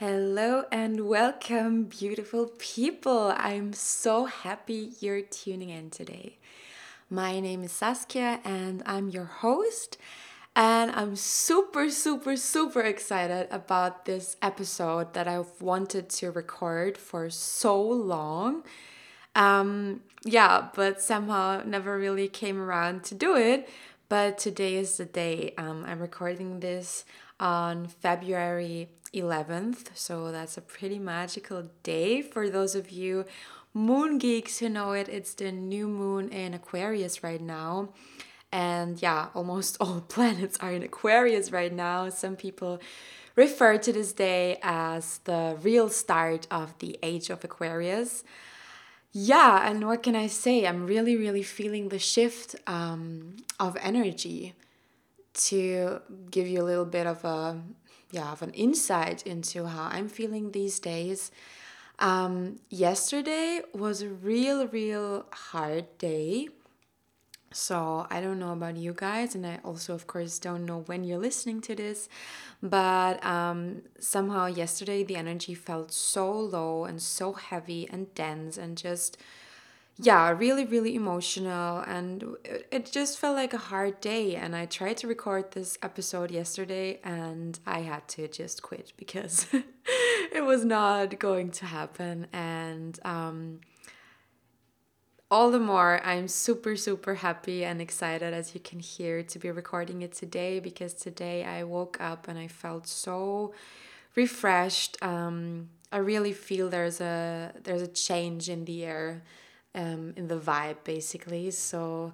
Hello and welcome, beautiful people. I'm so happy you're tuning in today. My name is Saskia and I'm your host. And I'm super, super, super excited about this episode that I've wanted to record for so long. Um, yeah, but somehow never really came around to do it. But today is the day. Um, I'm recording this on February 11th. So that's a pretty magical day for those of you moon geeks who know it. It's the new moon in Aquarius right now. And yeah, almost all planets are in Aquarius right now. Some people refer to this day as the real start of the age of Aquarius. Yeah, and what can I say? I'm really, really feeling the shift um, of energy to give you a little bit of a yeah of an insight into how I'm feeling these days. Um, yesterday was a real, real hard day. So I don't know about you guys, and I also, of course, don't know when you're listening to this, but um, somehow yesterday the energy felt so low and so heavy and dense and just yeah, really, really emotional. And it just felt like a hard day. And I tried to record this episode yesterday and I had to just quit because it was not going to happen. And um, all the more, I'm super, super happy and excited, as you can hear, to be recording it today because today I woke up and I felt so refreshed. Um, I really feel there's a there's a change in the air um, in the vibe basically. So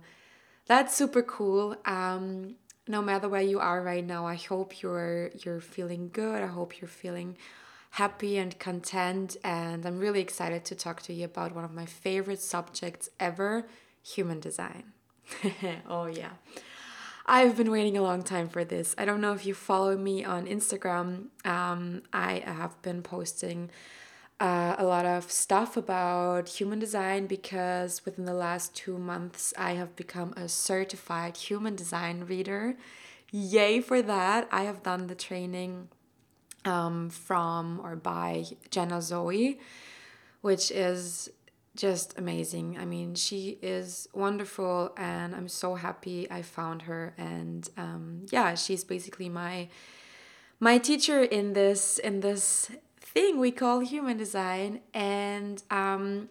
that's super cool. Um, no matter where you are right now, I hope you're you're feeling good. I hope you're feeling happy and content. And I'm really excited to talk to you about one of my favorite subjects ever, human design. oh yeah. I've been waiting a long time for this. I don't know if you follow me on Instagram. Um, I have been posting uh, a lot of stuff about human design because within the last two months I have become a certified human design reader. Yay for that! I have done the training um, from or by Jenna Zoe, which is just amazing. I mean, she is wonderful, and I'm so happy I found her. And um, yeah, she's basically my my teacher in this in this thing we call human design. And um,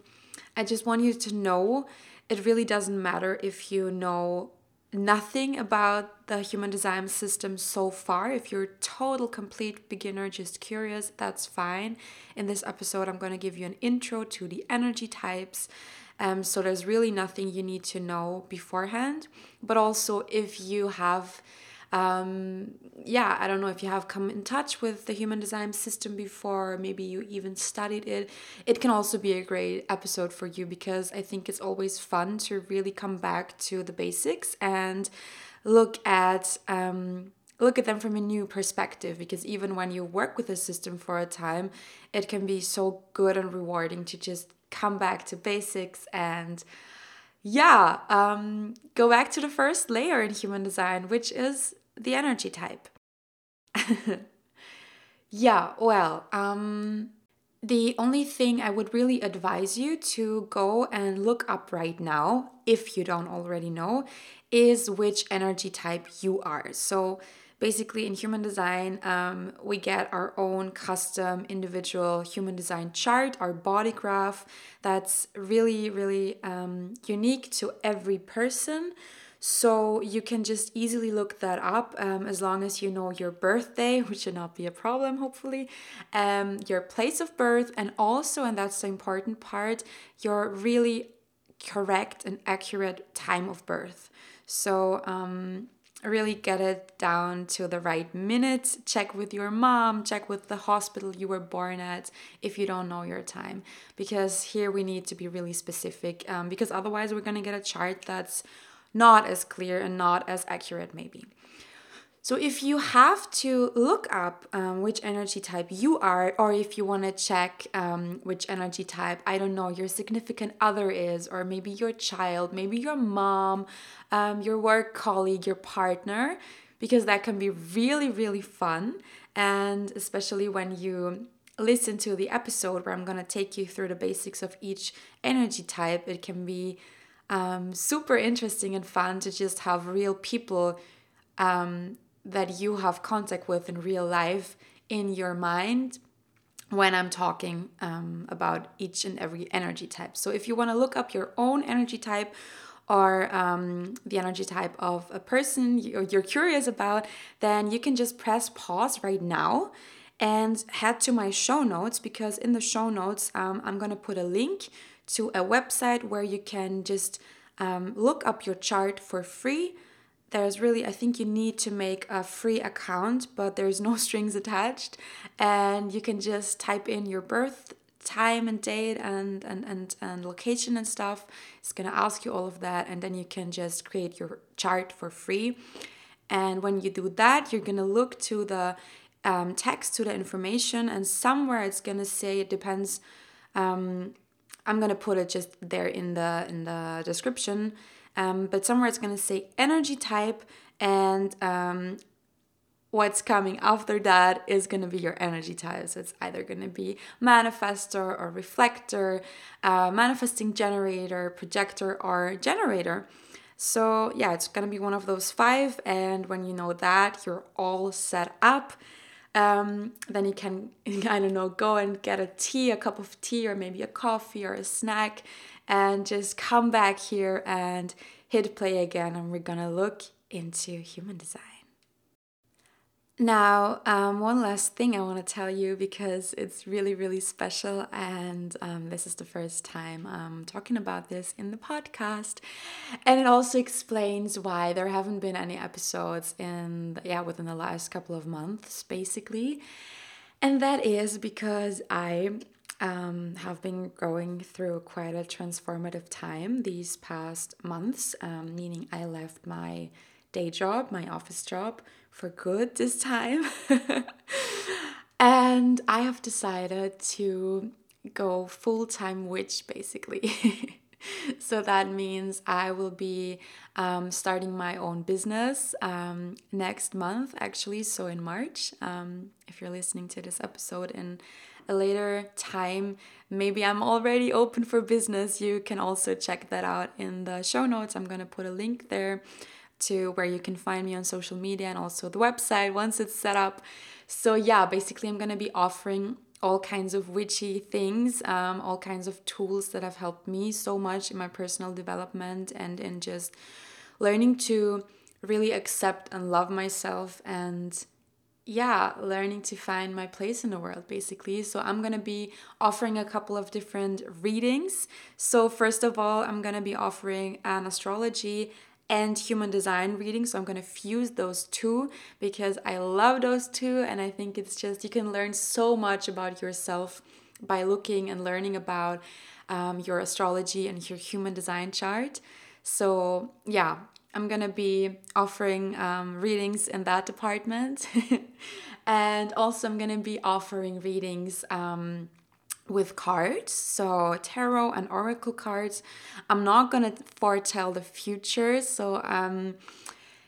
I just want you to know it really doesn't matter if you know nothing about the human design system so far. If you're a total complete beginner, just curious, that's fine. In this episode, I'm going to give you an intro to the energy types. Um, so there's really nothing you need to know beforehand. But also, if you have um, yeah, I don't know if you have come in touch with the human design system before, maybe you even studied it. It can also be a great episode for you because I think it's always fun to really come back to the basics and look at um, look at them from a new perspective because even when you work with a system for a time, it can be so good and rewarding to just come back to basics and yeah, um, go back to the first layer in human design, which is the energy type. yeah, well, um, the only thing I would really advise you to go and look up right now, if you don't already know, is which energy type you are. So, basically, in human design, um, we get our own custom individual human design chart, our body graph that's really, really um, unique to every person. So you can just easily look that up um, as long as you know your birthday, which should not be a problem, hopefully, um, your place of birth, and also, and that's the important part, your really correct and accurate time of birth. So, um, really get it down to the right minute. Check with your mom, check with the hospital you were born at if you don't know your time. Because here we need to be really specific, um, because otherwise, we're going to get a chart that's not as clear and not as accurate, maybe. So, if you have to look up um, which energy type you are, or if you want to check um, which energy type, I don't know, your significant other is, or maybe your child, maybe your mom, um, your work colleague, your partner, because that can be really, really fun. And especially when you listen to the episode where I'm going to take you through the basics of each energy type, it can be um, super interesting and fun to just have real people um, that you have contact with in real life in your mind when I'm talking um, about each and every energy type. So if you want to look up your own energy type or um, the energy type of a person you're curious about, then you can just press pause right now and head to my show notes because in the show notes, um, I'm going to put a link to a website where you can just um, look up your chart for free. There's really, I think you need to make a free account, but there's no strings attached. And you can just type in your birth time and date and, and, and, and location and stuff. It's to ask you all of that. And then you can just create your chart for free. And when you do that, you're to look to the um, text, to the information, and somewhere it's to say it depends. Um, I'm gonna put it just there in the in the description. Um, but somewhere it's gonna say energy type and um, what's coming after that is going to be your energy type. So it's either going to be manifestor or reflector, uh, manifesting generator, projector, or generator. So yeah, it's going to be one of those five. And when you know that, you're all set up um, then you can, I don't know, go and get a tea, a cup of tea, or maybe a coffee or a snack, and just come back here and hit play again. And we're gonna look into human design. Now, um, one last thing I want to tell you because it's really, really special, and um, this is the first time I'm talking about this in the podcast, and it also explains why there haven't been any episodes in yeah within the last couple of months, basically, and that is because I um, have been going through quite a transformative time these past months, um, meaning I left my day job, my office job for good this time. and I have decided to go full time witch basically. so that means I will be um, starting my own business um, next month, actually. So in March, um, if you're listening to this episode in a later time, maybe I'm already open for business. You can also check that out in the show notes. I'm going to put a link there to where you can find me on social media and also the website once it's set up. So, yeah, basically, I'm going to be offering all kinds of witchy things, um, all kinds of tools that have helped me so much in my personal development and in just learning to really accept and love myself and yeah, learning to find my place in the world basically. So I'm to be offering a couple of different readings. So first of all, I'm to be offering an astrology and human design reading. So I'm going to fuse those two because I love those two. And I think it's just, you can learn so much about yourself by looking and learning about um, your astrology and your human design chart. So, yeah, I'm gonna be offering um, readings in that department. and also, I'm gonna be offering readings. Um, with cards, so tarot and oracle cards. I'm not gonna foretell the future, so I'm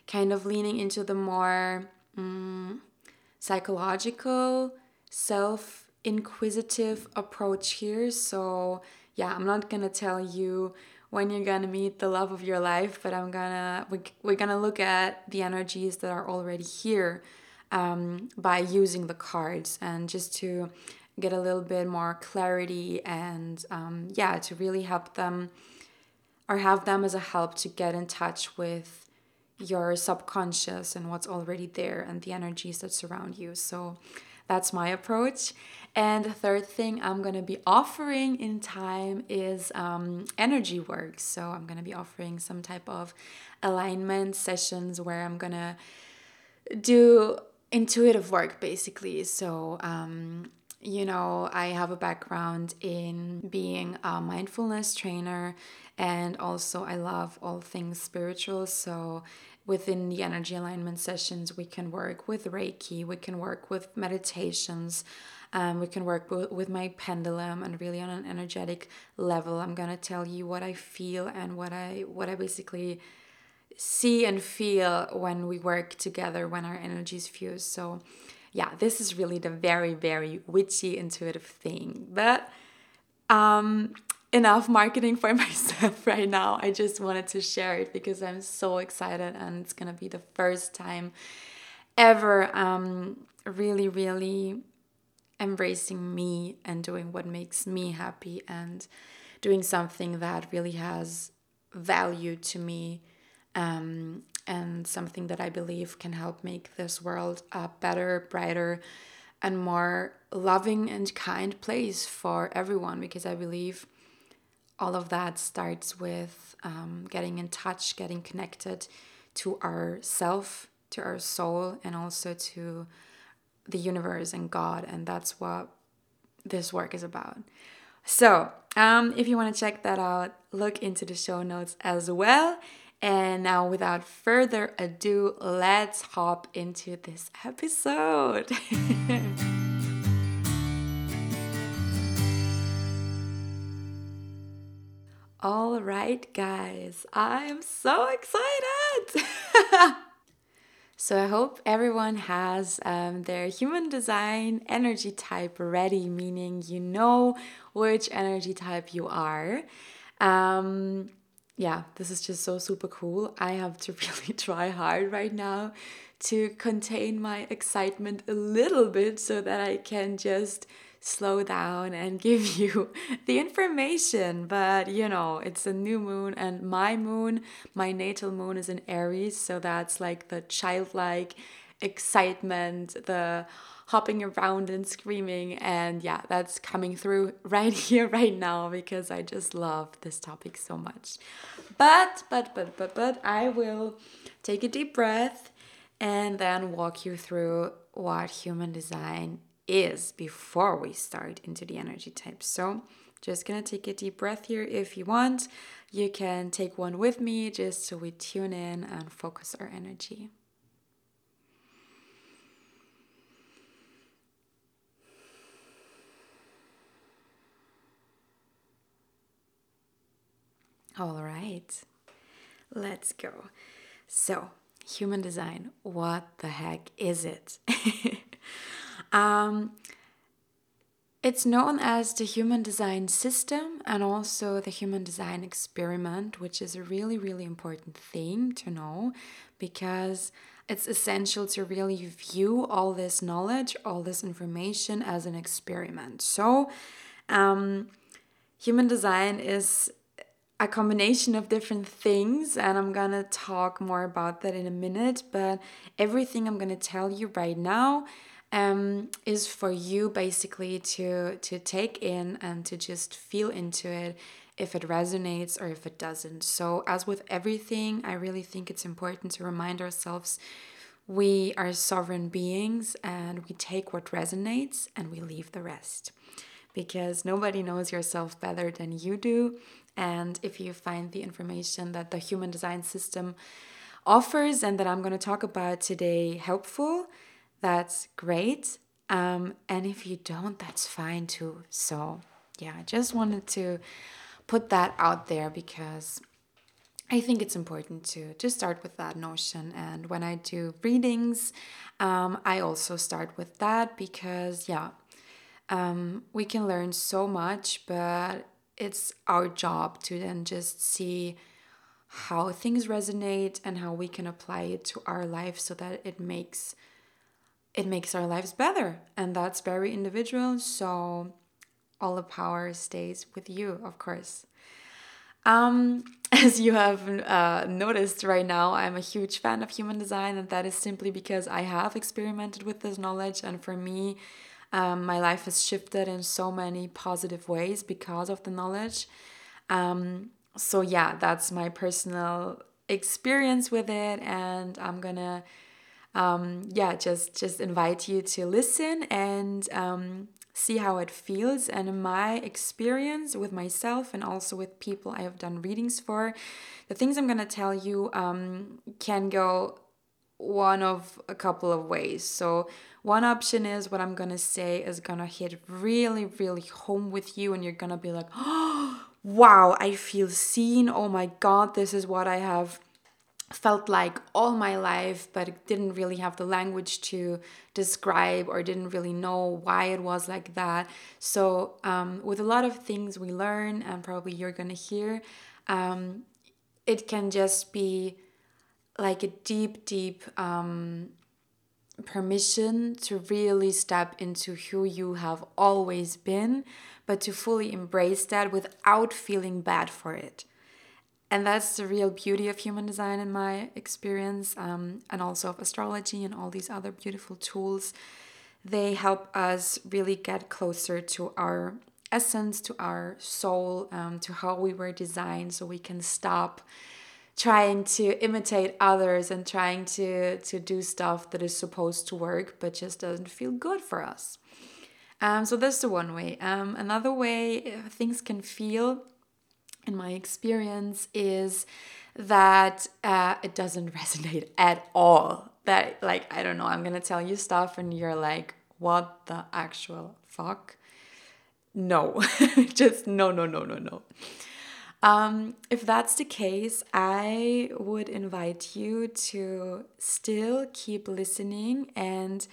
kind of leaning into the more um, psychological, self inquisitive approach here. So, yeah, I'm not gonna tell you when you're gonna meet the love of your life, but I'm gonna we, we're gonna look at the energies that are already here um, by using the cards and just to get a little bit more clarity and um, yeah to really help them or have them as a help to get in touch with your subconscious and what's already there and the energies that surround you. So that's my approach. And the third thing i'm going to be offering in time is um, energy work. So i'm going to be offering some type of alignment sessions where i'm going to do intuitive work basically. So um, you know, I have a background in being a mindfulness trainer and also I love all things spiritual. So within the energy alignment sessions, we can work with Reiki, we can work with meditations, um, we can work with my pendulum and really on an energetic level. I'm gonna tell you what I feel and what I what I basically see and feel when we work together when our energies fuse. So yeah, this is really the very, very witchy, intuitive thing. But um, enough marketing for myself right now. I just wanted to share it because I'm so excited and it's gonna be the first time ever um, really, really embracing me and doing what makes me happy and doing something that really has value to me um, and something that I believe can help make this world a better, brighter, and more loving and kind place for everyone because I believe all of that starts with um, getting in touch, getting connected to our self, to our soul, and also to the universe and God. And that's what this work is about. So, um, if you want to check that out, look into the show notes as well. And now, without further ado, let's hop into this episode. All right, guys, I am so excited. so, I hope everyone has um, their human design energy type ready, meaning you know which energy type you are. Um, yeah, this is just so super cool. I have to really try hard right now to contain my excitement a little bit so that I can just slow down and give you the information. But you know, it's a new moon, and my moon, my natal moon is in Aries, so that's like the childlike excitement, the hopping around and screaming. And yeah, that's coming through right here, right now, because I just love this topic so much. But, but, but, but, but, I will take a deep breath and then walk you through what human design is before we start into the energy types. So, just gonna take a deep breath here. If you want, you can take one with me just so we tune in and focus our energy. All right, let's go. So, human design, what the heck is it? um, it's known as the human design system and also the human design experiment, which is a really, really important thing to know because it's essential to really view all this knowledge, all this information as an experiment. So, um, human design is a combination of different things, and I'm gonna talk more about that in a minute. But everything I'm gonna tell you right now um, is for you basically to to take in and to just feel into it if it resonates or if it doesn't. So, as with everything, I really think it's important to remind ourselves we are sovereign beings and we take what resonates and we leave the rest because nobody knows yourself better than you do. And if you find the information that the human design system offers and that I'm going to talk about today helpful, that's great. Um, and if you don't, that's fine too. So, yeah, I just wanted to put that out there because I think it's important to to start with that notion. And when I do readings, um, I also start with that because, yeah, um, we can learn so much, but it's our job to then just see how things resonate and how we can apply it to our life so that it makes it makes our lives better. And that's very individual. So all the power stays with you of course. Um, as you have uh, noticed right now, I'm a huge fan of human design, and that is simply because I have experimented with this knowledge. And for me, um, my life has shifted in so many positive ways because of the knowledge. Um, so, yeah, that's my personal experience with it, and I'm gonna. Um, yeah, just just invite you to listen and um, see how it feels. And my experience with myself and also with people I have done readings for, the things I'm gonna tell you um, can go one of a couple of ways. So, one option is what I'm gonna say is gonna hit really, really home with you, and you're gonna be like, oh, wow, I feel seen. Oh my god, this is what I have felt like all my life, but didn't really have the language to describe or didn't really know why it was like that. So, um, with a lot of things we learn, and probably you're gonna hear, um, it can just be like a deep, deep um, permission to really step into who you have always been, but to fully embrace that without feeling bad for it. And that's the real beauty of human design in my experience um, and also of astrology and all these other beautiful tools. They help us really get closer to our essence to our soul um, to how we were designed so we can stop trying to imitate others and trying to to do stuff that is supposed to work but just doesn't feel good for us um, so that's the one way um, another way uh, things can feel in my experience is that uh, it doesn't resonate at all. That, like, I don't know, I'm gonna tell you stuff and you're like, what the actual fuck? No, just no, no, no, no, no. Um, if that's the case, I would invite you to still keep listening and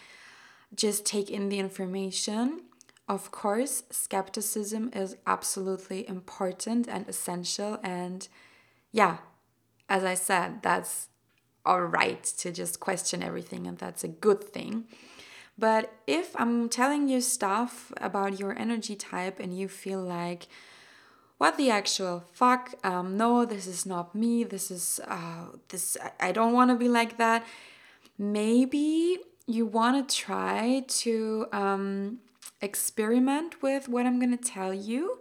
just take in the information of course, skepticism is absolutely important and essential. And yeah, as I said, that's all right to just question everything, and that's a good thing. But if I'm telling you stuff about your energy type and you feel like, what the actual fuck? Um, no, this is not me. This is uh, this. I don't want to be like that. Maybe you want to try to um, experiment with what I'm going to tell you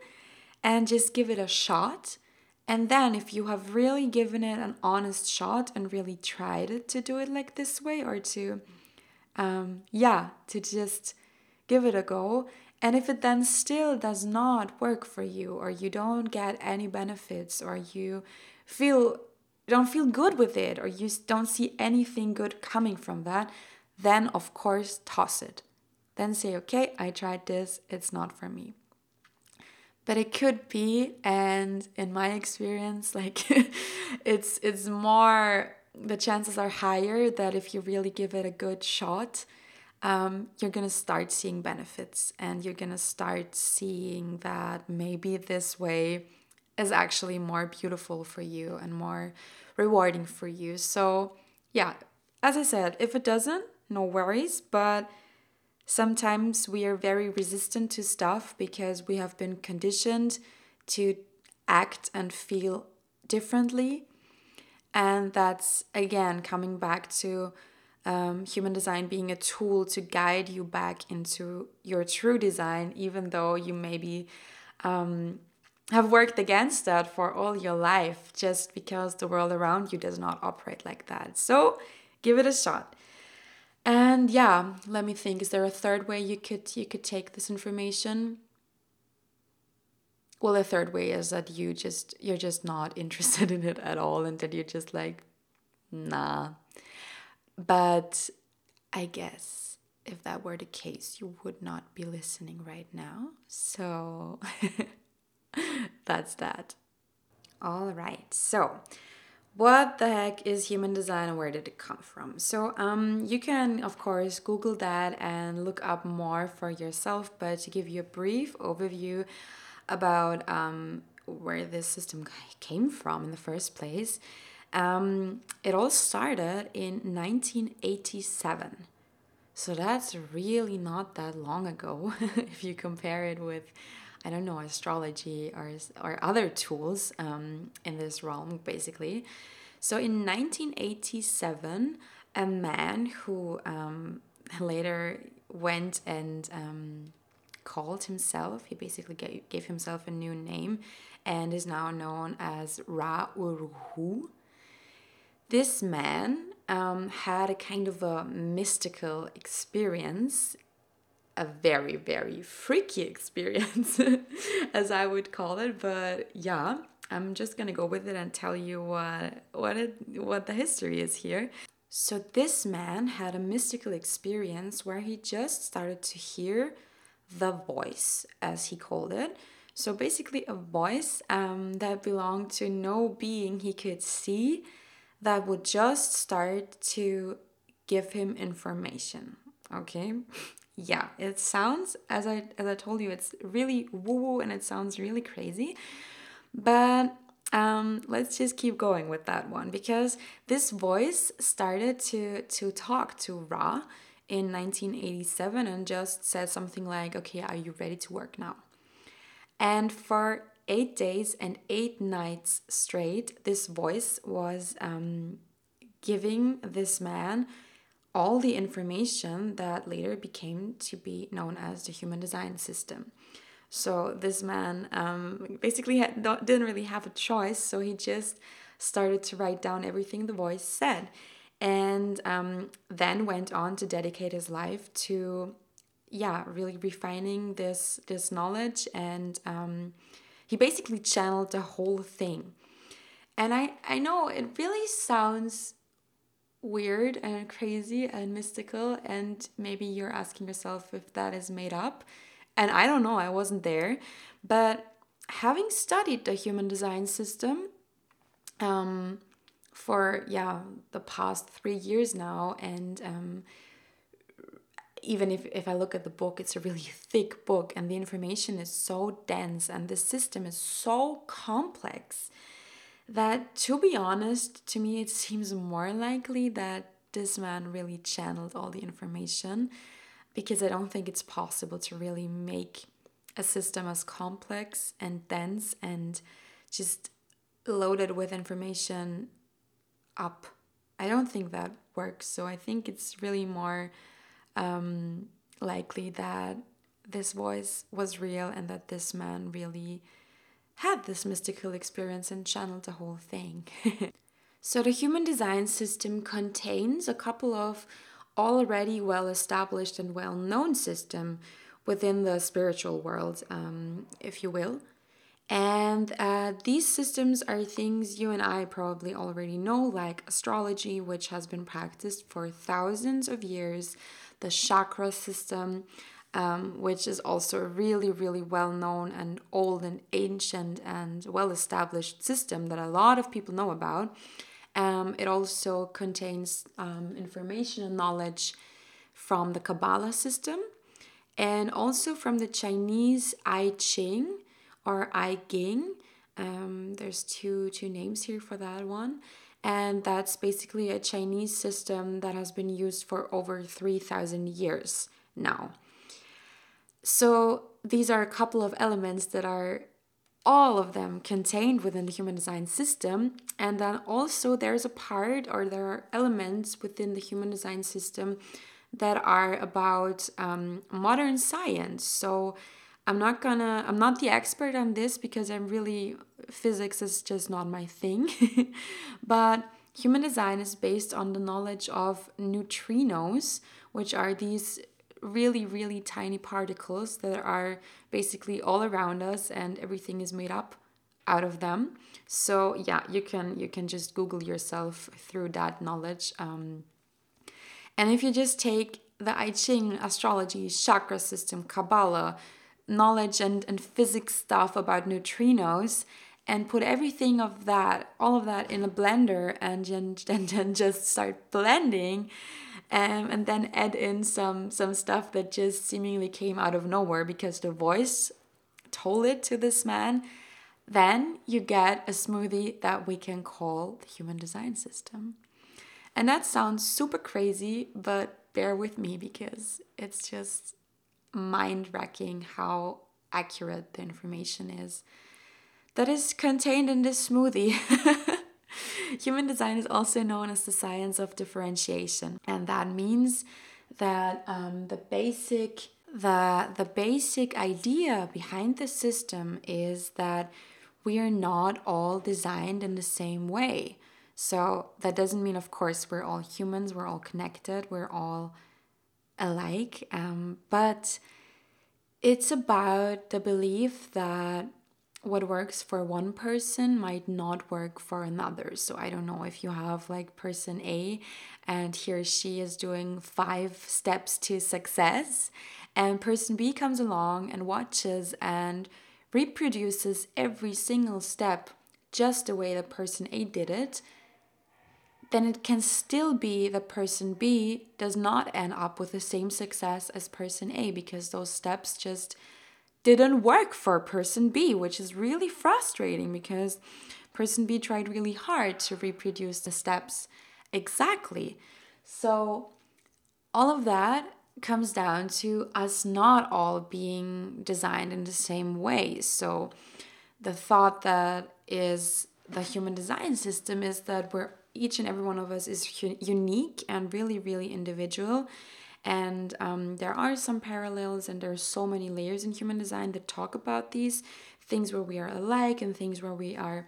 and just give it a shot. And then, if you have really given it an honest shot and really tried it to do it like this way, or to, um, yeah, to just give it a go. And if it then still does not work for you, or you don't get any benefits, or you feel don't feel good with it, or you don't see anything good coming from that, then of course toss it then say, okay, I tried this, it's not for me. But it could be, and in my experience, like it's it's more the chances are higher that if you really give it a good shot, um, you're gonna start seeing benefits and you're gonna start seeing that maybe this way is actually more beautiful for you and more rewarding for you. So, yeah, as I said, if it doesn't, no worries, but Sometimes we are very resistant to stuff because we have been conditioned to act and feel differently. And that's again coming back to um, human design being a tool to guide you back into your true design, even though you maybe um, have worked against that for all your life just because the world around you does not operate like that. So give it a shot. And yeah, let me think. Is there a third way you could you could take this information? Well, the third way is that you just you're just not interested in it at all and that you're just like nah. But I guess if that were the case, you would not be listening right now. So that's that. All right. So, what the heck is human design and where did it come from? So, um, you can, of course, Google that and look up more for yourself, but to give you a brief overview about um, where this system came from in the first place, um, it all started in 1987. So, that's really not that long ago if you compare it with I don't know, astrology or, or other tools um, in this realm, basically. So in 1987, a man who um, later went and um, called himself, he basically gave, gave himself a new name and is now known as Ra Uru Hu. This man um, had a kind of a mystical experience a very very freaky experience as i would call it but yeah i'm just gonna go with it and tell you what what it what the history is here. So this man had a mystical experience where he just started to hear the voice as he called it. So basically a voice um, that belonged to no being he could see that would just start to give him information. Okay? Yeah, it sounds as I as I told you, it's really woo woo and it sounds really crazy. But um, let's just keep going with that one because this voice started to to talk to Ra in 1987 and just said something like, "Okay, are you ready to work now?" And for eight days and eight nights straight, this voice was um, giving this man all the information that later became to be known as the human design system. So this man um, basically had, didn't really have a choice, so he just started to write down everything the voice said, and um, then went on to dedicate his life to, yeah, really refining this this knowledge, and um, he basically channeled the whole thing. And I I know it really sounds weird and crazy and mystical, and maybe you're asking yourself if that is made up and I don't know, I wasn't there. But having studied the human design system um, for, yeah, the past three years now, and um, even if, if I look at the book, it's a really thick book, and the information is so dense, and the system is so complex that, to be honest, to me, it seems more likely that this man really channeled all the information because I don't think it's possible to really make a system as complex and dense and just loaded with information up. I don't think that works. So I think it's really more um, likely that this voice was real and that this man really had this mystical experience and channeled the whole thing. so the human design system contains a couple of already well established and well known system within the spiritual world, um, if you will. And uh, these systems are things you and I probably already know, like astrology, which has been practiced for thousands of years, the chakra system, um, which is also a really, really well known and old and ancient and well established system that a lot of people know about. Um, it also contains um, information and knowledge from the Kabbalah system and also from the Chinese I Ching or I Ging. Um, there's two two names here for that one, and that's basically a Chinese system that has been used for over three thousand years now. So these are a couple of elements that are all of them contained within the human design system. And then also there's a part or there are elements within the human design system that are about um, modern science. So I'm not gonna, I'm not the expert on this because I'm really, physics is just not my thing. but human design is based on the knowledge of neutrinos, which are these really, really tiny particles that are basically all around us and everything is made up out of them. So yeah, you can you can just Google yourself through that knowledge. Um, and if you just take the I Ching, astrology, chakra system, Kabbalah, knowledge and, and physics stuff about neutrinos and put everything of that, all of that in a blender and, then just start blending, um, and then add in some some stuff that just seemingly came out of nowhere because the voice told it to this man. Then you get a smoothie that we can call the human design system. And that sounds super crazy but bear with me because it's just mind-wrecking how accurate the information is that is contained in this smoothie Human design is also known as the science of differentiation, and that means that um, the basic the the basic idea behind the system is that we are not all designed in the same way. So that doesn't mean, of course, we're all humans, we're all connected, we're all alike. Um, but it's about the belief that what works for one person might not work for another. So I don't know if you have like person A and he or she is doing five steps to success, and person B comes along and watches and reproduces every single step just the way the person A did it. Then it can still be that person B does not end up with the same success as person A because those steps just didn't work for person B, which is really frustrating because person B tried really hard to reproduce the steps exactly. So, all of that comes down to us not all being designed in the same way. So, the thought that is the human design system is that we're each and every one of us is unique and really, really individual. And um, there are some parallels, and there are so many layers in human design that talk about these things where we are alike and things where we are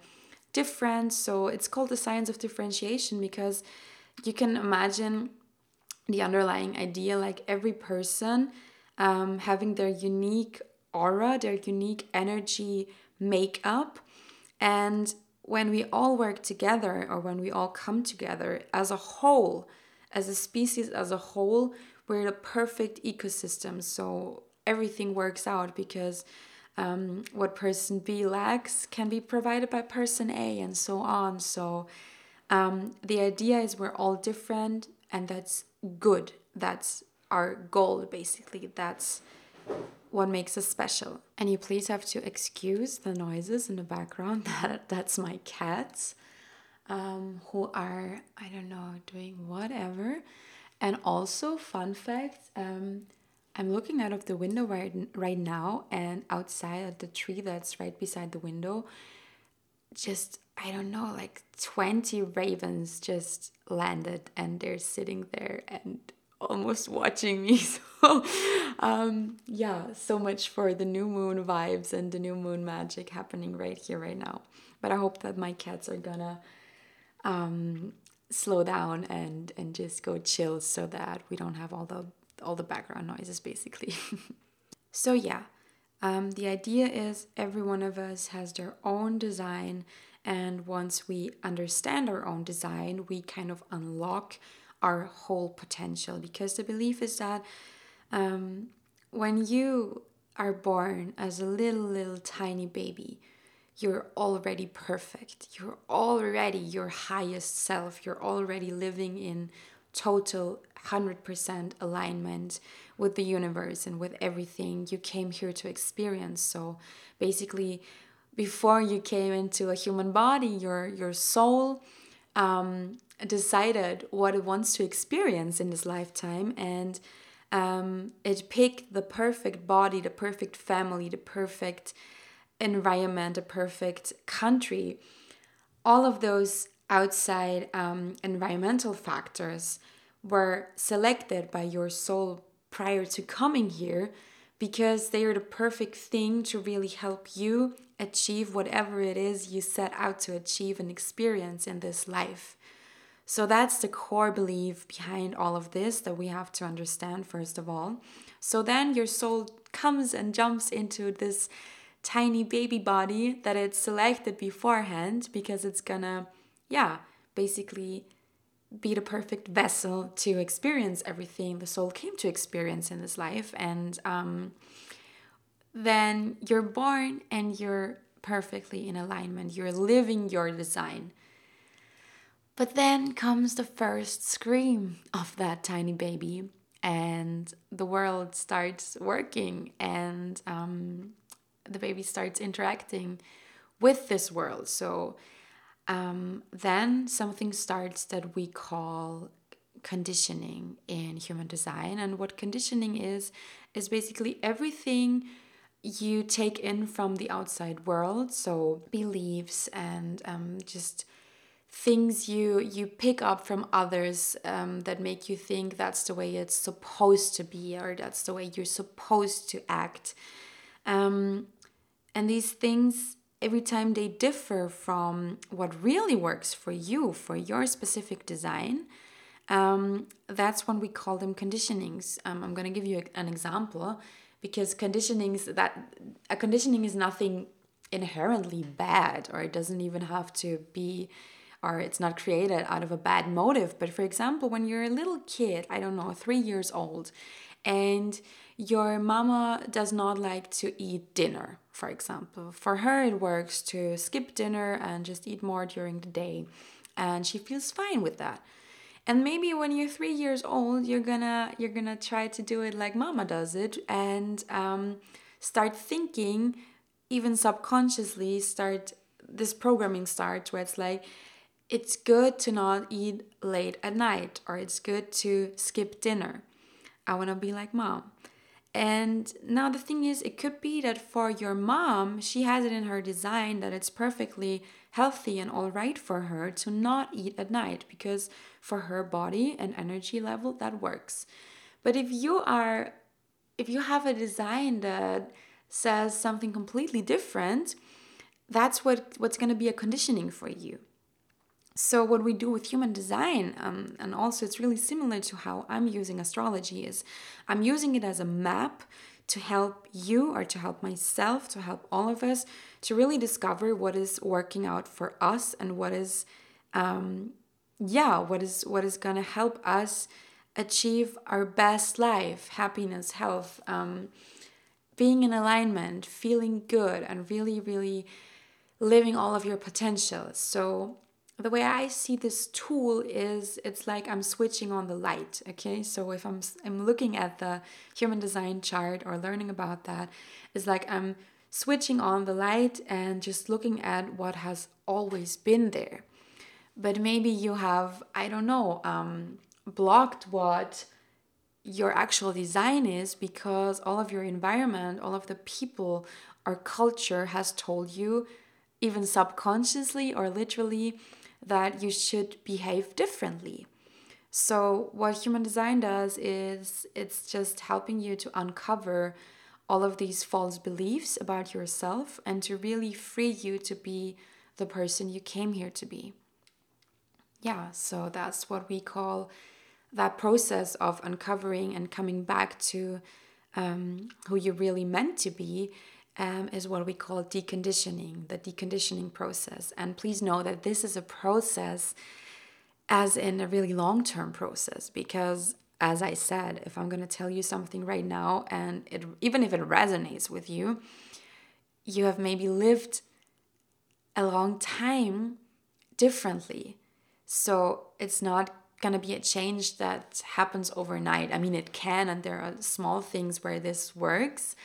different. So it's called the science of differentiation because you can imagine the underlying idea like every person um, having their unique aura, their unique energy makeup. And when we all work together or when we all come together as a whole, as a species as a whole, we're the perfect ecosystem. So everything works out because um, what person B lacks can be provided by person A and so on. So um, the idea is we're all different and that's good. That's our goal, basically. That's what makes us special. And you please have to excuse the noises in the background. That that's my cats, um, who are I don't know doing whatever. And also, fun fact: um, I'm looking out of the window right right now, and outside at the tree that's right beside the window, just I don't know, like twenty ravens just landed, and they're sitting there and almost watching me. So, um, yeah, so much for the new moon vibes and the new moon magic happening right here, right now. But I hope that my cats are gonna um, slow down and and just go chill so that we don't have all the all the background noises, basically. so yeah. Um, the idea is every one of us has their own design, and once we understand our own design, we kind of unlock our whole potential because the belief is that um, when you are born as a little, little tiny baby, you're already perfect. You're already your highest self. You're already living in total 100% alignment with the universe and with everything you came here to experience. So basically, before you came into a human body, your, your soul um, decided what it wants to experience in this lifetime and um, it picked the perfect body, the perfect family, the perfect environment, the perfect country. All of those outside um, environmental factors were selected by your soul prior to coming here because they are the perfect thing to really help you achieve whatever it is you set out to achieve and experience in this life. So that's the core belief behind all of this that we have to understand, first of all. So then your soul comes and jumps into this tiny baby body that it's selected beforehand because it's gonna, yeah, basically be the perfect vessel to experience everything the soul came to experience in this life. And um, then you're born and you're perfectly in alignment. You're living your design. But then comes the first scream of that tiny baby, and the world starts working, and um, the baby starts interacting with this world. So um, then something starts that we call conditioning in human design. And what conditioning is, is basically everything you take in from the outside world. So beliefs and um, just things you you pick up from others um, that make you think that's the way it's supposed to be or that's the way you're supposed to act um, and these things every time they differ from what really works for you for your specific design um, that's when we call them conditionings um, i'm going to give you an example because conditionings that a conditioning is nothing inherently bad or it doesn't even have to be or it's not created out of a bad motive. But for example, when you're a little kid, I don't know, three years old, and your mama does not like to eat dinner, for example. For her, it works to skip dinner and just eat more during the day. and she feels fine with that and maybe when you're three years old you're gonna you're gonna try to do it like mama does it and um, start thinking even subconsciously start this programming starts where it's like it's good to not eat late at night or it's good to skip dinner i want to be like mom and now the thing is, it could be that for your mom, she has it in her design that it's perfectly healthy and all right for her to not eat at night because for her body and energy level that works. But if you are if you have a design that says something completely different, that's what what's going to be a conditioning for you so what we do with human design um, and also it's really similar to how i'm using astrology is i'm using it as a map to help you or to help myself to help all of us to really discover what is working out for us and what is um, yeah what is what is going to help us achieve our best life happiness health um, being in alignment feeling good and really really living all of your potential. So the way I see this tool is it's like I'm switching on the light. Okay, so if I'm I'm looking at the human design chart or learning about that, it's like I'm switching on the light and just looking at what has always been there. But maybe you have I don't know um, blocked what your actual design is because all of your environment, all of the people or culture has told you, even subconsciously or literally that you should behave differently. So, what human design does is it's just helping you to uncover all of these false beliefs about yourself and to really free you to be the person you came here to be. Yeah, so that's what we call that process of uncovering and coming back to um, who you really meant to be um, is what we call deconditioning, the deconditioning process. And please know that this is a process, as in a really long term process, because as I said, if I'm going to tell you something right now, and it, even if it resonates with you, you have maybe lived a long time differently. So it's not going to be a change that happens overnight. I mean, it can, and there are small things where this works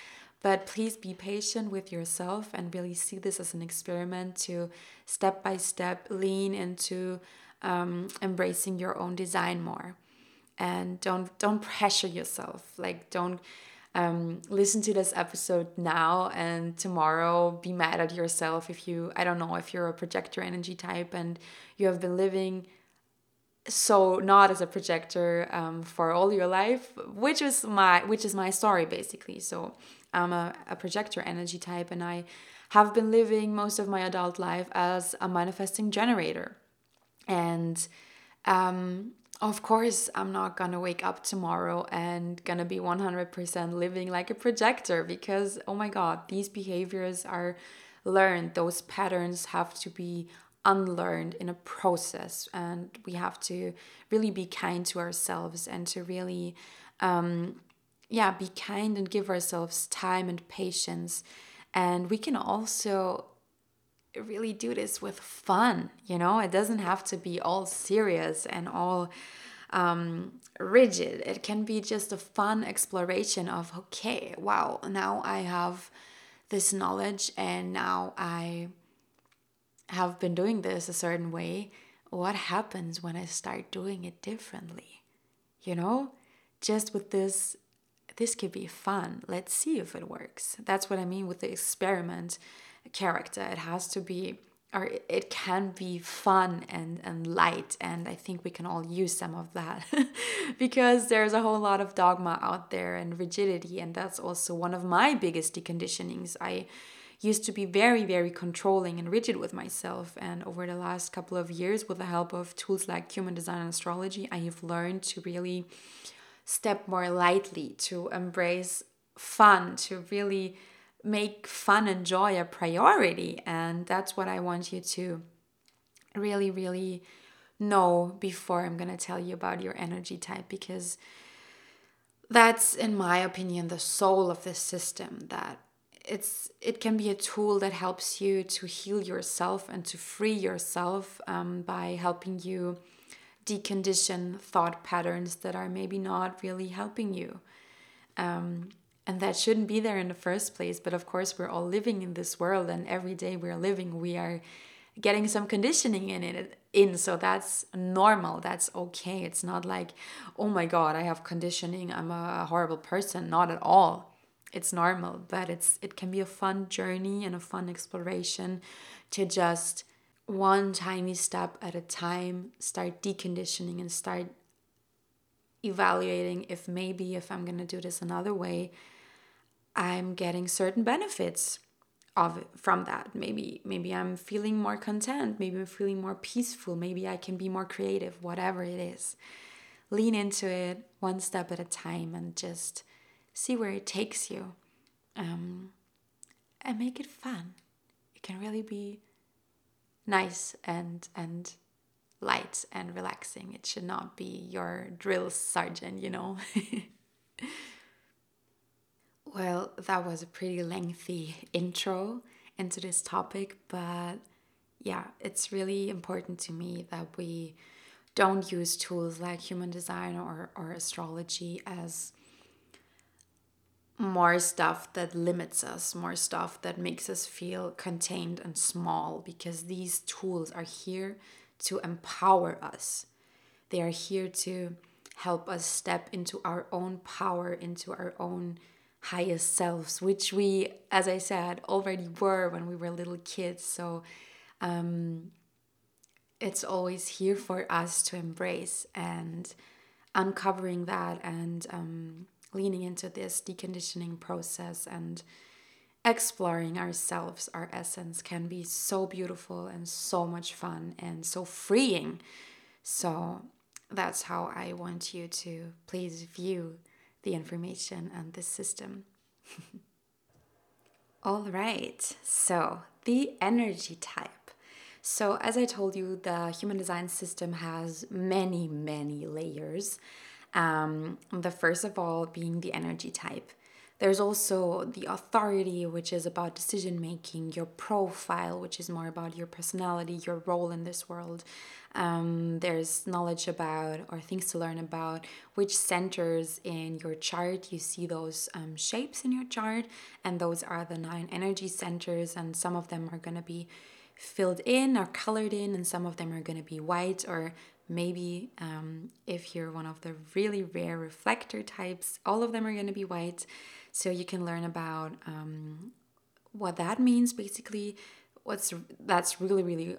but please be patient with yourself and really see this as an experiment to step by step lean into um, embracing your own design more. And don't don't pressure yourself. Like don't um, listen to this episode now and tomorrow be mad at yourself if you I don't know if you're a projector energy type and you have been living so not as a projector um, for all your life which is my which is my story basically so I'm a, a projector energy type and I have been living most of my adult life as a manifesting generator. And um, of course, I'm not gonna wake up tomorrow and gonna be 100% living like a projector because, oh my god, these behaviors are learned. Those patterns have to be unlearned in a process, and we have to really be kind to ourselves and to really um, yeah, be kind and give ourselves time and patience. And we can also really do this with fun, you know? It doesn't have to be all serious and all um, rigid. It can be just a fun exploration of, okay, wow, now I have this knowledge and now I have been doing this a certain way. What happens when I start doing it differently? You know, just with this this could be fun. Let's see if it works. That's what I mean with the experiment character. It has to be or it can be fun and, and light and i think we can all use some of that because there's a whole lot of dogma out there and rigidity and that's also one of my biggest deconditionings i used to be very very controlling and rigid with myself and over the last couple of years with the help of tools like human design and astrology i have learned to really step more lightly, to embrace fun, to really make fun and joy a priority. And that's what I want you to really, really know before I'm going to tell you about your energy type because that's, in my opinion, the soul of this system that it's it can be a tool that helps you to heal yourself and to free yourself um, by helping you decondition thought patterns that are maybe not really helping you. Um, and that shouldn't be there in the first place but of course we're all living in this world and every day we're living we are getting some conditioning in it in so that's normal that's okay. It's not like oh my god i have conditioning i'm a horrible person. Not at all. It's normal but it's it can be a fun journey and a fun exploration to just one tiny step at a time start deconditioning and start evaluating if maybe if i'm going to do this another way i'm getting certain benefits of from that. Maybe maybe i'm feeling more content maybe i'm feeling more peaceful maybe i can be more creative whatever it is. Lean into it one step at a time and just see where it takes you um, and make it fun. It can really be nice and and light and relaxing. It should not be your drill sergeant you know? Well, that was a pretty lengthy intro into this topic, but yeah, it's really important to me that we don't use tools like human design or, or astrology as more stuff that limits us, more stuff that makes us feel contained and small, because these tools are here to empower us. They are here to help us step into our own power, into our own highest selves, which we, as I said, already were when we were little kids. So um, it's always here for us to embrace and uncovering that and um, leaning into this deconditioning process and exploring ourselves, our essence can be so beautiful and so much fun and so freeing. So that's how I want you to please view the information and the system. All right, so the energy type. So, as I told you, the human design system has many, many layers. Um, the first of all being the energy type. There's also the authority, which is about decision making, your profile, which is more about your personality, your role in this world. Um, there's knowledge about or things to learn about which centers in your chart. You see those um, shapes in your chart, and those are the nine energy centers, and some of them are going to be filled in or colored in, and some of them are going to be white or maybe um, if you're one of the really rare reflector types, all of them are going to be white. So you can learn about um, what that means basically. What's that's really really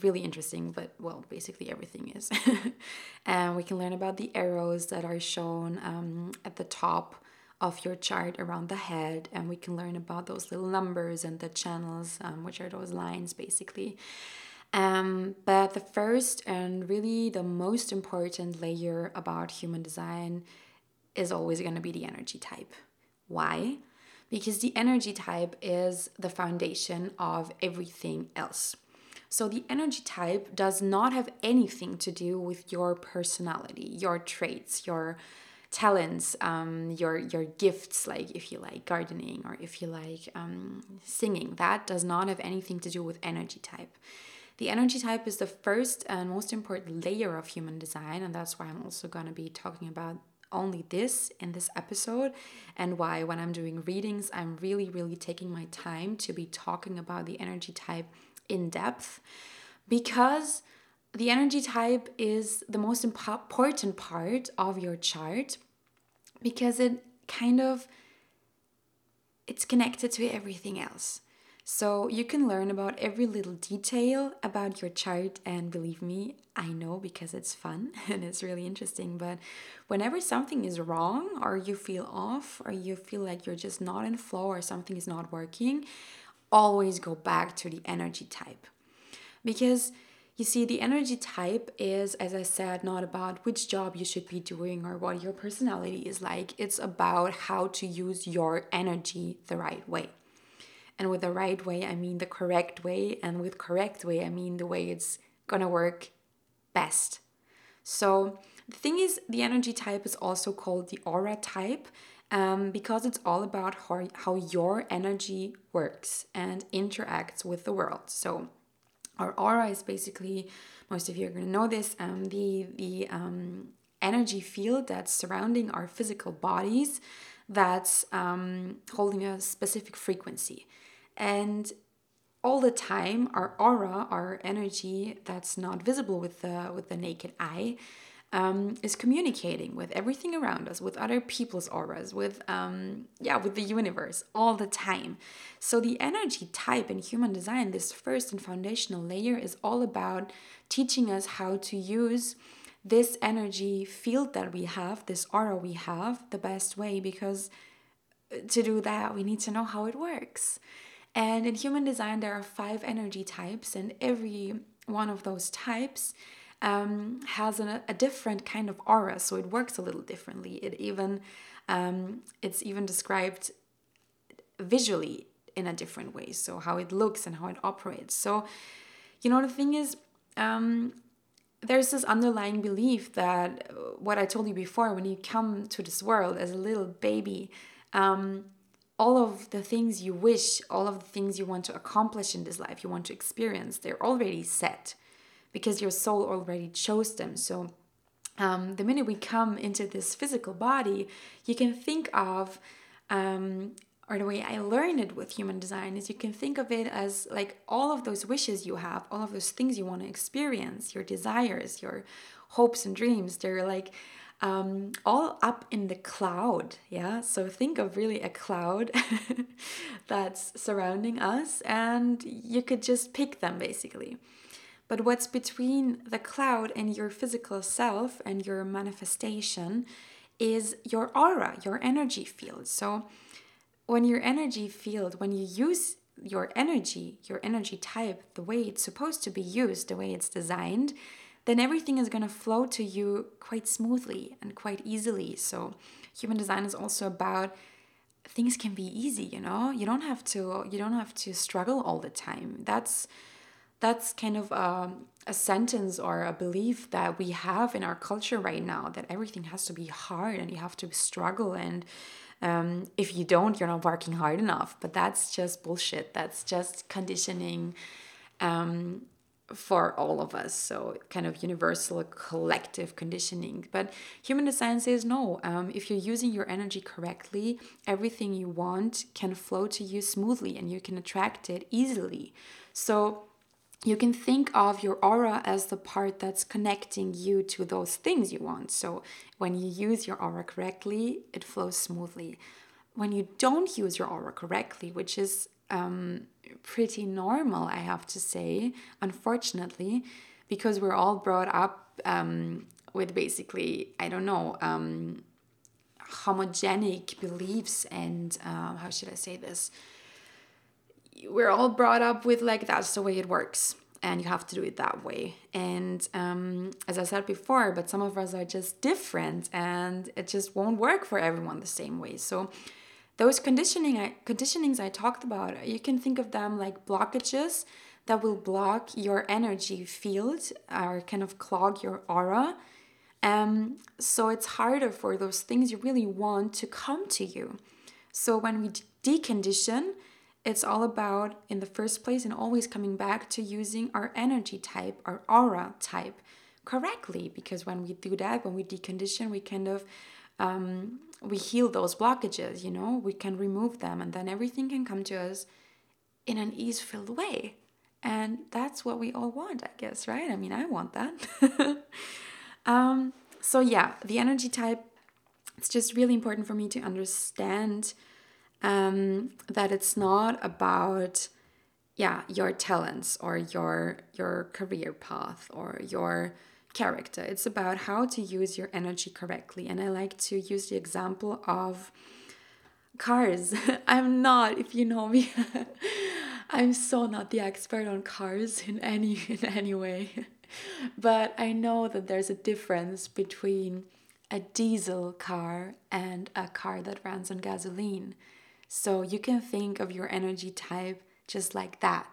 really interesting, but well, basically everything is. and we can learn about the arrows that are shown um, at the top of your chart around the head, and we can learn about those little numbers and the channels, um, which are those lines basically. Um, but the first and really the most important layer about human design is always going to be the energy type. Why? Because the energy type is the foundation of everything else. So the energy type does not have anything to do with your personality, your traits, your talents, um, your your gifts, like if you like gardening or if you like um, singing. That does not have anything to do with energy type. The energy type is the first and most important layer of human design, and that's why I'm also going to be talking about only this in this episode and why when I'm doing readings, I'm really, really taking my time to be talking about the energy type in depth because the energy type is the most important part of your chart because it kind of it's connected to everything else so you can learn about every little detail about your chart, and believe me, I know because it's fun and it's really interesting. But whenever something is wrong, or you feel off, or you feel like you're just not in flow, or something is not working, always go back to the energy type. Because you see, the energy type is, as I said, not about which job you should be doing or what your personality is like. It's about how to use your energy the right way. And with the right way, I mean the correct way. And with correct way, I mean the way it's gonna work best. So the thing is, the energy type is also called the aura type. um, because it's all about how, how your energy works and interacts with the world. So, our aura is basically, most of you are going to know this, um, the, the um, energy field that's surrounding our physical bodies that's um, holding a specific frequency. And all the time, our aura, our energy that's not visible with the, with the naked eye, um, is communicating with everything around us, with other people's auras, with um, yeah, with the universe all the time. So the energy type in human design, this first and foundational layer, is all about teaching us how to use this energy field that we have, this aura we have, the best way. Because to do that, we need to know how it works. And in human design, there are five energy types, and every one of those types um, has an, a different kind of aura, so it works a little differently. It even um, it's even described visually in a different way, so how it looks and how it operates. So, you know, the thing is, um, there's this underlying belief that uh, what I told you before, when you come to this world as a little baby, um, all of the things you wish, all of the things you want to accomplish in this life, you want to experience, they're already set because your soul already chose them. So um, the minute we come into this physical body, you can think of, um, or the way I learned it with human design is you can think of it as like all of those wishes you have, all of those things you want to experience, your desires, your hopes and dreams. They're like um, all up in the cloud. Yeah. So think of really a cloud that's surrounding us, and you could just pick them basically. But what's between the cloud and your physical self and your manifestation is your aura, your energy field. So when your energy field, when you use your energy, your energy type, the way it's supposed to be used, the way it's designed, then everything is going to flow to you quite smoothly and quite easily. So, human design is also about things can be easy, you know? You don't have to you don't have to struggle all the time. That's that's kind of um, a sentence or a belief that we have in our culture right now that everything has to be hard and you have to struggle and um, if you don't you're not working hard enough but that's just bullshit that's just conditioning um, for all of us so kind of universal collective conditioning but human design says no um, if you're using your energy correctly everything you want can flow to you smoothly and you can attract it easily so you can think of your aura as the part that's connecting you to those things you want. So when you use your aura correctly, it flows smoothly. When you don't use your aura correctly, which is um, pretty normal, I have to say, unfortunately, because we're all brought up um, with basically, I don't know, um, homogenic beliefs and uh, how should I say this? we're all brought up with like that's the way it works and you have to do it that way and um, as i said before but some of us are just different and it just won't work for everyone the same way so those conditioning I, conditionings i talked about you can think of them like blockages that will block your energy field or kind of clog your aura um, so it's harder for those things you really want to come to you so when we decondition it's all about, in the first place, and always coming back to using our energy type, our aura type correctly. Because when we do that, when we decondition, we kind of um, we heal those blockages. You know, we can remove them, and then everything can come to us in an ease-filled way. And that's what we all want, I guess, right? I mean, I want that. um, so yeah, the energy type. It's just really important for me to understand um, that it's not about yeah your talents or your your career path or your character. It's about how to use your energy correctly. And i like to use the example of cars. I'm not if you know me. I'm so not the expert on cars in any in any way. But i know that there's a difference between a diesel car and a car that runs on gasoline. So you can think of your energy type just like that.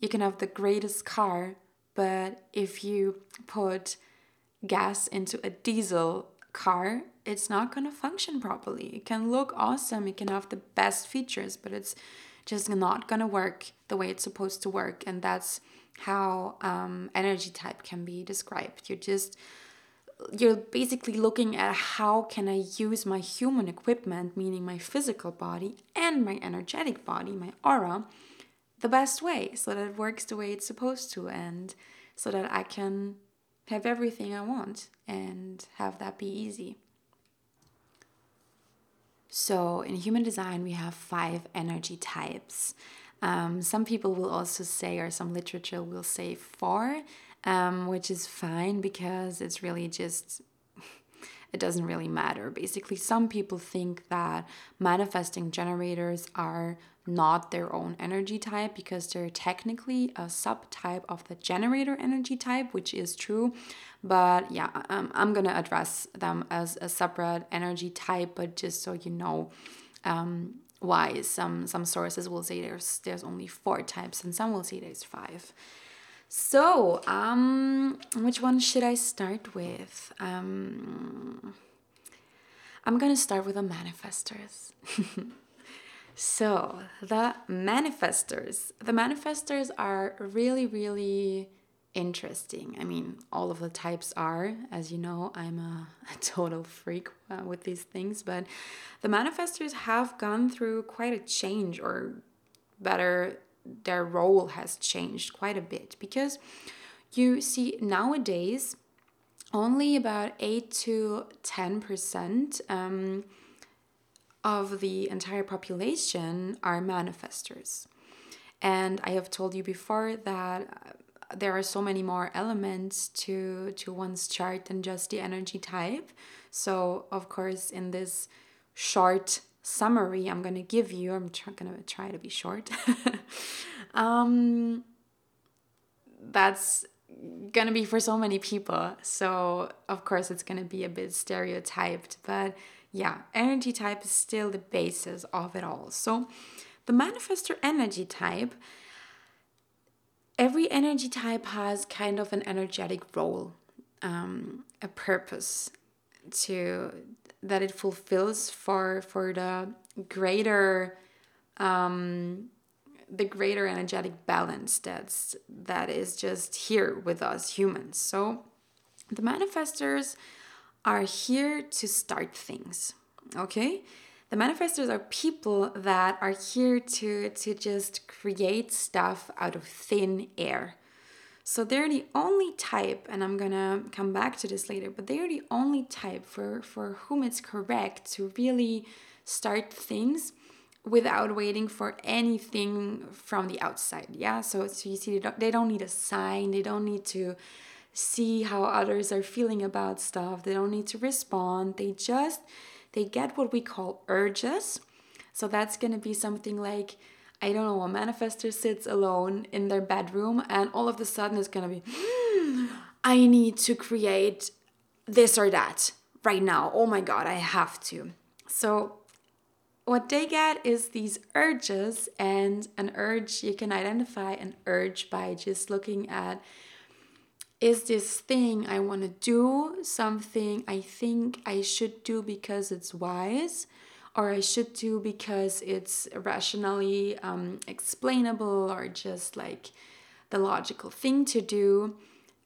You can have the greatest car, but if you put gas into a diesel car, it's not going to function properly. It can look awesome, it can have the best features, but it's just not going to work the way it's supposed to work. And that's how um, energy type can be described. You're just you're basically looking at how can I use my human equipment, meaning my physical body and my energetic body, my aura, the best way so that it works the way it's supposed to and so that I can have everything I want and have that be easy. So, in human design, we have five energy types. Um, some people will also say, or some literature will say four, um, which is fine because it's really just it doesn't really matter. Basically, some people think that manifesting generators are not their own energy type because they're technically a subtype of the generator energy type, which is true. But yeah, um, I'm gonna address them as a separate energy type, but just so you know. Um, why some some sources will say there's there's only four types and some will say there's five so, um, which one should I start with? Um, I'm gonna start with the manifestors. so, the manifestors. The manifestors are really, really interesting. I mean, all of the types are, as you know, I'm a, a total freak uh, with these things, but the manifestors have gone through quite a change, or better, their role has changed quite a bit because you see nowadays only about 8 to 10% um, of the entire population are manifestors. And I have told you before that uh, there are so many more elements to to one's chart than just the energy type. So, of course, in this short summary I'm going to give you, I'm going to try to be short. um, that's going to be for so many people. So, of course, it's going to be a bit stereotyped, but yeah, energy type is still the basis of it all. So, the manifestor energy type, every energy type has kind of an energetic role, um, a purpose to that it fulfills for for the greater um, the greater energetic balance that's that is just here with us humans. So the manifestors are here to start things. Okay? The manifestors are people that are here to to just create stuff out of thin air. So they're the only type, and I'm gonna come back to this later, but they're the only type for, for whom it's correct to really start things without waiting for anything from the outside. Yeah, so, so you see, they don't, they don't need a sign, they don't need to see how others are feeling about stuff, they don't need to respond, they just they get what we call urges. So that's gonna be something like I don't know, a manifestor sits alone in their bedroom and all of a sudden it's gonna be, hmm, I need to create this or that right now. Oh my God, I have to. So, what they get is these urges, and an urge, you can identify an urge by just looking at is this thing I want to do something I think I should do because it's wise? Or I should do because it's rationally um, explainable or just like the logical thing to do.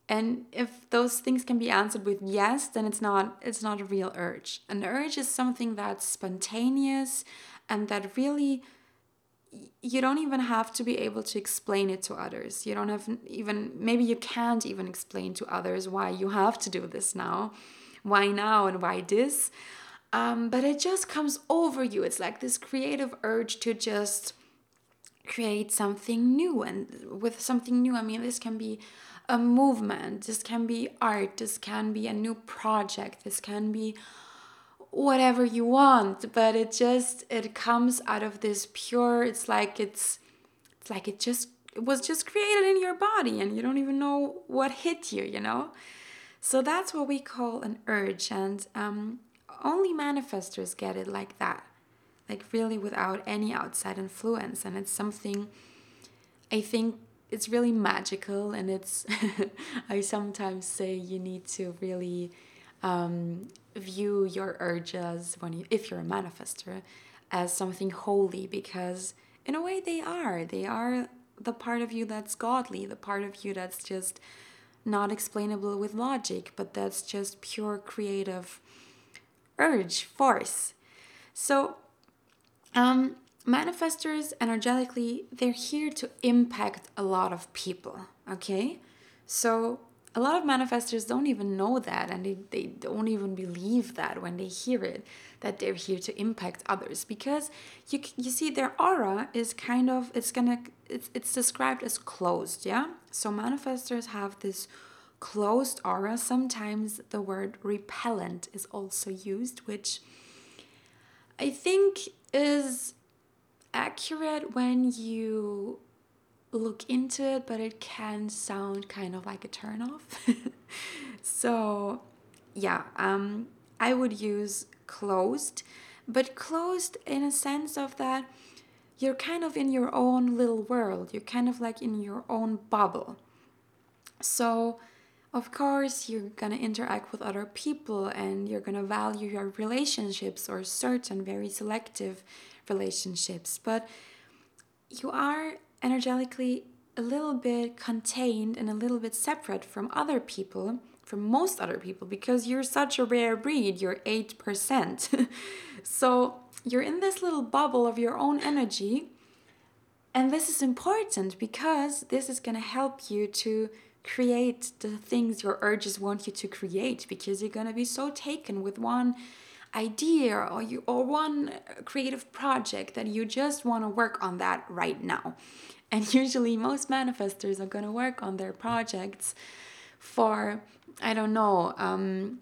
And if those things can be answered with yes, then it's not it's not a real urge. An urge is something that's spontaneous and that really you don't even have to be able to explain it to others. You don't have even maybe you can't even explain to others why you have to do this now. Why now and why this? Um, but it just comes over you. It's like this creative urge to just create something new. And with something new, I mean, this can be a movement, this can be art, this can be a new project, this can be whatever you want but it just it comes out of this pure it's like it's it's like it just it was just created in your body and you don't even know what hit you you know so that's what we call an urge and um, only manifestors get it like that like really without any outside influence and it's something i think it's really magical and it's i sometimes say you need to really um, view your urges when you, if you're a manifestor, as something holy because in a way they are. They are the part of you that's godly, the part of you that's just not explainable with logic, but that's just pure creative urge, force. So, um, manifestors energetically, they're here to impact a lot of people, okay? So, a lot of manifestors don't even know that and they, they don't even believe that when they hear it that they're here to impact others because you you see their aura is kind of it's gonna it's, it's described as closed yeah so manifestors have this closed aura sometimes the word repellent is also used which i think is accurate when you look into it, but it can sound kind of like a turn off. so, yeah, um, I would use closed, but closed in a sense of that you're kind of in your own little world, you're kind of like in your own bubble. So, of course, you're gonna interact with other people and you're gonna value your relationships or certain very selective relationships, but you are energetically a little bit contained and a little bit separate from other people, from most other people, because you're such a rare breed, you're 8%. so you're in this little bubble of your own energy. And this is important because this is going to help you to create the things your urges want you to create because you're going to be so taken with one idea or you or one creative project that you just want to work on that right now. And usually most manifestors are going to work on their projects for I don't know, um,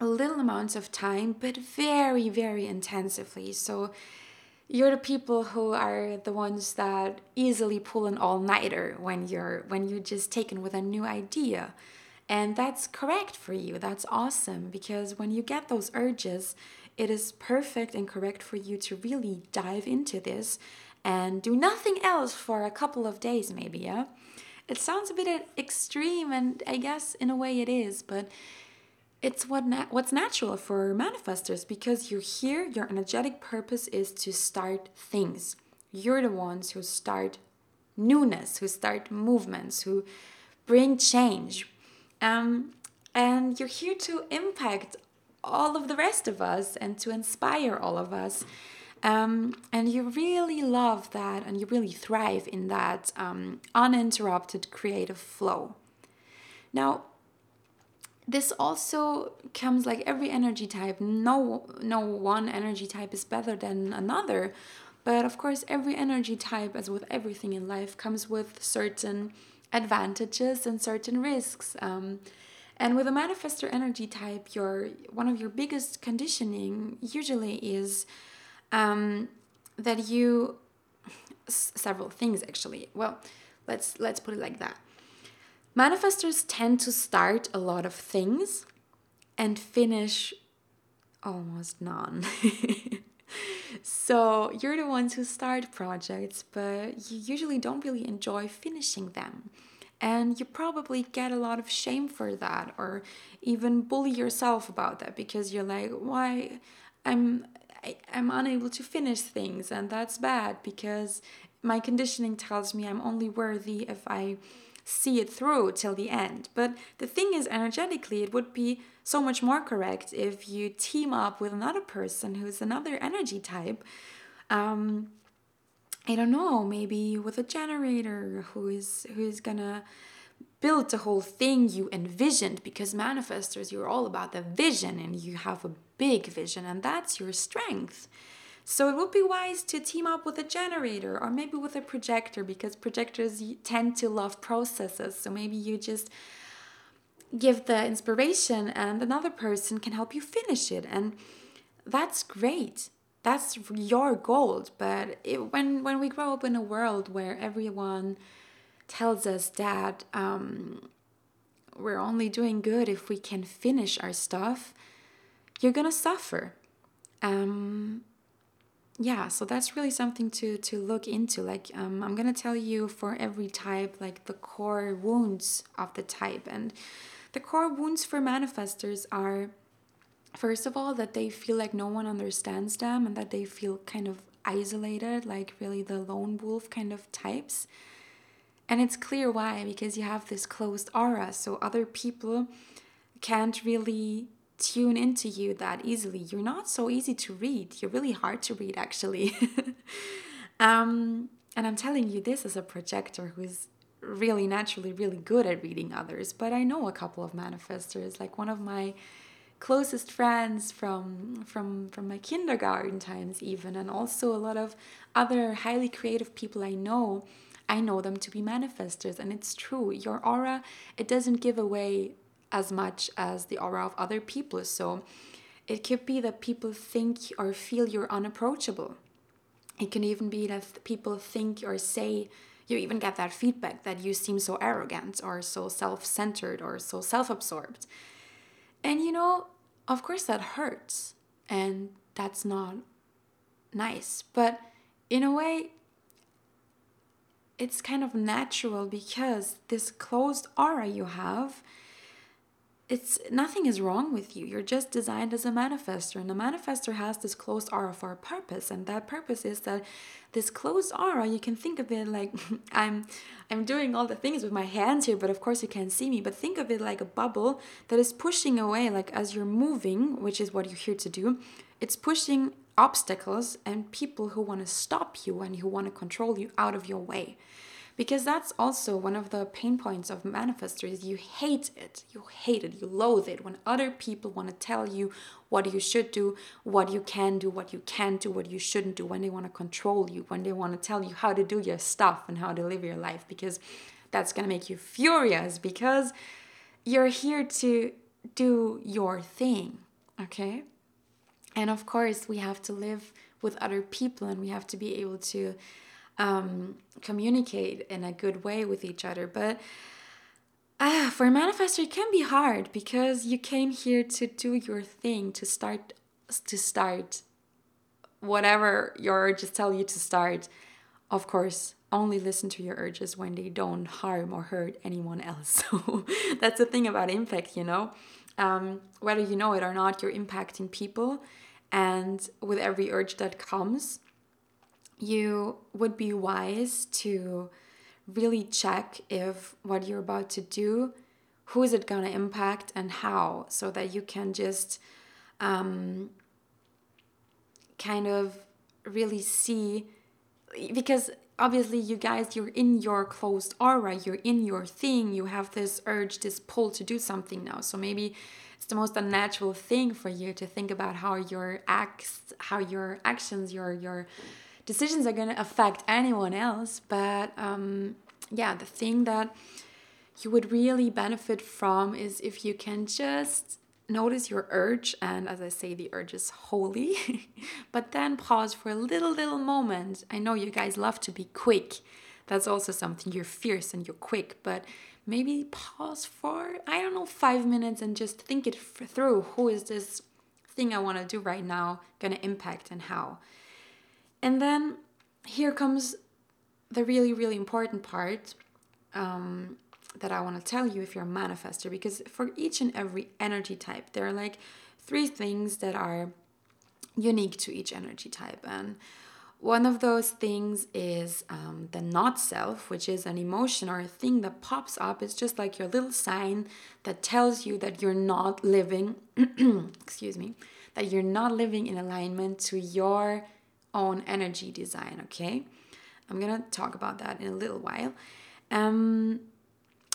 little amounts of time, but very, very intensively. So you're the people who are the ones that easily pull an all-nighter when you're when you're just taken with a new idea and that's correct for you. That's awesome because when you get those urges, it is perfect and correct for you to really dive into this and do nothing else for a couple of days, maybe, yeah? It sounds a bit extreme, and I guess in a way it is, but it's what na- what's natural for manifestors because you're here, your energetic purpose is to start things. You're the ones who start newness, who start movements, who bring change, um, and you're here to impact all of the rest of us and to inspire all of us. Um, and you really love that and you really thrive in that um, uninterrupted creative flow. Now, this also comes like every energy type. No, no one energy type is better than another, but of course, every energy type, as with everything in life, comes with certain advantages and certain risks. Um, and with a manifestor energy type, your one of your biggest conditioning usually is um, that you several things actually. Well, let's let's put it like that. Manifestors tend to start a lot of things and finish almost none. so you're the ones who start projects, but you usually don't really enjoy finishing them. And you probably get a lot of shame for that, or even bully yourself about that because you're like, why? I'm I, I'm unable to finish things, and that's bad because my conditioning tells me I'm only worthy if I see it through till the end. But the thing is, energetically, it would be so much more correct if you team up with another person who's another energy type. Um, I don't know, maybe with a generator who is who is gonna build the whole thing you envisioned because manifestors you're all about the vision and you have a big vision and that's your strength. So it would be wise to team up with a generator or maybe with a projector because projectors tend to love processes. So maybe you just give the inspiration and another person can help you finish it. And that's great. That's your goal. But it, when, when we grow up in a world where everyone tells us that um, we're only doing good if we can finish our stuff, you're gonna suffer. Um, yeah so that's really something to to look into like um, i'm gonna tell you for every type like the core wounds of the type and the core wounds for manifestors are first of all that they feel like no one understands them and that they feel kind of isolated like really the lone wolf kind of types. And it's clear why because you have this closed aura so other people can't really tune into you that easily. You're not so easy to read. You're really hard to read actually. Um, and i'm telling you this as a projector who's really naturally really good at reading others but i know a couple of manifestors. Like one of my closest friends from from from my kindergarten times even and also a lot of other highly creative people I know I know them to be manifestors and it's true. Your aura it doesn't give away as much as the aura of other people. So it could be that people think or feel you're unapproachable. It can even be that people think or say you even get that feedback that you seem so arrogant or so self-centered or so self-absorbed. And you know of course that hurts and that's not nice. But in a way, it's kind of natural because this closed aura you have it's nothing is wrong with you. You're just designed as a manifestor, and a manifestor has this closed aura for a purpose, and that purpose is that this closed aura. You can think of it like I'm, I'm doing all the things with my hands here, but of course you can't see me. But think of it like a bubble that is pushing away, like as you're moving, which is what you're here to do. It's pushing obstacles and people who want to stop you and who want to control you out of your way because that's also one of the pain points of manifestors you hate it. You hate it. You loathe it. When other people want to tell you what you should do what you can do what you can't do what you shouldn't do when they want to control you when they want to tell you how to do your stuff and how to live your life because that's going to make you furious because you're here to do your thing okay? And of course we have to live with other people and we have to be able to um, communicate in a good way with each other. But ah, for a manifestor, it can be hard because you came here to do your thing, to start, to start whatever your urges tell you to start. Of course, only listen to your urges when they don't harm or hurt anyone else. So that's the thing about impact, you know. Um, whether you know it or not, you're impacting people, and with every urge that comes, you would be wise to really check if what you're about to do who is it going to impact and how so that you can just um, kind of really see because obviously you guys you're in your closed aura you're in your thing you have this urge this pull to do something now. So maybe it's the most unnatural thing for you to think about how your acts how your actions your your decisions are going to affect anyone else. But um, yeah, the thing that you would really benefit from is if you can just notice your urge and as i say the urge is holy but then pause for a little little moment. I know you guys love to be quick. That's also something you're fierce and you're quick but maybe pause for i don't know five minutes and just think it through. Who is this thing i want to do right now going to impact and how and then here comes the really, really important part um, that I want to tell you if you're a manifestor, because for each and every energy type, there are like three things that are unique to each energy type. And one of those things is um, the not self, which is an emotion or a thing that pops up. It's just like your little sign that tells you that you're not living, excuse me, that you're not living in alignment to your own energy design, okay? I'm gonna talk about that in a little while. Um,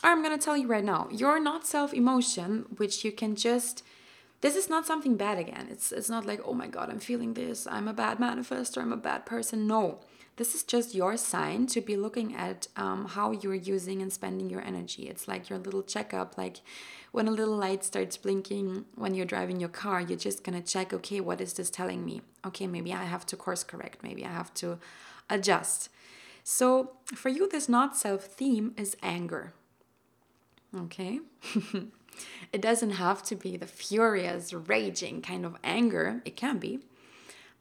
I'm gonna tell you right now, your not self emotion, which you can just this is not something bad again. It's it's not like, oh my god, I'm feeling this, I'm a bad manifestor, I'm a bad person. No. This is just your sign to be looking at um, how you're using and spending your energy. It's like your little checkup, like when a little light starts blinking when you're driving your car, you're just gonna check, okay, what is this telling me? Okay, maybe I have to course correct, maybe I have to adjust. So for you, this not self theme is anger. Okay? it doesn't have to be the furious, raging kind of anger, it can be.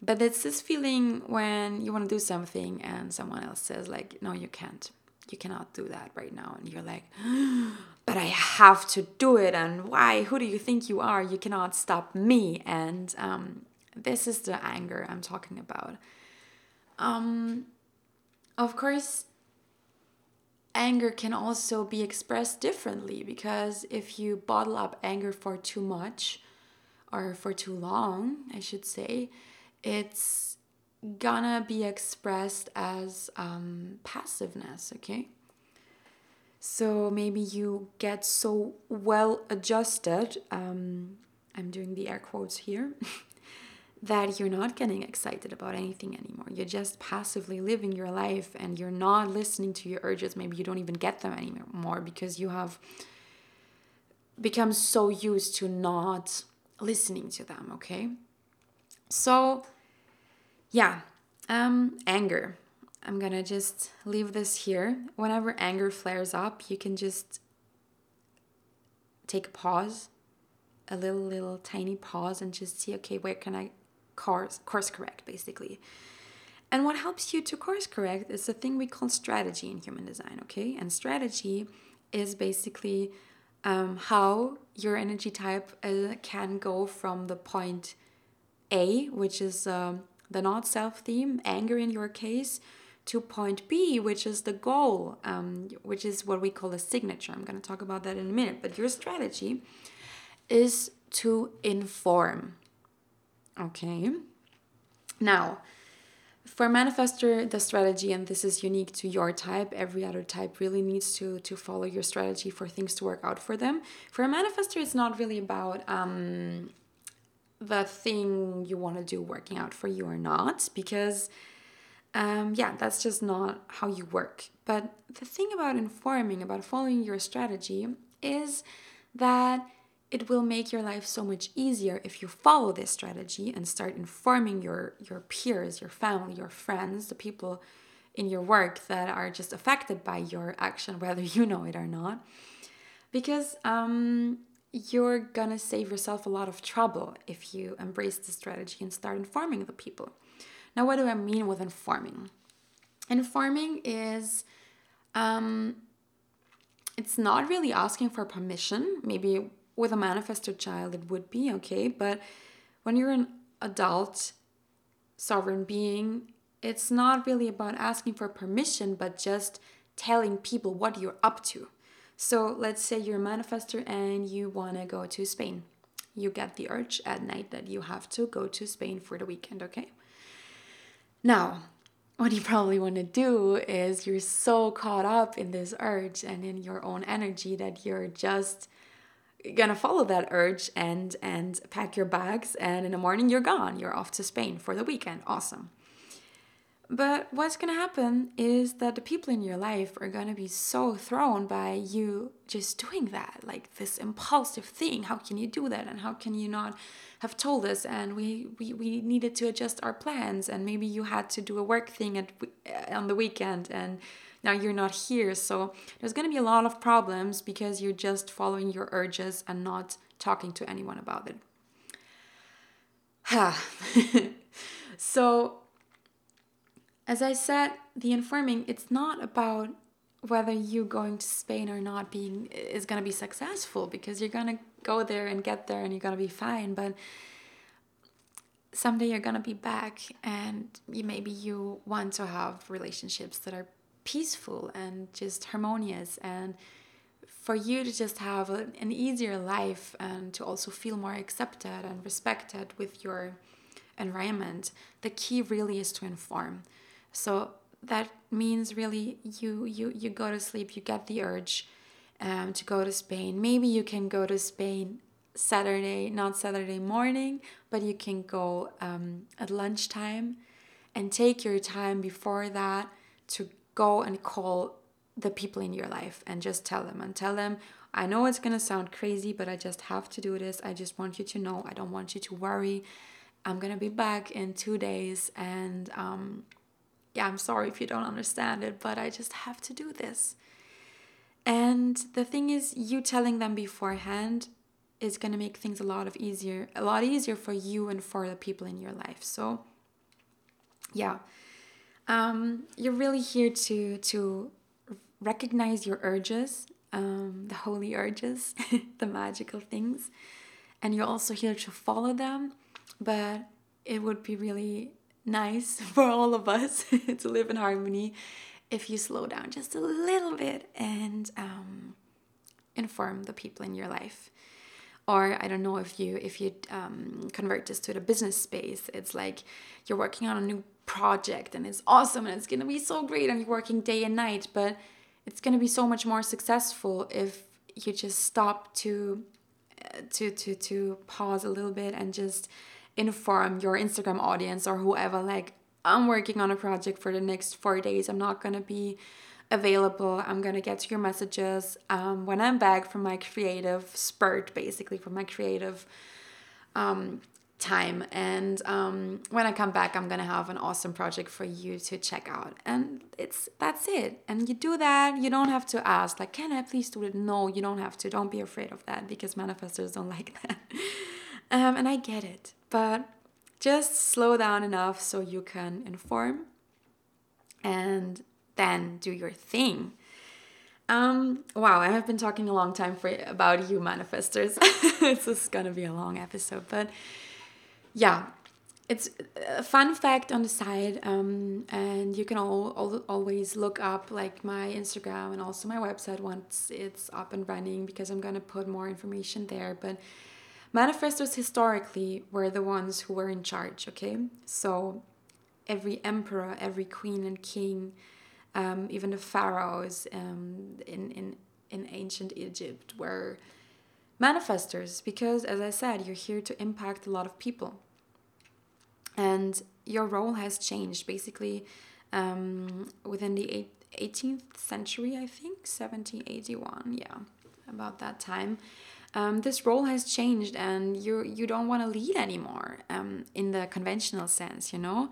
But it's this feeling when you want to do something and someone else says, like, no, you can't. you cannot do that right now. And you're like, but I have to do it. And why? Who do you think you are? You cannot stop me. And um, this is the anger I'm talking about. Um, of course, anger can also be expressed differently because if you bottle up anger for too much or for too long, I should say, it's gonna be expressed as um, passiveness, okay? So maybe you get so well adjusted, um, I'm doing the air quotes here, that you're not getting excited about anything anymore. You're just passively living your life and you're not listening to your urges. Maybe you don't even get them anymore because you have become so used to not listening to them, okay? So, yeah, um, anger. I'm gonna just leave this here. Whenever anger flares up, you can just take a pause, a little, little tiny pause, and just see, okay, where can I course, course correct, basically? And what helps you to course correct is the thing we call strategy in human design, okay? And strategy is basically um, how your energy type uh, can go from the point A, which is um, the not self theme, anger in your case, to point B, which is the goal, um, which is what we call a signature. I'm going to talk about that in a minute. But your strategy is to inform. Okay. Now, for manifestor the strategy and this is unique to your type every other type really needs to to follow your strategy for things to work out for them for a manifestor it's not really about um the thing you want to do working out for you or not because um, yeah that's just not how you work. But the thing about informing about following your strategy is that it will make your life so much easier if you follow this strategy and start informing your your peers your family your friends the people in your work that are just affected by your action whether you know it or not. Because um, you're gonna save yourself a lot of trouble if you embrace the strategy and start informing the people. Now, what do I mean with informing? Informing is um, it's not really asking for permission. Maybe with a manifestor child, it would be okay, but when you're an adult, sovereign being, it's not really about asking for permission, but just telling people what you're up to. So let's say you're a manifestor and you want to go to Spain. You get the urge at night that you have to go to Spain for the weekend, okay? Now, what you probably want to do is you're so caught up in this urge and in your own energy that you're just gonna follow that urge and and pack your bags and in the morning you're gone you're off to spain for the weekend awesome but what's going to happen is that the people in your life are going to be so thrown by you just doing that, like this impulsive thing. How can you do that? And how can you not have told us? And we, we, we needed to adjust our plans. And maybe you had to do a work thing at, uh, on the weekend and now you're not here. So there's going to be a lot of problems because you're just following your urges and not talking to anyone about it. Ha! So as I said, the informing, it's not about whether you going to Spain or not being is going to be successful because you're going to go there and get there and you're going to be fine, but someday you're going to be back and you, maybe you want to have relationships that are peaceful and just harmonious and for you to just have a, an easier life and to also feel more accepted and respected with your environment the key really is to inform so that means really you you you go to sleep, you get the urge um, to go to Spain. Maybe you can go to Spain Saturday, not Saturday morning, but you can go um, at lunchtime and take your time before that to go and call the people in your life and just tell them and tell them I know it's gonna sound crazy, but I just have to do this. I just want you to know. I don't want you to worry. I'm gonna be back in two days, and um, yeah, I'm sorry if you don't understand it, but I just have to do this. And the thing is, you telling them beforehand is going to make things a lot of easier, a lot easier for you and for the people in your life. So, yeah, um, you're really here to to recognize your urges, um, the holy urges, the magical things, and you're also here to follow them. But it would be really nice for all of us to live in harmony if you slow down just a little bit and um, inform the people in your life. Or i don't know if you if you um, convert this to the business space it's like you're working on a new project and it's awesome and it's going to be so great and you're working day and night but it's going to be so much more successful if you just stop to uh, to to to pause a little bit and just inform your instagram audience or whoever like i'm working on a project for the next four days i'm not going to be available. I'm gonna get to your messages um, when I'm back from my creative spurt, basically from my creative um, time. And um, when I come back, I'm gonna have an awesome project for you to check out. And it's that's it. And you do that. You don't have to ask like, can I please do it? No, you don't have to. Don't be afraid of that because manifestors don't like that. Um, and I get it, but just slow down enough so you can inform and then do your thing. Um, wow, I have been talking a long time for about you manifestors. this is gonna be a long episode, but yeah, it's a fun fact on the side. Um, and you can all, all always look up like my Instagram and also my website once it's up and running because I'm gonna put more information there. But manifestors historically were the ones who were in charge. Okay, so every emperor, every queen and king um, even the pharaohs um, in, in, in ancient Egypt were manifestors because, as I said, you're here to impact a lot of people. And your role has changed basically um, within the 18th century, I think, 1781, yeah, about that time. Um, this role has changed and you you don't want to lead anymore um, in the conventional sense you know?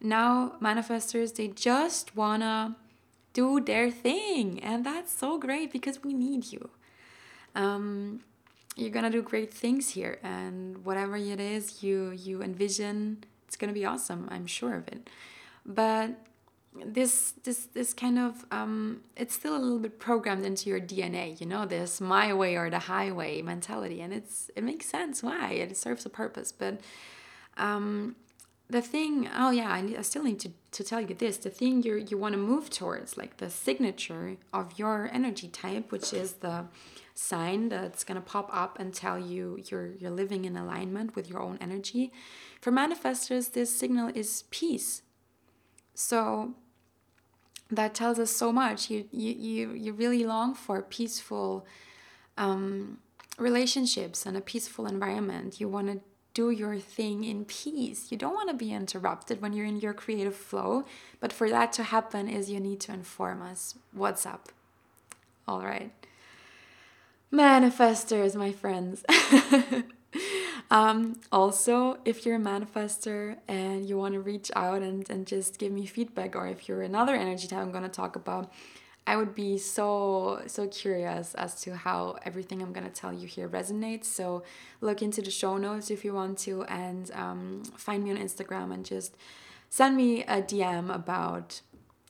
Now manifestors they just wanna do their thing and that's so great because we need you. Um, you're gonna do great things here and whatever it is you you envision it's gonna be awesome i'm sure of it. But this this this kind of um, it's still a little bit programmed into your dna you know this my way or the highway mentality. And it's it makes sense why. It serves a purpose. But um, the thing oh yeah I, I still need to, to tell you this. The thing you you want to move towards like the signature of your energy type which is the sign that's going to pop up and tell you you're you're living in alignment with your own energy for manifestors this signal is peace. So that tells us so much you you you, you really long for peaceful um, relationships and a peaceful environment you want to do your thing in peace. You don't want to be interrupted when you're in your creative flow, but for that to happen is you need to inform us what's up. All right. Manifestors, my friends. um, also, if you're a manifestor and you want to reach out and, and just give me feedback, or if you're another energy type I'm going to talk about, I would be so so curious as to how everything I'm gonna tell you here resonates. So look into the show notes if you want to, and um, find me on Instagram and just send me a DM about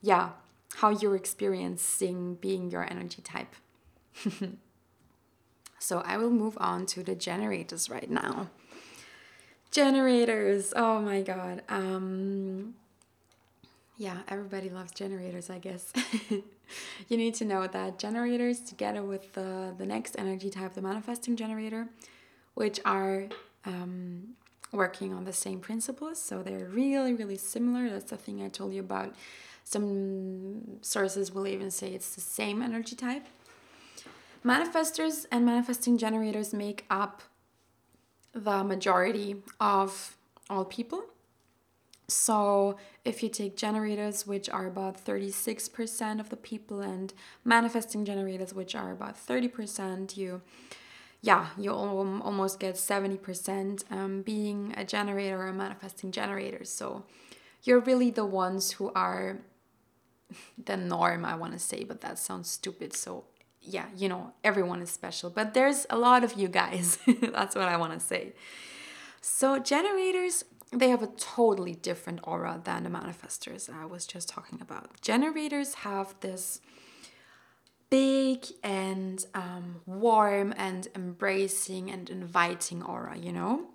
yeah how you're experiencing being your energy type. so I will move on to the generators right now. Generators, oh my god. Um, yeah, everybody loves generators, I guess. you need to know that generators, together with the, the next energy type, the manifesting generator, which are um, working on the same principles. So they're really, really similar. That's the thing I told you about. Some sources will even say it's the same energy type. Manifestors and manifesting generators make up the majority of all people so, if you take generators, which are about 36% of the people, and manifesting generators, which are about 30%, you, yeah, you almost get 70% um, being a generator or a manifesting generator. So, you're really the ones who are the norm, I want to say, but that sounds stupid. So, yeah, you know, everyone is special, but there's a lot of you guys. That's what I want to say. So, generators they have a totally different aura than the manifestors I was just talking about. Generators have this big and um, warm and embracing and inviting aura, you know?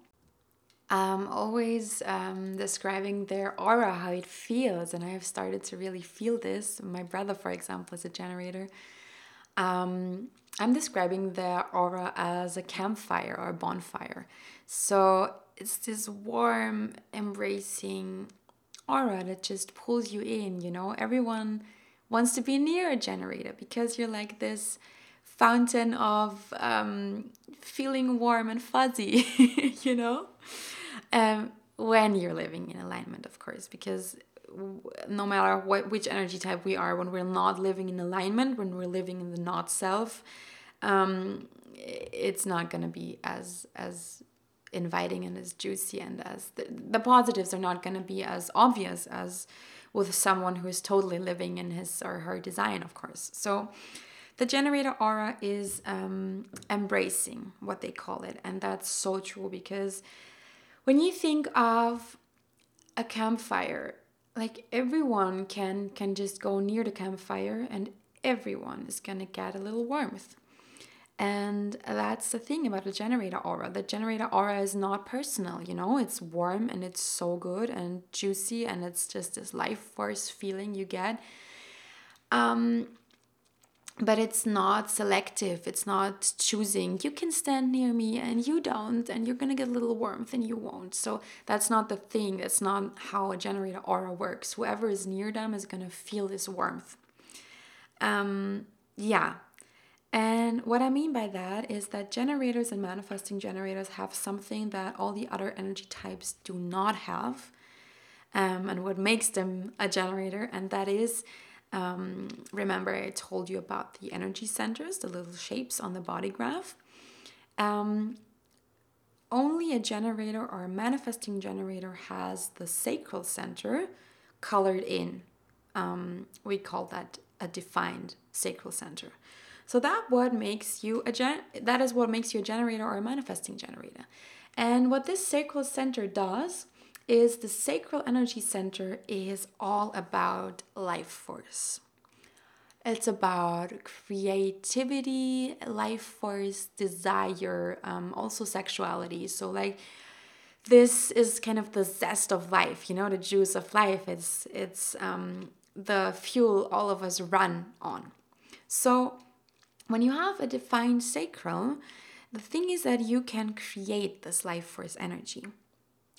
I'm always um, describing their aura, how it feels, and I have started to really feel this. My brother, for example, is a generator. Um, I'm describing their aura as a campfire or a bonfire. So it's this warm, embracing aura that just pulls you in, you know? Everyone wants to be near a generator because you're like this fountain of um, feeling warm and fuzzy, you know? Um, when you're living in alignment, of course, because no matter what which energy type we are, when we're not living in alignment, when we're living in the not self, um, it's not gonna be as as inviting and as juicy and as the, the positives are not gonna be as obvious as with someone who is totally living in his or her design, of course. So the generator aura is um, embracing what they call it, and that's so true because when you think of a campfire, like everyone can can just go near the campfire and everyone is gonna get a little warmth. And that's the thing about the generator aura. The generator aura is not personal, you know, it's warm and it's so good and juicy and it's just this life force feeling you get. Um, but it's not selective, it's not choosing. You can stand near me and you don't, and you're gonna get a little warmth and you won't. So that's not the thing, that's not how a generator aura works. Whoever is near them is gonna feel this warmth. Um, yeah, and what I mean by that is that generators and manifesting generators have something that all the other energy types do not have, um, and what makes them a generator, and that is um, remember, I told you about the energy centers, the little shapes on the body graph. Um, only a generator or a manifesting generator has the sacral center colored in. Um, we call that a defined sacral center. So that what makes you a gen- that is what makes you a generator or a manifesting generator. And what this sacral center does is the sacral energy center is all about life force. It's about creativity, life force, desire, um, also sexuality. So like this is kind of the zest of life, you know, the juice of life. It's it's um, the fuel all of us run on. So when you have a defined sacral, the thing is that you can create this life force energy.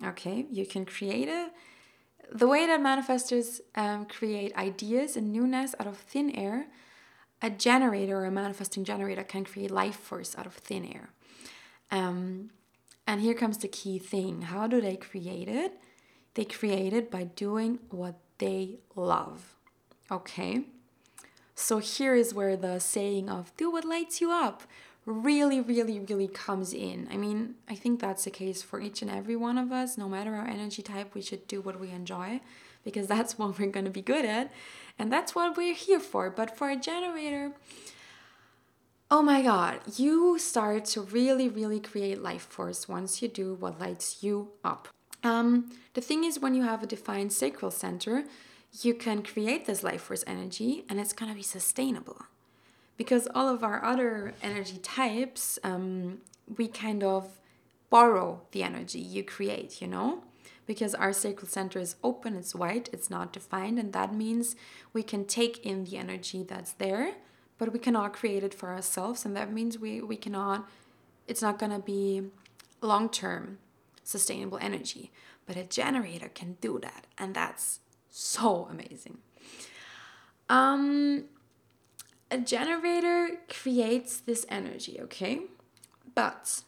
Okay, you can create it. The way that manifestors um, create ideas and newness out of thin air, a generator or a manifesting generator can create life force out of thin air. Um, and here comes the key thing how do they create it? They create it by doing what they love. Okay? So here is where the saying of do what lights you up really, really, really comes in. I mean, I think that's the case for each and every one of us. No matter our energy type, we should do what we enjoy because that's what we're going to be good at and that's what we're here for. But for a generator, oh my god, you start to really, really create life force once you do what lights you up. Um, the thing is, when you have a defined sacral center, you can create this life force energy and it's going to be sustainable because all of our other energy types um, we kind of borrow the energy you create you know because our sacral center is open it's white it's not defined and that means we can take in the energy that's there but we cannot create it for ourselves and that means we, we cannot it's not to be long term sustainable energy but a generator can do that and that's so amazing. Um, a generator creates this energy, okay? But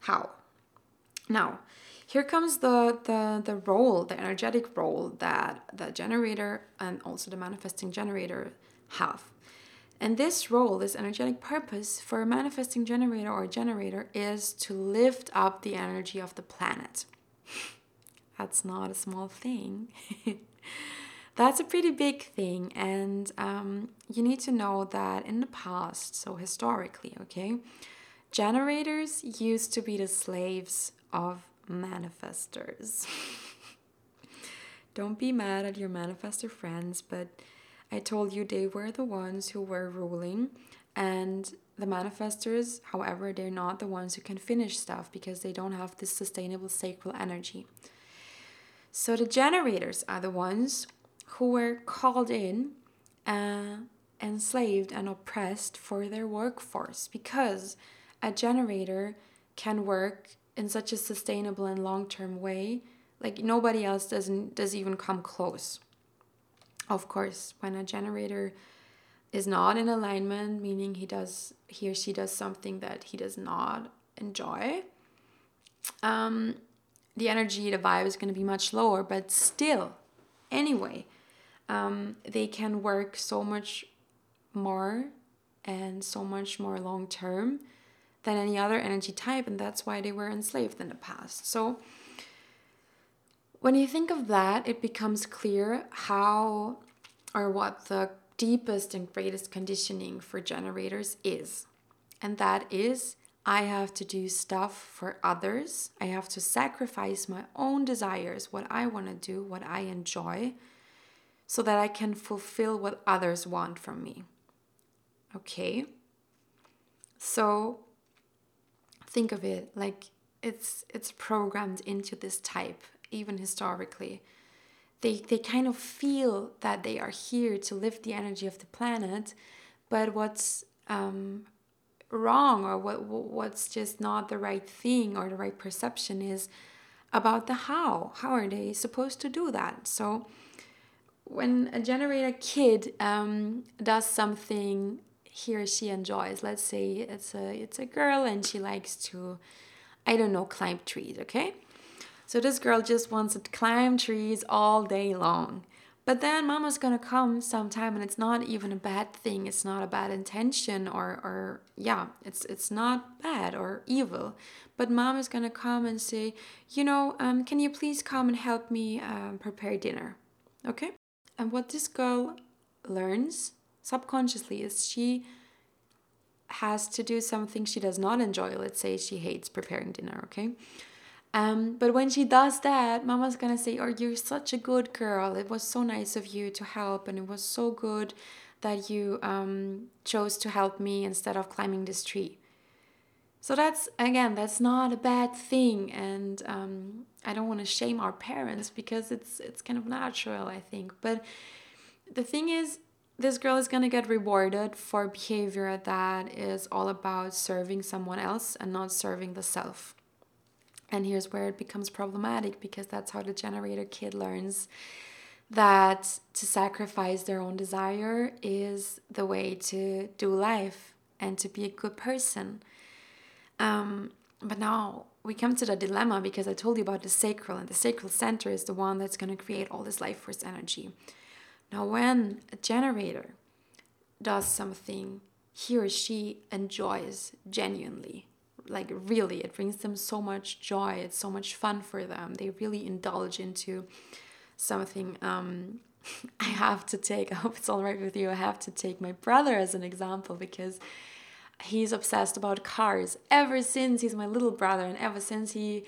how? Now, here comes the, the, the role, the energetic role that the generator and also the manifesting generator have. And this role, this energetic purpose for a manifesting generator or generator is to lift up the energy of the planet. That's not a small thing. That's a pretty big thing, and um, you need to know that in the past, so historically, okay, generators used to be the slaves of manifestors. Don't be mad at your manifestor friends, but I told you they were the ones who were ruling, and the manifestors, however, they're not the ones who can finish stuff because they don't have this sustainable sacral energy. So the generators are the ones who were called in, uh, enslaved, and oppressed for their workforce. Because a generator can work in such a sustainable and long-term way like nobody else doesn't does even come close. Of course when a generator is not in alignment meaning he does he or she does something that he does not enjoy um the energy the vibe is going to be much lower. But still anyway um, they can work so much more and so much more long term than any other energy type, and that's why they were enslaved in the past. So, when you think of that, it becomes clear how or what the deepest and greatest conditioning for generators is. And that is I have to do stuff for others. I have to sacrifice my own desires, what I want to do, what I enjoy, so that I can fulfill what others want from me. Okay? So think of it like it's it's programmed into this type even historically they they kind of feel that they are here to lift the energy of the planet but what's um, wrong or what what's just not the right thing or the right perception is about the how how are they supposed to do that so when a generator kid um, does something he or she enjoys. Let's say it's a it's a girl and she likes to I don't know climb trees, okay? So this girl just wants to climb trees all day long. But then mama's gonna come sometime and it's not even a bad thing. It's not a bad intention or or yeah, it's it's not bad or evil. But mom is gonna come and say, you know, um, can you please come and help me um, prepare dinner? Okay? And what this girl learns subconsciously is she has to do something she does not enjoy. Let's say she hates preparing dinner, okay? Um, but when she does that, mama's gonna say, Oh, you're such a good girl. It was so nice of you to help, and it was so good that you um, chose to help me instead of climbing this tree. So that's again, that's not a bad thing, and um, I don't want to shame our parents because it's it's kind of natural, I think. But the thing is, this girl is going to get rewarded for behavior that is all about serving someone else and not serving the self. And here's where it becomes problematic because that's how the generator kid learns that to sacrifice their own desire is the way to do life and to be a good person. Um, but now we come to the dilemma because I told you about the sacral, and the sacral center is the one that's going to create all this life force energy. Now, when a generator does something he or she enjoys genuinely, like really, it brings them so much joy, it's so much fun for them, they really indulge into something. Um, I have to take, I hope it's all right with you, I have to take my brother as an example because he's obsessed about cars ever since he's my little brother and ever since he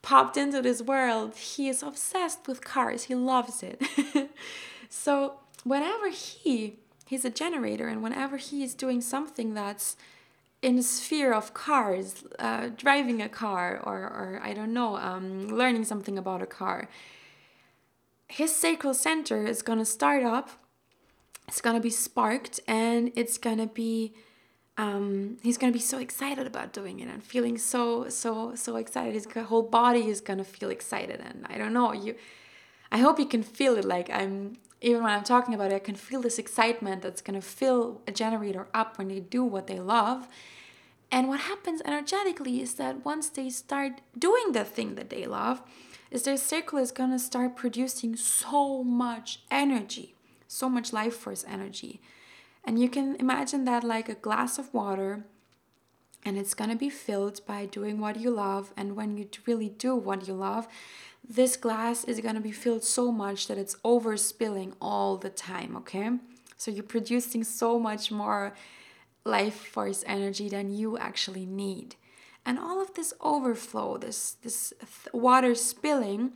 popped into this world he is obsessed with cars he loves it So whenever he he's a generator, and whenever he is doing something that's in the sphere of cars, uh, driving a car, or or I don't know, um, learning something about a car, his sacral center is gonna start up. It's gonna be sparked, and it's gonna be. Um, he's gonna be so excited about doing it and feeling so so so excited. His whole body is gonna feel excited, and I don't know you. I hope you can feel it. Like I'm even when I'm talking about it, I can feel this excitement that's to fill a generator up when they do what they love. And what happens energetically is that once they start doing the thing that they love, is their sacral is to start producing so much energy, so much life force energy. And you can imagine that like a glass of water and it's going to be filled by doing what you love and when you really do what you love this glass is going to be filled so much that it's overspilling all the time, okay? So you're producing so much more life force energy than you actually need. And all of this overflow, this this water spilling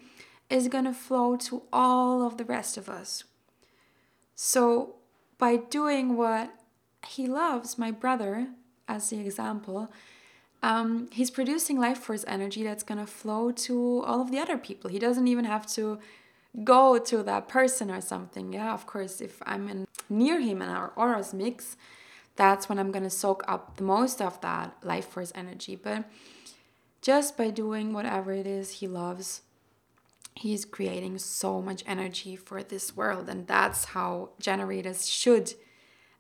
is going to flow to all of the rest of us. So, by doing what he loves, my brother, as the example, um, he's producing life force energy that's going to flow to all of the other people. He doesn't even have to go to that person or something. Yeah, of course, if I'm in, near him and our auras mix, that's when I'm going to soak up the most of that life force energy. But just by doing whatever it is he loves, he's creating so much energy for this world. And that's how generators should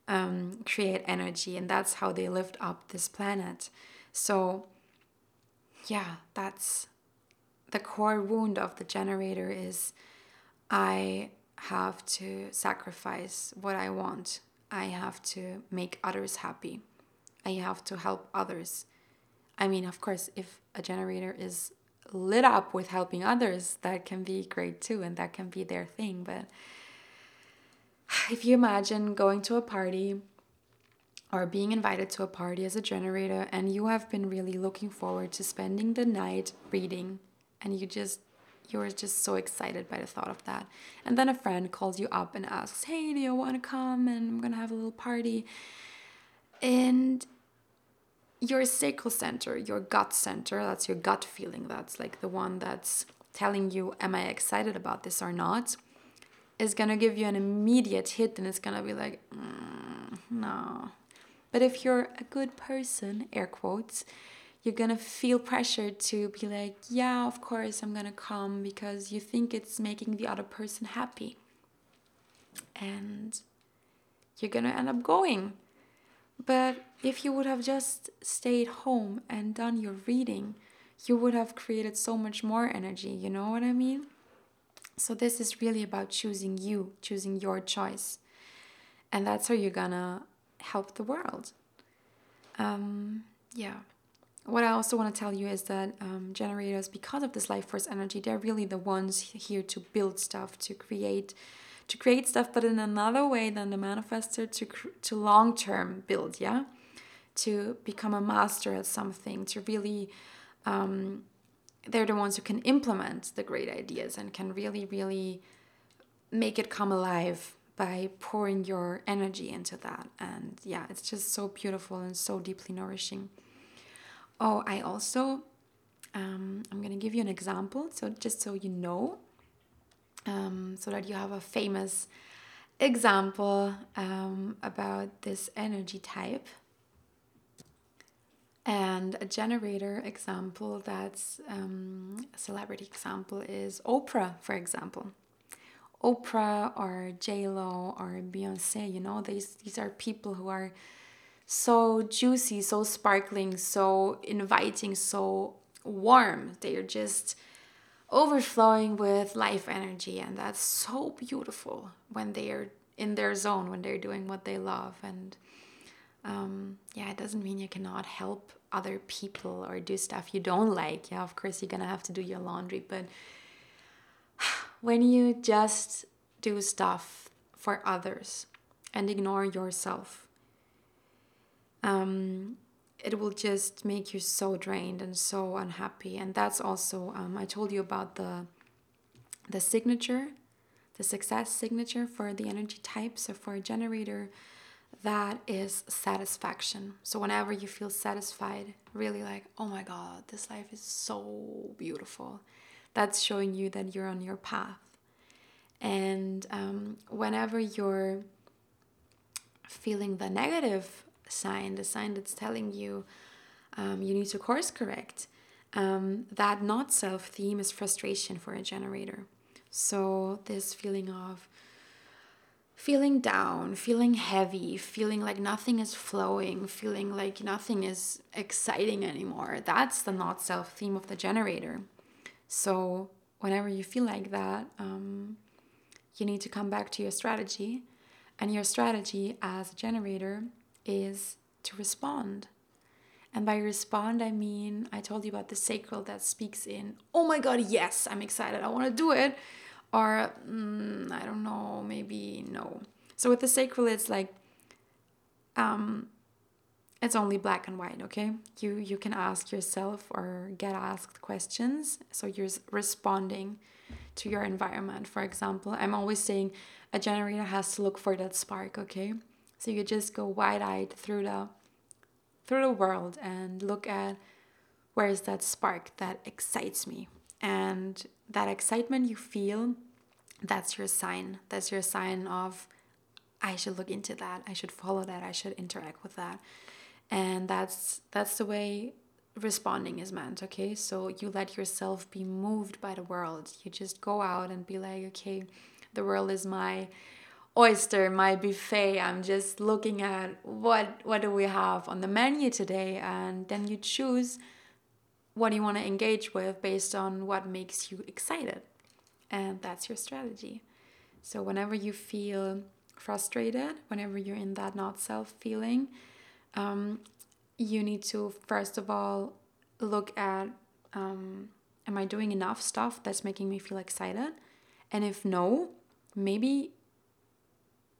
um, create energy, and that's how they lift up this planet. So, yeah, that's the core wound of the generator is I have to sacrifice what I want. I have to make others happy. I have to help others. I mean, of course, if a generator is lit up with helping others, that can be great too, and that can be their thing. But if you imagine going to a party or being invited to a party as a generator and you have been really looking forward to spending the night reading and you just you're just so excited by the thought of that. And then a friend calls you up and asks, Hey, do you want to come? And I'm going to have a little party. And your sacral center, your gut center, that's your gut feeling, that's like the one that's telling you, Am I excited about this or not? is to give you an immediate hit and it's to be like, mm, No. But if you're a good person, air quotes, you're gonna feel pressured to be like, yeah, of course I'm gonna come because you think it's making the other person happy. And you're gonna end up going. But if you would have just stayed home and done your reading, you would have created so much more energy, you know what I mean? So, this is really about choosing you, choosing your choice. And that's how you're gonna help the world. Um, yeah what I also want to tell you is that um, generators, because of this life force energy, they're really the ones here to build stuff, to create, to create stuff, but in another way than the manifestor, to to long term build, yeah, to become a master at something, to really, um, they're the ones who can implement the great ideas and can really, really make it come alive by pouring your energy into that. And yeah, it's just so beautiful and so deeply nourishing. Oh, I also, um, I'm going to give you an example. So, just so you know, um, so that you have a famous example um, about this energy type. And a generator example that's um, a celebrity example is Oprah, for example. Oprah or J Lo or Beyonce, you know, these these are people who are so juicy, so sparkling, so inviting, so warm. They are just overflowing with life energy, and that's so beautiful when they are in their zone, when they're doing what they love. And um, yeah, it doesn't mean you cannot help other people or do stuff you don't like. Yeah, of course, you're gonna have to do your laundry, but when you just do stuff for others and ignore yourself, um, it will just make you so drained and so unhappy. And that's also um, I told you about the the signature, the success signature for the energy type. So for a generator, that is satisfaction. So whenever you feel satisfied, really like, oh my God, this life is so beautiful, that's showing you that you're on your path. And um, whenever you're feeling the negative sign, the sign that's telling you um, you need to course correct, um, that not self theme is frustration for a generator. So, this feeling of feeling down, feeling heavy, feeling like nothing is flowing, feeling like nothing is exciting anymore, that's the not self theme of the generator. So, whenever you feel like that, um, you need to come back to your strategy. And your strategy as a generator is to respond. And by respond, I mean, I told you about the sacral that speaks in, oh my God, yes, I'm excited, I want to do it. Or, mm, I don't know, maybe no. So with the sacral, it's like, um, it's only black and white, okay? You, you can ask yourself or get asked questions. So you're responding to your environment. For example, I'm always saying a generator has to look for that spark, okay? So you just go wide-eyed through the through the world and look at where is that spark that excites me. And that excitement you feel, that's your sign. That's your sign of I should look into that. I should follow that. I should interact with that. And that's that's the way responding is meant, okay? So you let yourself be moved by the world. You just go out and be like, okay, the world is my oyster, my buffet. I'm just looking at what what do we have on the menu today and then you choose what you want to engage with based on what makes you excited. And that's your strategy. So whenever you feel frustrated, whenever you're in that not self feeling, um, you need to first of all look at um, am I doing enough stuff that's making me feel excited? And if no, maybe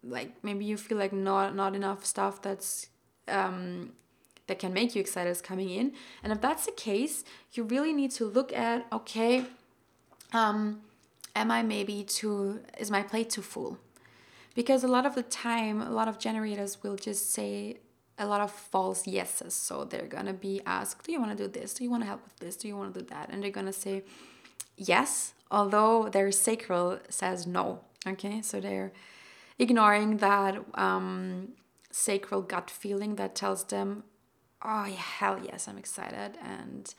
like maybe you feel like not not enough stuff that's um, that can make you excited is coming in. And if that's the case, you really need to look at okay, um, am I maybe too is my plate too full? Because a lot of the time, a lot of generators will just say a lot of false yeses. So they're gonna be asked, Do you wanna do this? Do you wanna help with this? Do you wanna do that? And they're gonna say yes, although their sacral says no. Okay, so they're ignoring that um, sacral gut feeling that tells them, Oh, hell yes, I'm excited. And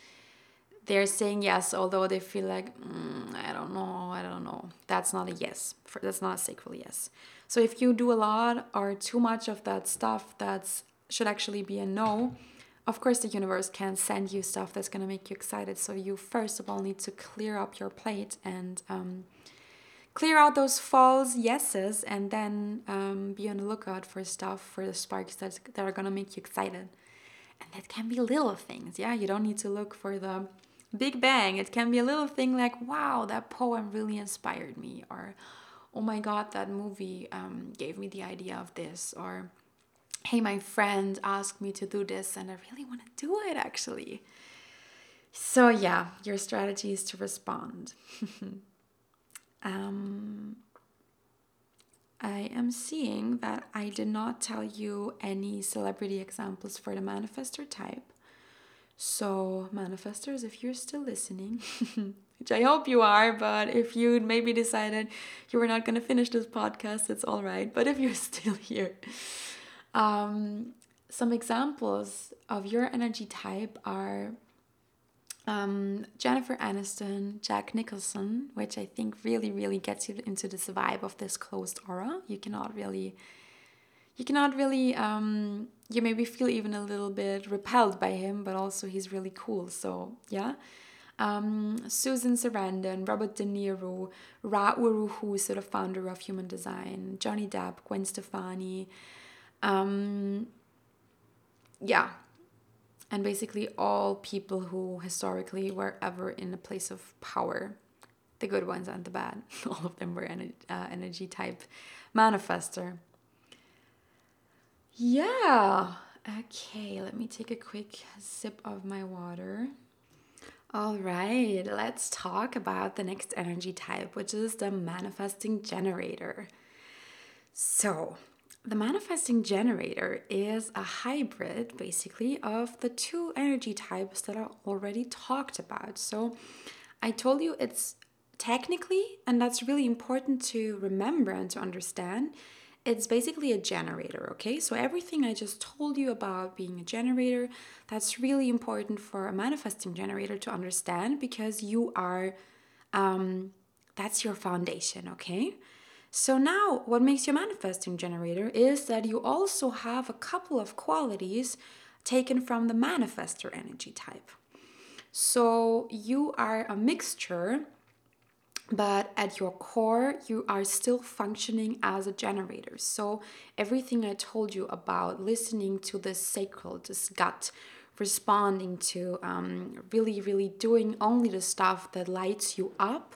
they're saying yes, although they feel like, mm, I don't know, I don't know. That's not a yes. That's not a sacral yes. So if you do a lot or too much of that stuff that should actually be a no, of course the universe can send you stuff that's going to make you excited. So you first of all need to clear up your plate and um, clear out those false yeses and then um, be on the lookout for stuff, for the sparks that, that are going to make you excited. And that can be little things, yeah? You don't need to look for the big bang. It can be a little thing like, wow, that poem really inspired me, or oh my god, that movie um, gave me the idea of this, or hey, my friend asked me to do this and I really want to do it actually. So, yeah, your strategy is to respond. um, I am seeing that I did not tell you any celebrity examples for the manifestor type. So, manifestors, if you're still listening, which I hope you are, but if you maybe decided you were not going to finish this podcast, it's all right. But if you're still here, um, some examples of your energy type are um, Jennifer Aniston, Jack Nicholson, which I think really, really gets you into this vibe of this closed aura. You cannot really, you cannot really, um, you maybe feel even a little bit repelled by him, but also he's really cool. So yeah. Um, Susan Sarandon, Robert De Niro, Ra Uru Hu, so the founder of Human Design, Johnny Depp, Gwen Stefani, um, yeah. And basically, all people who historically were ever in a place of power, the good ones and the bad, all of them were energy, uh, energy type manifestor. Yeah. Okay, let me take a quick sip of my water. All right, let's talk about the next energy type, which is the manifesting generator. So, the manifesting generator is a hybrid basically of the two energy types that I already talked about. So I told you it's technically, and that's really important to remember and to understand, it's basically a generator, okay? So everything I just told you about being a generator, that's really important for a manifesting generator to understand because you are, um, that's your foundation, okay? So now what makes you a manifesting generator is that you also have a couple of qualities taken from the manifestor energy type. So you are a mixture, but at your core, you are still functioning as a generator. So everything I told you about listening to the sacral, this gut, responding to um, really, really doing only the stuff that lights you up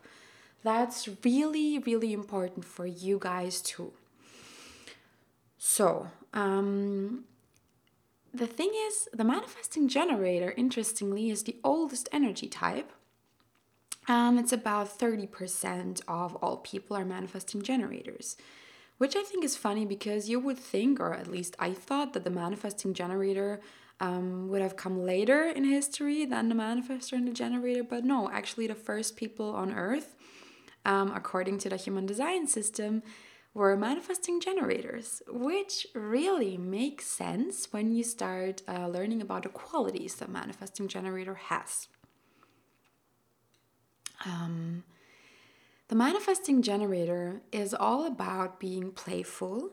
that's really, really important for you guys too. So, um, the thing is, the manifesting generator, interestingly, is the oldest energy type. And it's about 30% of all people are manifesting generators. which I think is funny because you would think, or at least I thought, that the manifesting generator um, would have come later in history than the manifestor and the generator. But no, actually, the first people on Earth, um, according to the human design system, were manifesting generators, which really makes sense when you start uh, learning about the qualities that manifesting generator has. Um, the manifesting generator is all about being playful,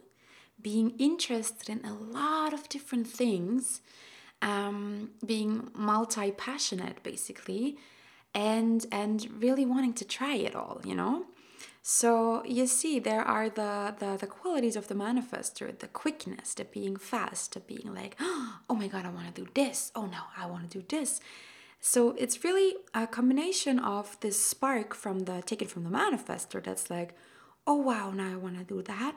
being interested in a lot of different things, um, being multi passionate basically, and and really wanting to try it all, you know. So you see, there are the, the the qualities of the manifestor: the quickness, the being fast, the being like, oh my god, I want to do this. Oh no, I want to do this. So it's really a combination of this spark from the taken from the manifestor that's like, oh wow, now I want to do that,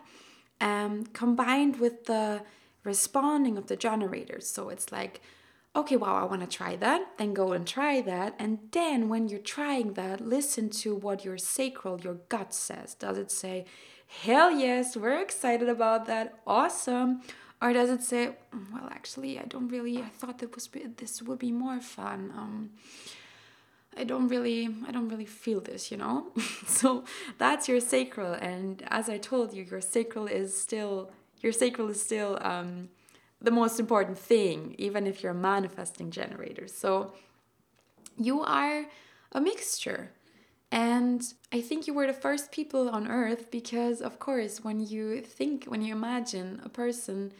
um, combined with the responding of the generators. So it's like, okay, wow, I want to try that, then go and try that. And then when you're trying that, listen to what your sacral, your gut says. Does it say, hell yes, we're excited about that, awesome? Or does it say, mm, well, actually, I don't really, I thought that was this would be more fun. Um, I don't really, I don't really feel this, you know. so that's your sacral, and as I told you, your sacral is still, your sacral is still um, the most important thing, even if you're a manifesting generator. So you are a mixture. And I think you were the first people on earth because, of course, when you think, when you imagine a person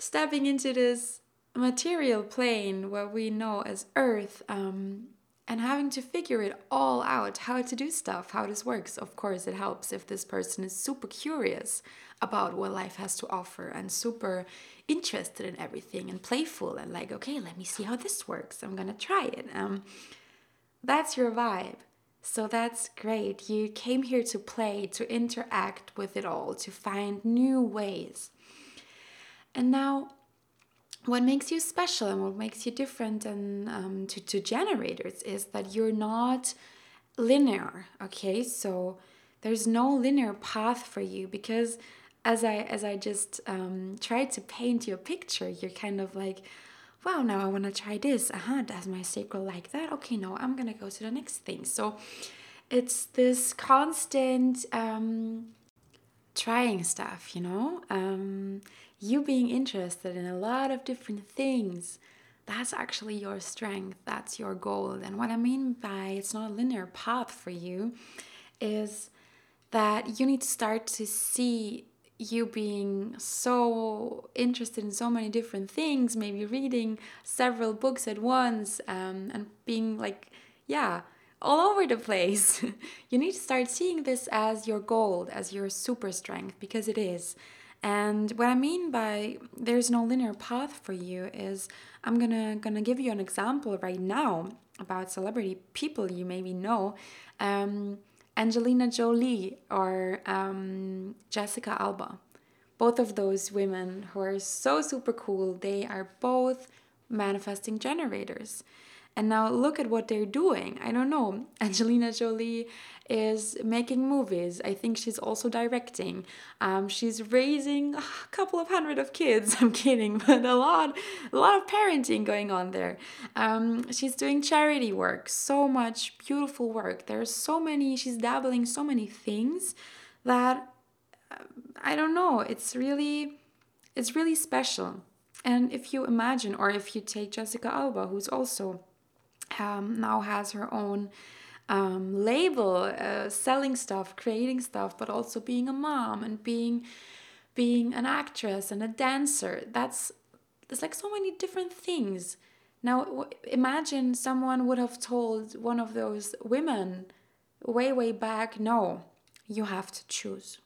stepping into this material plane where we know as earth um, and having to figure it all out how to do stuff how this works of course it helps if this person is super curious about what life has to offer and super interested in everything and playful and like okay let me see how this works. I'm gonna try it. Um, that's your vibe. So that's great. You came here to play to interact with it all to find new ways. And now, what makes you special and what makes you different and um, to, to generators is that you're not linear. Okay, so there's no linear path for you because as I as I just um, tried to paint your picture, you're kind of like, wow, now I want to try this. Uh huh. Does my sacral like that? Okay, no, I'm gonna go to the next thing. So it's this constant um, trying stuff, you know. Um, you being interested in a lot of different things that's actually your strength that's your goal and what i mean by it's not a linear path for you is that you need to start to see you being so interested in so many different things maybe reading several books at once um, and being like yeah all over the place you need to start seeing this as your goal as your super strength because it is and what I mean by there's no linear path for you is I'm gonna gonna give you an example right now about celebrity people you maybe know. Um, Angelina Jolie or um, Jessica Alba. Both of those women who are so super cool, they are both manifesting generators. And now look at what they're doing. I don't know. Angelina Jolie is making movies. I think she's also directing. Um, she's raising a couple of hundred of kids. I'm kidding, but a lot, a lot of parenting going on there. Um, she's doing charity work. So much beautiful work. There's so many. She's dabbling so many things that uh, I don't know. It's really, it's really special. And if you imagine, or if you take Jessica Alba, who's also um, now has her own um, label, uh, selling stuff, creating stuff, but also being a mom and being being an actress and a dancer. That's there's like so many different things. Now imagine someone would have told one of those women way way back, no, you have to choose.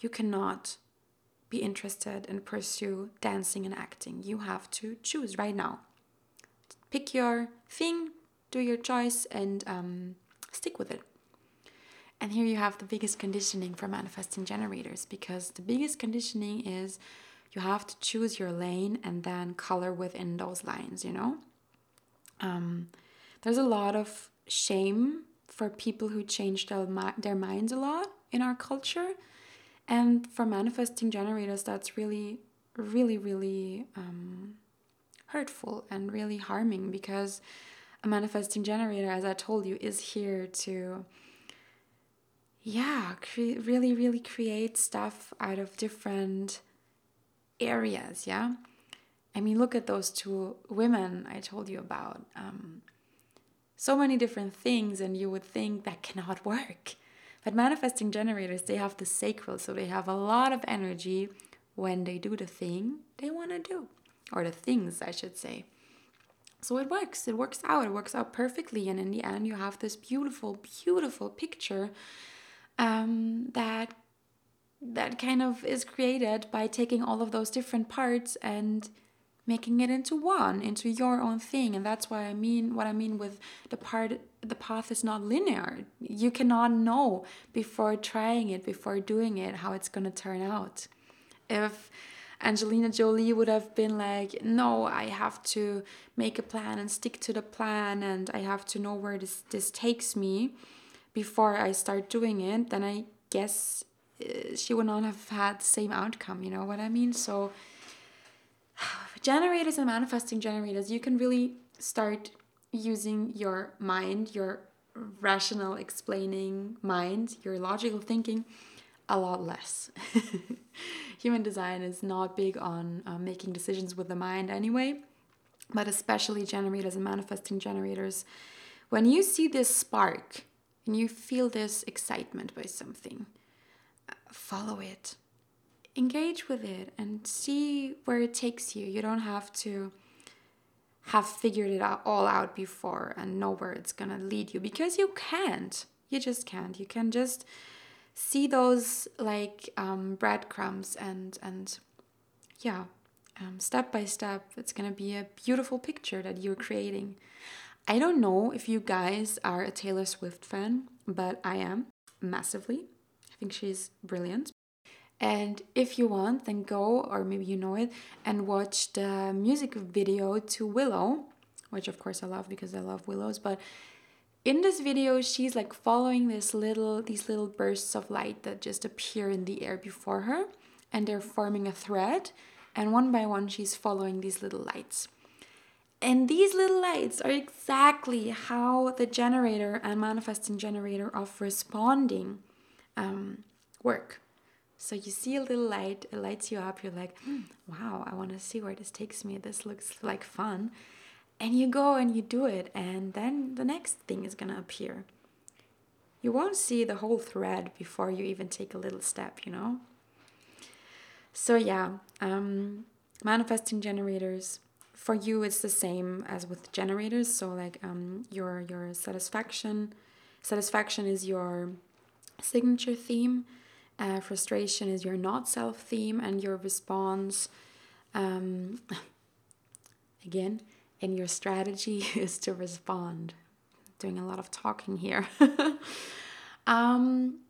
You cannot be interested and pursue dancing and acting. You have to choose right now pick your thing, do your choice, and um, stick with it. And here you have the biggest conditioning for manifesting generators because the biggest conditioning is you have to choose your lane and then color within those lines, you know? Um, there's a lot of shame for people who change their, their minds a lot in our culture. And for manifesting generators, that's really, really, really um, hurtful and really harming because a manifesting generator, as I told you, is here to, yeah, cre- really, really create stuff out of different areas. Yeah. I mean, look at those two women I told you about. Um, so many different things, and you would think that cannot work. But manifesting generators, they have the sacral, so they have a lot of energy when they do the thing they want to do, or the things, I should say. So it works, it works out, it works out perfectly, and in the end, you have this beautiful, beautiful picture um, that that kind of is created by taking all of those different parts and making it into one into your own thing. And that's why i mean what i mean with the part the path is not linear. You cannot know before trying it before doing it how it's going to turn out. If angelina jolie would have been like no i have to make a plan and stick to the plan and i have to know where this this takes me before i start doing it. Then i guess uh, she would not have had the same outcome you know what i mean? So generators and manifesting generators, you can really start using your mind, your rational explaining mind, your logical thinking a lot less. Human design is not big on uh, making decisions with the mind anyway, but especially generators and manifesting generators. When you see this spark and you feel this excitement by something, uh, follow it engage with it and see where it takes you. You don't have to have figured it all out before and know where it's going to lead you because you can't. You just can't. You can just see those like um, breadcrumbs and and yeah, um, step by step. It's gonna be a beautiful picture that you're creating. I don't know if you guys are a Taylor Swift fan, but I am massively. I think she's brilliant. And if you want, then go, or maybe you know it, and watch the music video to Willow, which of course I love because I love willows. But in this video, she's like following this little these little bursts of light that just appear in the air before her, and they're forming a thread. And one by one, she's following these little lights. And these little lights are exactly how the generator and manifesting generator of responding um, work. So you see a little light, it lights you up. You're like, mm, wow, I want to see where this takes me. This looks like fun. And you go and you do it, and then the next thing is to appear. You won't see the whole thread before you even take a little step, you know? So, yeah, um, manifesting generators for you it's the same as with generators so like um, your your satisfaction satisfaction is your signature theme uh, frustration is your not self theme, and your response, um, again, and your strategy is to respond. Doing a lot of talking here. um,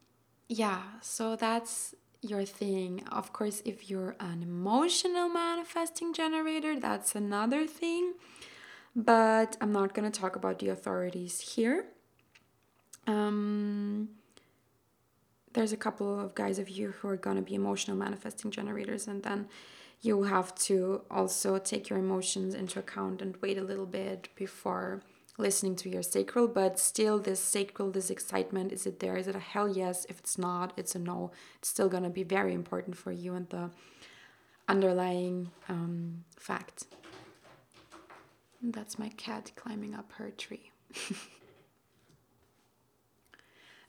yeah, so that's your thing. Of course, if you're an emotional manifesting generator, that's another thing. But I'm not going to talk about the authorities here. Um, there's a couple of guys of you who are going to be emotional manifesting generators and then you have to also take your emotions into account and wait a little bit before listening to your sacral but still this sacral this excitement is it there? Is it a hell yes? If it's not it's a no. It's still going to be very important for you and the underlying um, fact. That's my cat climbing up her tree.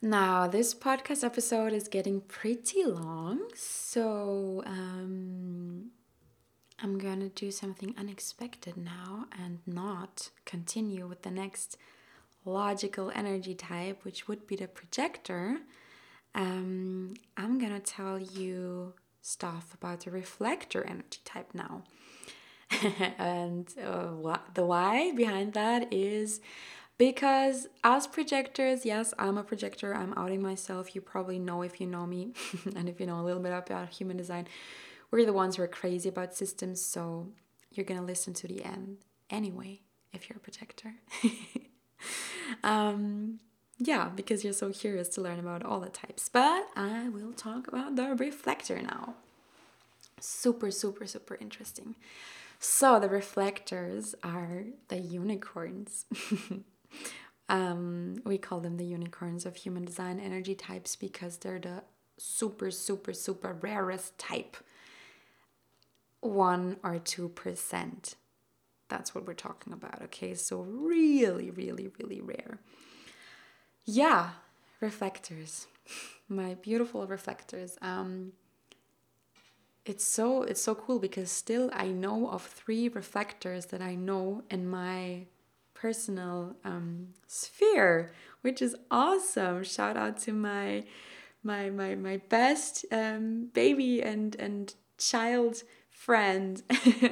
Now, this podcast episode is getting pretty long, so um, I'm gonna do something unexpected now and not continue with the next logical energy type, which would be the projector. Um, I'm gonna tell you stuff about the reflector energy type now. and uh, the why behind that is because as projectors, yes, I'm a projector. I'm outing myself. You probably know if you know me and if you know a little bit about human design. We're the ones who are crazy about systems, so you're gonna listen to the end anyway if you're a projector. um, yeah, because you're so curious to learn about all the types. But I will talk about the reflector now. Super, super, super interesting. So the reflectors are the unicorns. um, we call them the unicorns of human design energy types because they're the super, super, super rarest type. One or two percent. That's what we're talking about. Okay, so really, really, really rare. Yeah, reflectors. My beautiful reflectors. Um, it's so it's so cool because still I know of three reflectors that I know in my personal um, sphere, which is awesome. Shout out to my my my my best um, baby and and child friend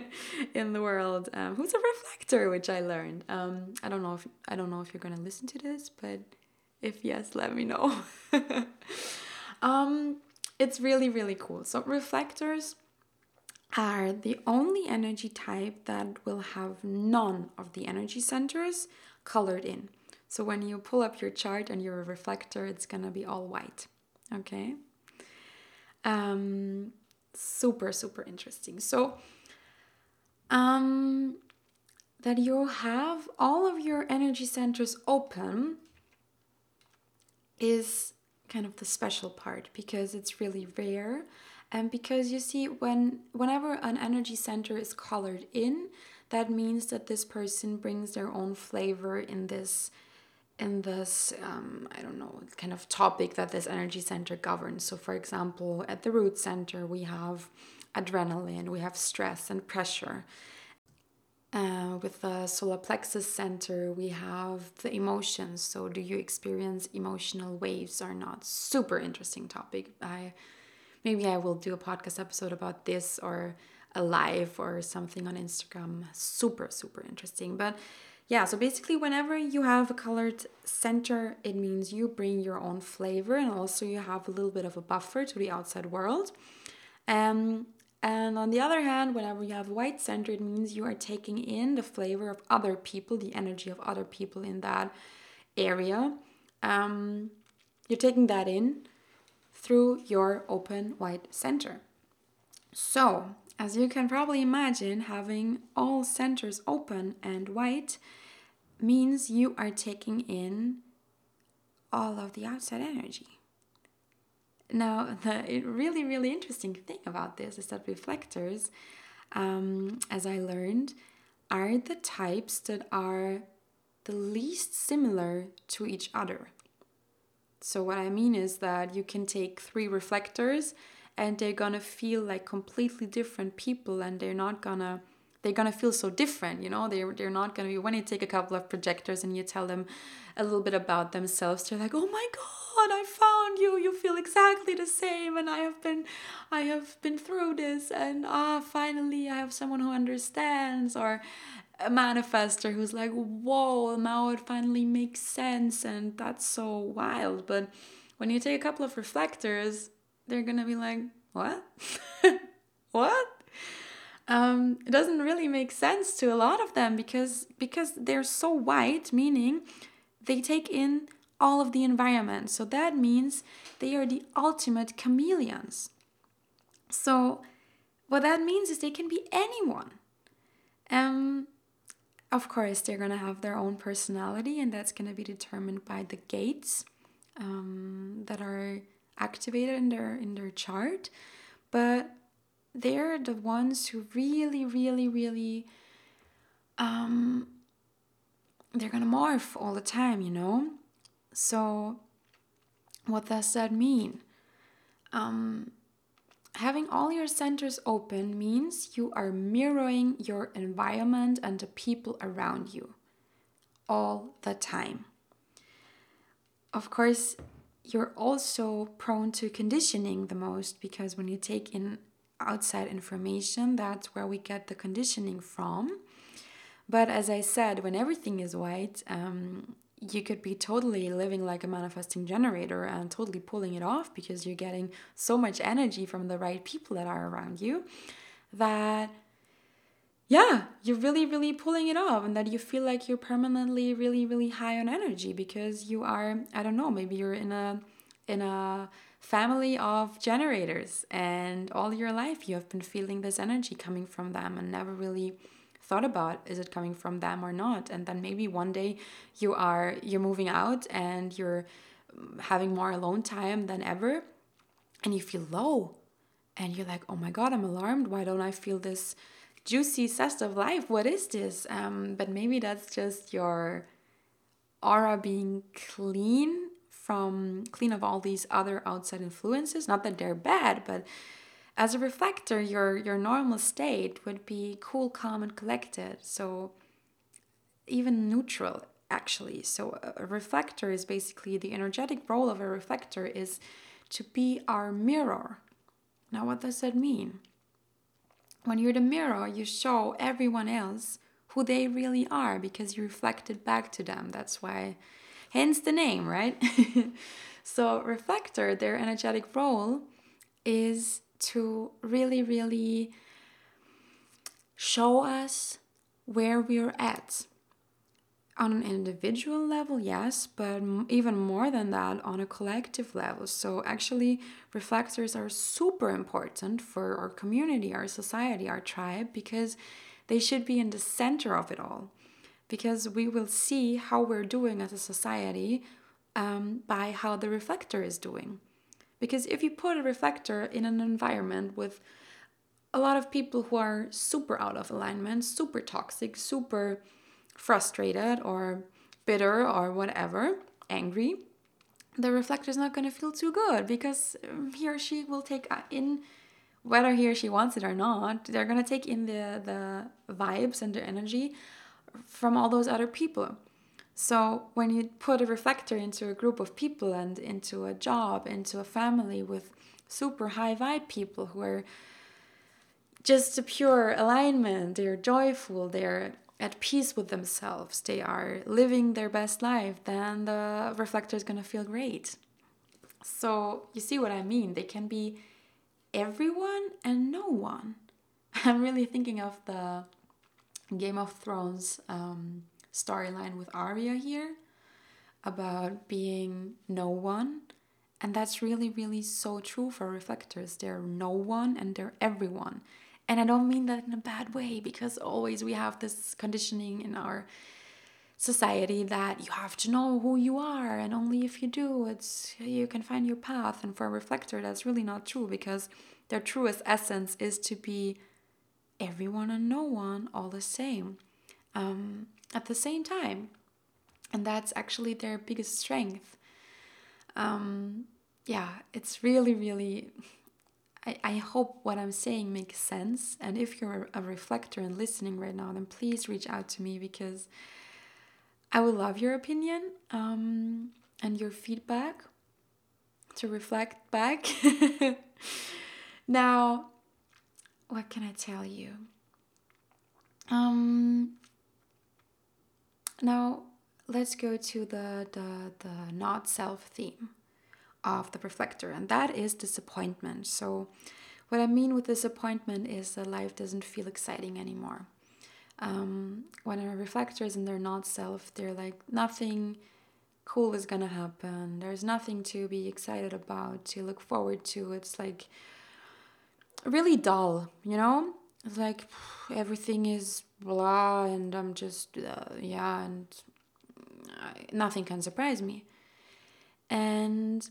in the world um, who's a reflector, which I learned. Um, I don't know if I don't know if you're gonna listen to this, but if yes, let me know. um, it's really, really cool. So, reflectors are the only energy type that will have none of the energy centers colored in. So, when you pull up your chart and you're a reflector, it's gonna be all white. Okay. Um, super, super interesting. So, um, that you have all of your energy centers open is kind of the special part because it's really rare and because you see when whenever an energy center is colored in that means that this person brings their own flavor in this in this um, i don't know kind of topic that this energy center governs so for example at the root center we have adrenaline we have stress and pressure uh, with the solar plexus center, we have the emotions. So, do you experience emotional waves or not? Super interesting topic. I maybe I will do a podcast episode about this or a live or something on Instagram. Super, super interesting. But yeah, so basically, whenever you have a colored center, it means you bring your own flavor and also you have a little bit of a buffer to the outside world. Um, and on the other hand, whenever you have white center, it means you are taking in the flavor of other people, the energy of other people in that area. Um, you're taking that in through your open white center. So, as you can probably imagine, having all centers open and white means you are taking in all of the outside energy. Now, the really, really interesting thing about this is that reflectors, um, as I learned, are the types that are the least similar to each other. So, what I mean is that you can take three reflectors and they're gonna feel like completely different people and they're not gonna they're gonna feel so different you know? They're, they're not gonna be when you take a couple of projectors and you tell them a little bit about themselves they're like oh my god i found you. You feel exactly the same and i have been i have been through this and ah finally i have someone who understands or a manifestor who's like whoa now it finally makes sense and that's so wild. But when you take a couple of reflectors they're gonna be like what? What um, it doesn't really make sense to a lot of them because because they're so white, meaning they take in all of the environment. So that means they are the ultimate chameleons. So what that means is they can be anyone. Um, of course, they're gonna have their own personality, and that's gonna be determined by the gates um, that are activated in their in their chart. But they're the ones who really, really, really, um, they're gonna morph all the time, you know? So, what does that mean? Um, having all your centers open means you are mirroring your environment and the people around you all the time. Of course, you're also prone to conditioning the most because when you take in outside information. That's where we get the conditioning from. But as I said, when everything is white, um, you could be totally living like a manifesting generator and totally pulling it off because you're getting so much energy from the right people that are around you that yeah you're really, really pulling it off and that you feel like you're permanently really, really high on energy because you are, I don't know, maybe you're in a in a family of generators and all your life you have been feeling this energy coming from them and never really thought about is it coming from them or not. And then maybe one day you are you're moving out and you're having more alone time than ever and you feel low and you're like oh my god i'm alarmed. Why don't i feel this juicy zest of life? What is this? Um, but maybe that's just your aura being clean from clean of all these other outside influences. Not that they're bad but as a reflector your your normal state would be cool calm and collected. So even neutral actually. So a reflector is basically the energetic role of a reflector is to be our mirror. Now what does that mean? When you're the mirror you show everyone else who they really are because you reflect it back to them. That's why hence the name, right? so, reflector, their energetic role is to really, really show us where we're at on an individual level, yes, but even more than that, on a collective level. So, actually, reflectors are super important for our community, our society, our tribe, because they should be in the center of it all because we will see how we're doing as a society um, by how the reflector is doing. Because if you put a reflector in an environment with a lot of people who are super out of alignment, super toxic, super frustrated or bitter or whatever, angry, the reflector is not going to feel too good because he or she will take uh, in whether he or she wants it or not they're going to take in the the vibes and the energy from all those other people. So when you put a reflector into a group of people and into a job, into a family with super high vibe people who are just a pure alignment, they're joyful, they're at peace with themselves, they are living their best life, then the reflector is going to feel great. So you see what I mean? They can be everyone and no one. I'm really thinking of the Game of Thrones um, storyline with Arya here about being no one. And that's really, really so true for reflectors. They're no one and they're everyone. And I don't mean that in a bad way because always we have this conditioning in our society that you have to know who you are and only if you do it's you can find your path and for a reflector that's really not true because their truest essence is to be everyone and no one all the same um, at the same time. And that's actually their biggest strength. Um, yeah, it's really, really. I, hope what I'm saying makes sense. And if you're a reflector and listening right now, then please reach out to me because I would love your opinion um, and your feedback to reflect back. now, what can I tell you? Um, now let's go to the, the, the not self theme of the reflector, and that is disappointment. So, what I mean with disappointment is that life doesn't feel exciting anymore. Um, when a reflector is in their not self, they're like, nothing cool is gonna happen. There's nothing to be excited about, to look forward to. It's like, really dull, you know? It's like everything is blah, and I'm just, uh, yeah, and I, nothing can surprise me. And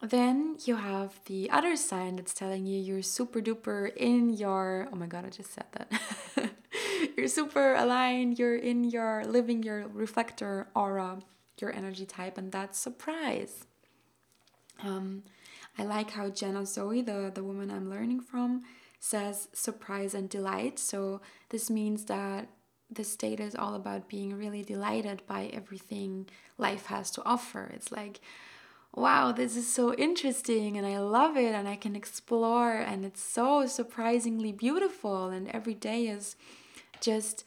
then you have the other sign that's telling you you're super duper in your, oh my god, I just said that. you're super aligned, you're in your, living your reflector aura, your energy type, and that's surprise. Um, I like how Jenna Zoe, the, the woman I'm learning from, says surprise and delight. So this means that the state is all about being really delighted by everything life has to offer. It's like, wow, this is so interesting and I love it and I can explore and it's so surprisingly beautiful and every day is just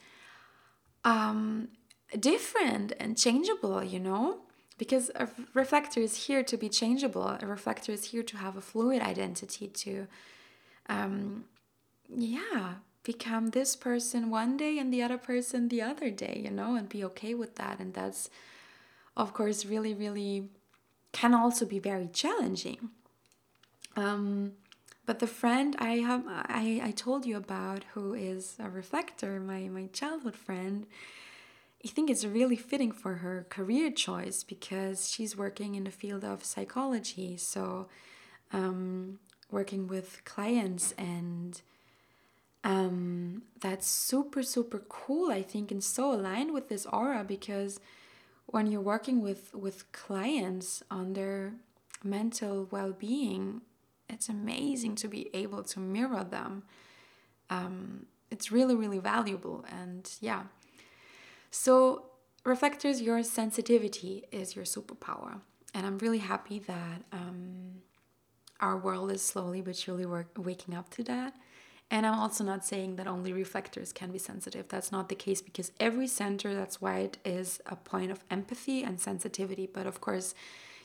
um different and changeable, you know? Because a reflector is here to be changeable a reflector is here to have a fluid identity to um, yeah become this person one day and the other person the other day, you know, and be okay with that. And that's, of course, really, really can also be very challenging. Um, but the friend I have, I, I told you about, who is a reflector, my my childhood friend, I think it's really fitting for her career choice because she's working in the field of psychology. So, um, working with clients and um, that's super super cool i think and so aligned with this aura because when you're working with with clients on their mental well-being it's amazing to be able to mirror them um, it's really really valuable and yeah so reflectors your sensitivity is your superpower and i'm really happy that um, our world is slowly but surely work, waking up to that and I'm also not saying that only reflectors can be sensitive. That's not the case because every center that's white is a point of empathy and sensitivity. But of course,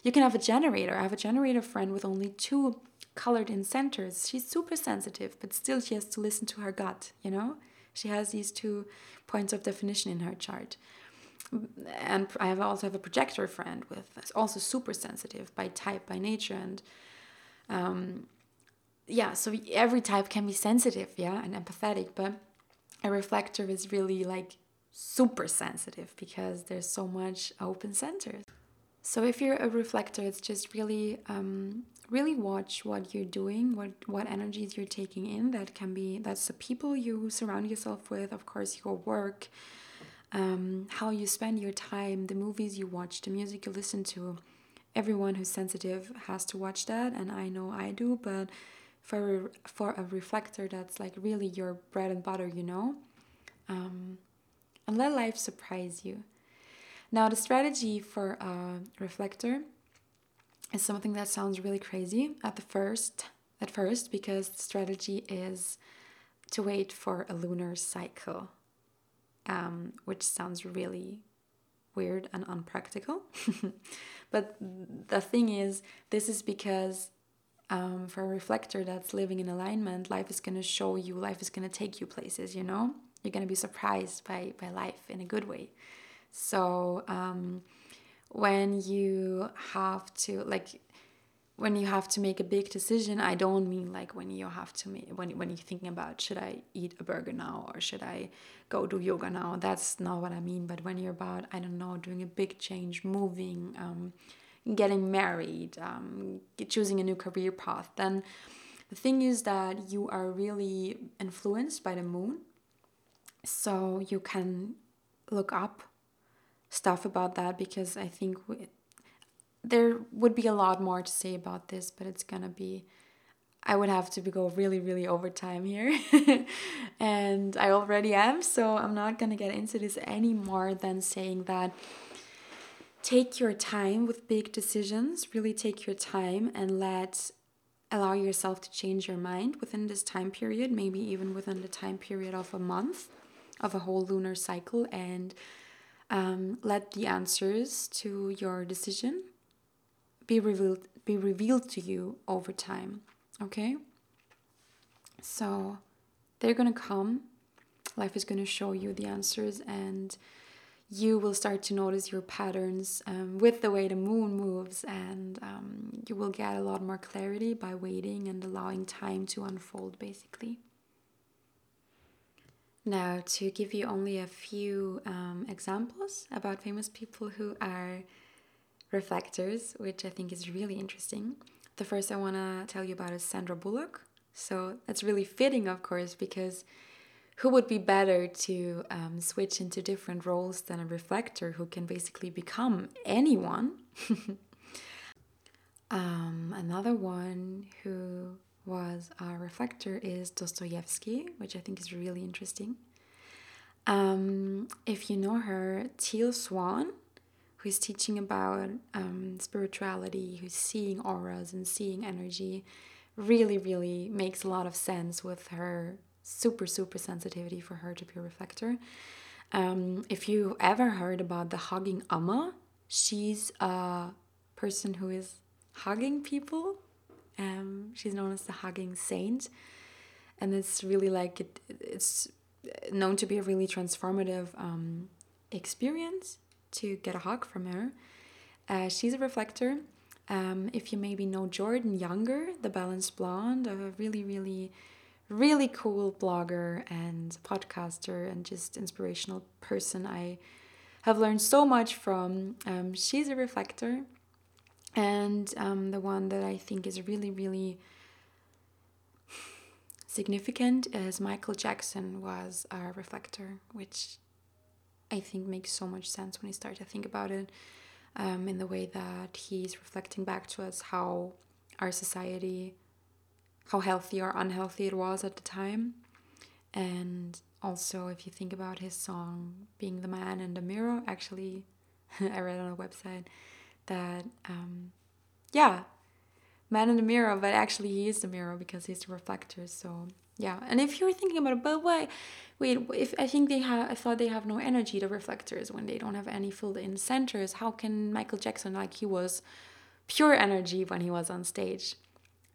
you can have a generator. I have a generator friend with only two colored in centers. She's super sensitive, but still she has to listen to her gut, you know? She has these two points of definition in her chart. And I have also have a projector friend with also super sensitive by type, by nature, and um, yeah, so every type can be sensitive, yeah, and empathetic, but a reflector is really like super sensitive because there's so much open centers. So if you're a reflector, it's just really, um, really watch what you're doing, what what energies you're taking in. That can be that's the people you surround yourself with, of course, your work, um, how you spend your time, the movies you watch, the music you listen to. Everyone who's sensitive has to watch that, and I know I do, but for a, for a reflector that's like really your bread and butter, you know, um, and let life surprise you. Now, the strategy for a reflector is something that sounds really crazy at the first at first because the strategy is to wait for a lunar cycle, um, which sounds really weird and unpractical. but the thing is, this is because um, for a reflector that's living in alignment, life is going to show you, life is going to take you places, you know? You're going to be surprised by, by life in a good way. So, um, when you have to, like, when you have to make a big decision, I don't mean like when you have to make, when, when you're thinking about should I eat a burger now or should I go do yoga now? That's not what I mean. But when you're about, I don't know, doing a big change, moving, um, getting married, um, choosing a new career path, then the thing is that you are really influenced by the moon. So you can look up stuff about that because I think we, there would be a lot more to say about this, but it's gonna be. I would have to go really, really over time here. and I already am, so I'm not gonna get into this any more than saying that take your time with big decisions, really take your time and let allow yourself to change your mind within this time period, maybe even within the time period of a month of a whole lunar cycle, and um, let the answers to your decision be revealed be revealed to you over time. Okay? So they're gonna come. Life is gonna show you the answers and you will start to notice your patterns um, with the way the moon moves, and um, you will get a lot more clarity by waiting and allowing time to unfold, basically. Now, to give you only a few um, examples about famous people who are reflectors, which I think is really interesting. The first I want to tell you about is Sandra Bullock. So that's really fitting, of course, because who would be better to um, switch into different roles than a reflector who can basically become anyone? um, another one who was a reflector is Dostoevsky, which I think is really interesting. Um, if you know her, Teal Swan, who's teaching about um, spirituality, who's seeing auras and seeing energy, really, really makes a lot of sense with her super super sensitivity for her to be a reflector um, if you ever heard about the hugging amma she's a person who is hugging people um, she's known as the hugging saint and it's really like it, it's known to be a really transformative um, experience to get a hug from her. Uh, she's a reflector. Um, if you maybe know Jordan Younger, the Balanced Blonde, a really, really, really cool blogger and podcaster and just inspirational person I have learned so much from. Um, she's a reflector. And um, the one that I think is really, really significant is Michael Jackson was a reflector, which I think makes so much sense when you start to think about it um, in the way that he's reflecting back to us how our society, how healthy or unhealthy it was at the time. And also, if you think about his song, Being the Man in the Mirror, actually, I read on a website that, um, yeah, man in the mirror, but actually he is the mirror because he's the reflector. So yeah, and if you're thinking about it, but why? Wait, if I think they have, I thought they have no energy, the reflectors, when they don't have any filled in centers. How can Michael Jackson, like he was pure energy when he was on stage?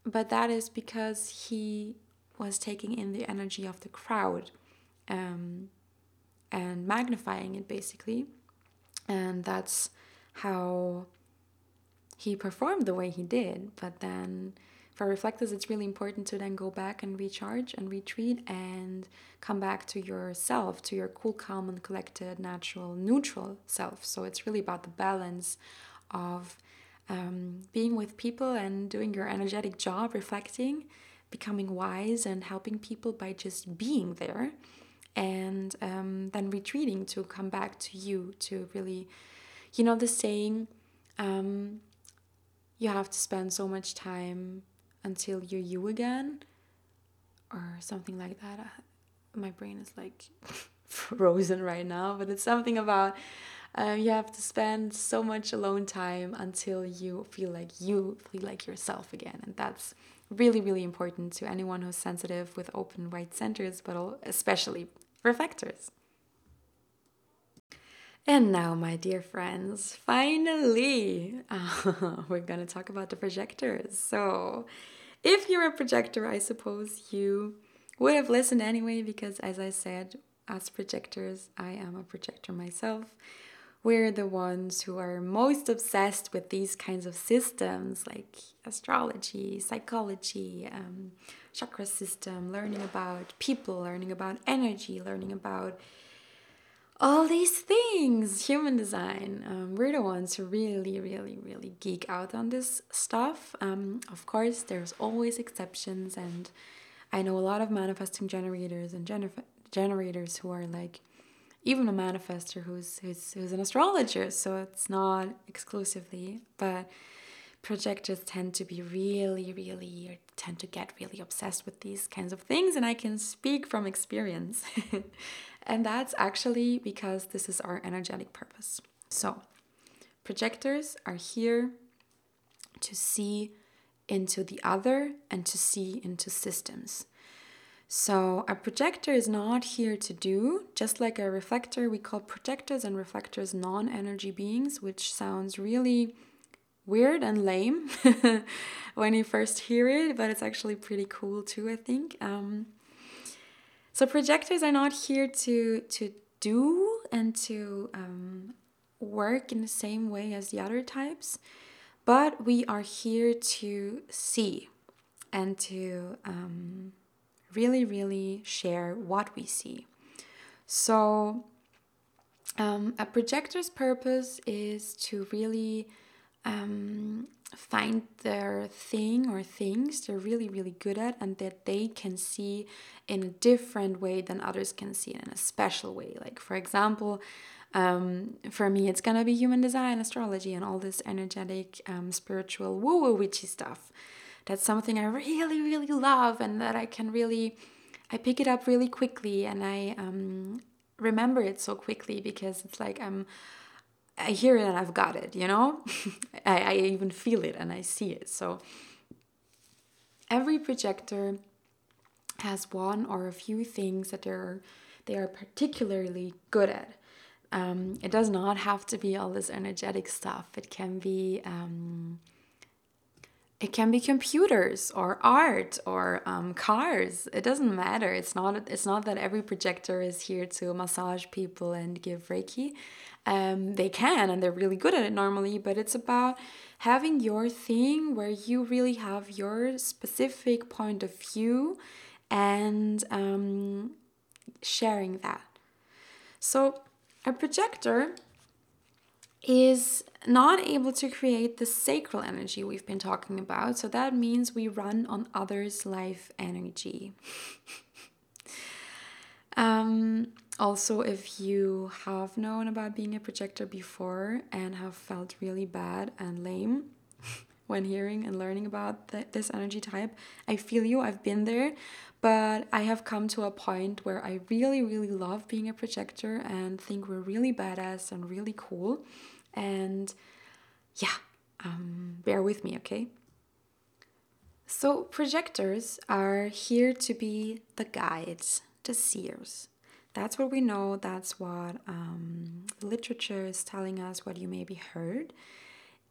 But that is because he was taking in the energy of the crowd um, and magnifying it basically. And that's how he performed the way he did. But then for reflectors, it's really important to then go back and recharge and retreat and come back to yourself, to your cool, calm, and collected, natural, neutral self. So it's really about the balance of um, being with people and doing your energetic job, reflecting, becoming wise, and helping people by just being there. And um, then retreating to come back to you, to really, you know, the saying, um, you have to spend so much time until you're you again or something like that. Uh, my brain is like frozen right now but it's something about um, you have to spend so much alone time until you feel like you feel like yourself again and that's really really important to anyone who's sensitive with open white centers but especially reflectors and now, my dear friends, finally, uh, we're going to talk about the projectors. So, if you're a projector, I suppose you would have listened anyway, because as I said, as projectors, I am a projector myself. We're the ones who are most obsessed with these kinds of systems like astrology, psychology, um, chakra system, learning about people, learning about energy, learning about all these things human design. Um, we're the ones who really really really geek out on this stuff. Um, of course there's always exceptions and i know a lot of manifesting generators and gener- generators who are like even a manifester who's, who's who's an astrologer so it's not exclusively but projectors tend to be really really tend to get really obsessed with these kinds of things and i can speak from experience And that's actually because this is our energetic purpose. So, projectors are here to see into the other and to see into systems. So, a projector is not here to do, just like a reflector, we call projectors and reflectors non energy beings, which sounds really weird and lame when you first hear it, but it's actually pretty cool too, I think. Um, so projectors are not here to to do and to um, work in the same way as the other types, but we are here to see and to um, really, really share what we see. So, um, a projector's purpose is to really um, find their thing or things they're really, really good at and that they can see in a different way than others can see it in a special way. Like, for example, um, for me, it's gonna be human design, astrology, and all this energetic, um, spiritual, woo woo witchy stuff. That's something I really, really love, and that I can really, I pick it up really quickly, and I um, remember it so quickly because it's like I'm I hear it and I've got it, you know? I, I even feel it and I see it. So every projector has one or a few things that they're they are particularly good at. Um, it does not have to be all this energetic stuff. It can be um, it can be computers or art or um, cars it doesn't matter it's not it's not that every projector is here to massage people and give reiki um, they can and they're really good at it normally but it's about having your thing where you really have your specific point of view and um, sharing that so a projector is not able to create the sacral energy we've been talking about. So that means we run on others' life energy. um, also, if you have known about being a projector before and have felt really bad and lame when hearing and learning about the, this energy type, I feel you, I've been there. But I have come to a point where I really, really love being a projector and think we're really badass and really cool. And yeah, um, bear with me, okay? So, projectors are here to be the guides, the seers. That's what we know, that's what um, literature is telling us, what you maybe heard.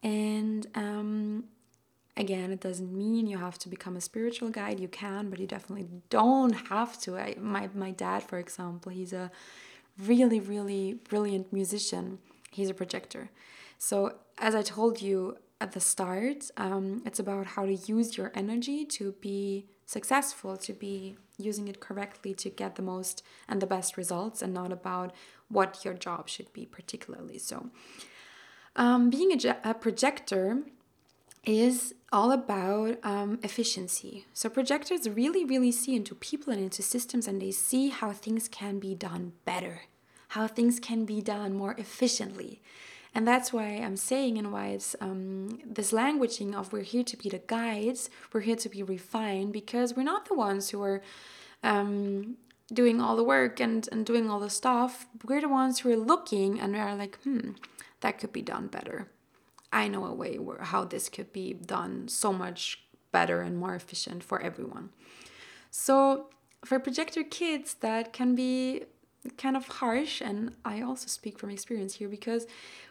And um, again, it doesn't mean you have to become a spiritual guide. You can, but you definitely don't have to. I, my, my dad, for example, he's a really, really brilliant musician he's a projector. So, as I told you at the start, um, it's about how to use your energy to be successful, to be using it correctly to get the most and the best results, and not about what your job should be, particularly. So, um, being a, a, projector is all about um, efficiency. So, projectors really, really see into people and into systems, and they see how things can be done better how things can be done more efficiently. And that's why I'm saying and why it's um, this languaging of we're here to be the guides, we're here to be refined because we're not the ones who are um, doing all the work and, and doing all the stuff. We're the ones who are looking and we are like, hmm, that could be done better. I know a way where how this could be done so much better and more efficient for everyone. So for projector kids, that can be kind of harsh and i also speak from experience here because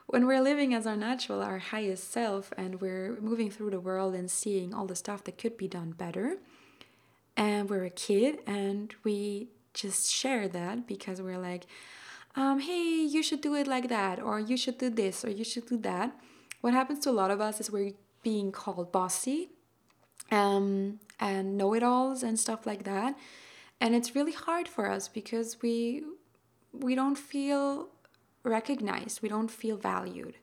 when we're living as our natural our highest self and we're moving through the world and seeing all the stuff that could be done better and we're a kid and we just share that because we're like um, hey you should do it like that or you should do this or you should do that. What happens to a lot of us is we're being called bossy um, and know-it-alls and stuff like that and it's really hard for us because we we don't feel recognized, we don't feel valued.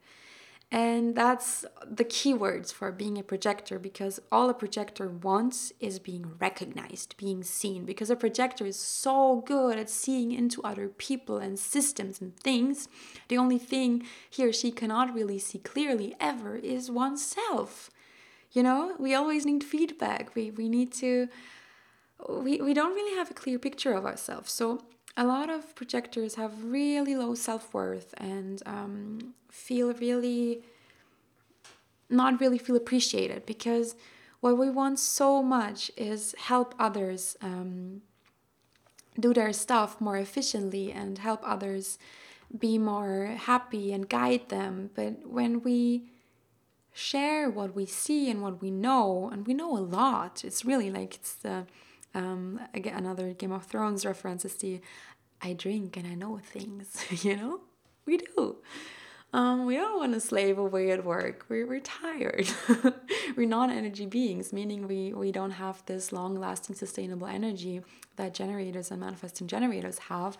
And that's the key words for being a projector because all a projector wants is being recognized, being seen. Because a projector is so good at seeing into other people and systems and things. The only thing he or she cannot really see clearly ever is oneself. You know, we always need feedback. We, we need to, we, we don't really have a clear picture of ourselves. So a lot of projectors have really low self worth and um, feel really not really feel appreciated because what we want so much is help others um, do their stuff more efficiently and help others be more happy and guide them. But when we share what we see and what we know, and we know a lot, it's really like it's the um, again, another Game of Thrones reference is the I drink and I know things, you know? We do. Um, we don't want to slave away at work. We're, we're tired. we're non energy beings, meaning we, we don't have this long lasting, sustainable energy that generators and manifesting generators have.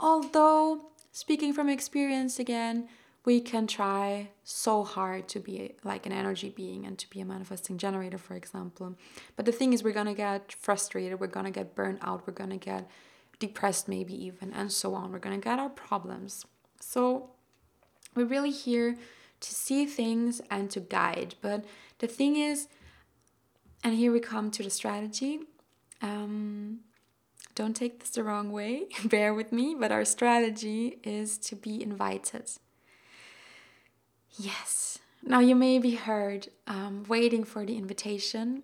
Although, speaking from experience again, we can try so hard to be like an energy being and to be a manifesting generator, for example. But the thing is, we're gonna get frustrated, we're gonna get burnt out, we're gonna get depressed, maybe even, and so on. We're gonna get our problems. So, we're really here to see things and to guide. But the thing is, and here we come to the strategy. Um, don't take this the wrong way, bear with me, but our strategy is to be invited. Yes. Now you may be heard um, waiting for the invitation,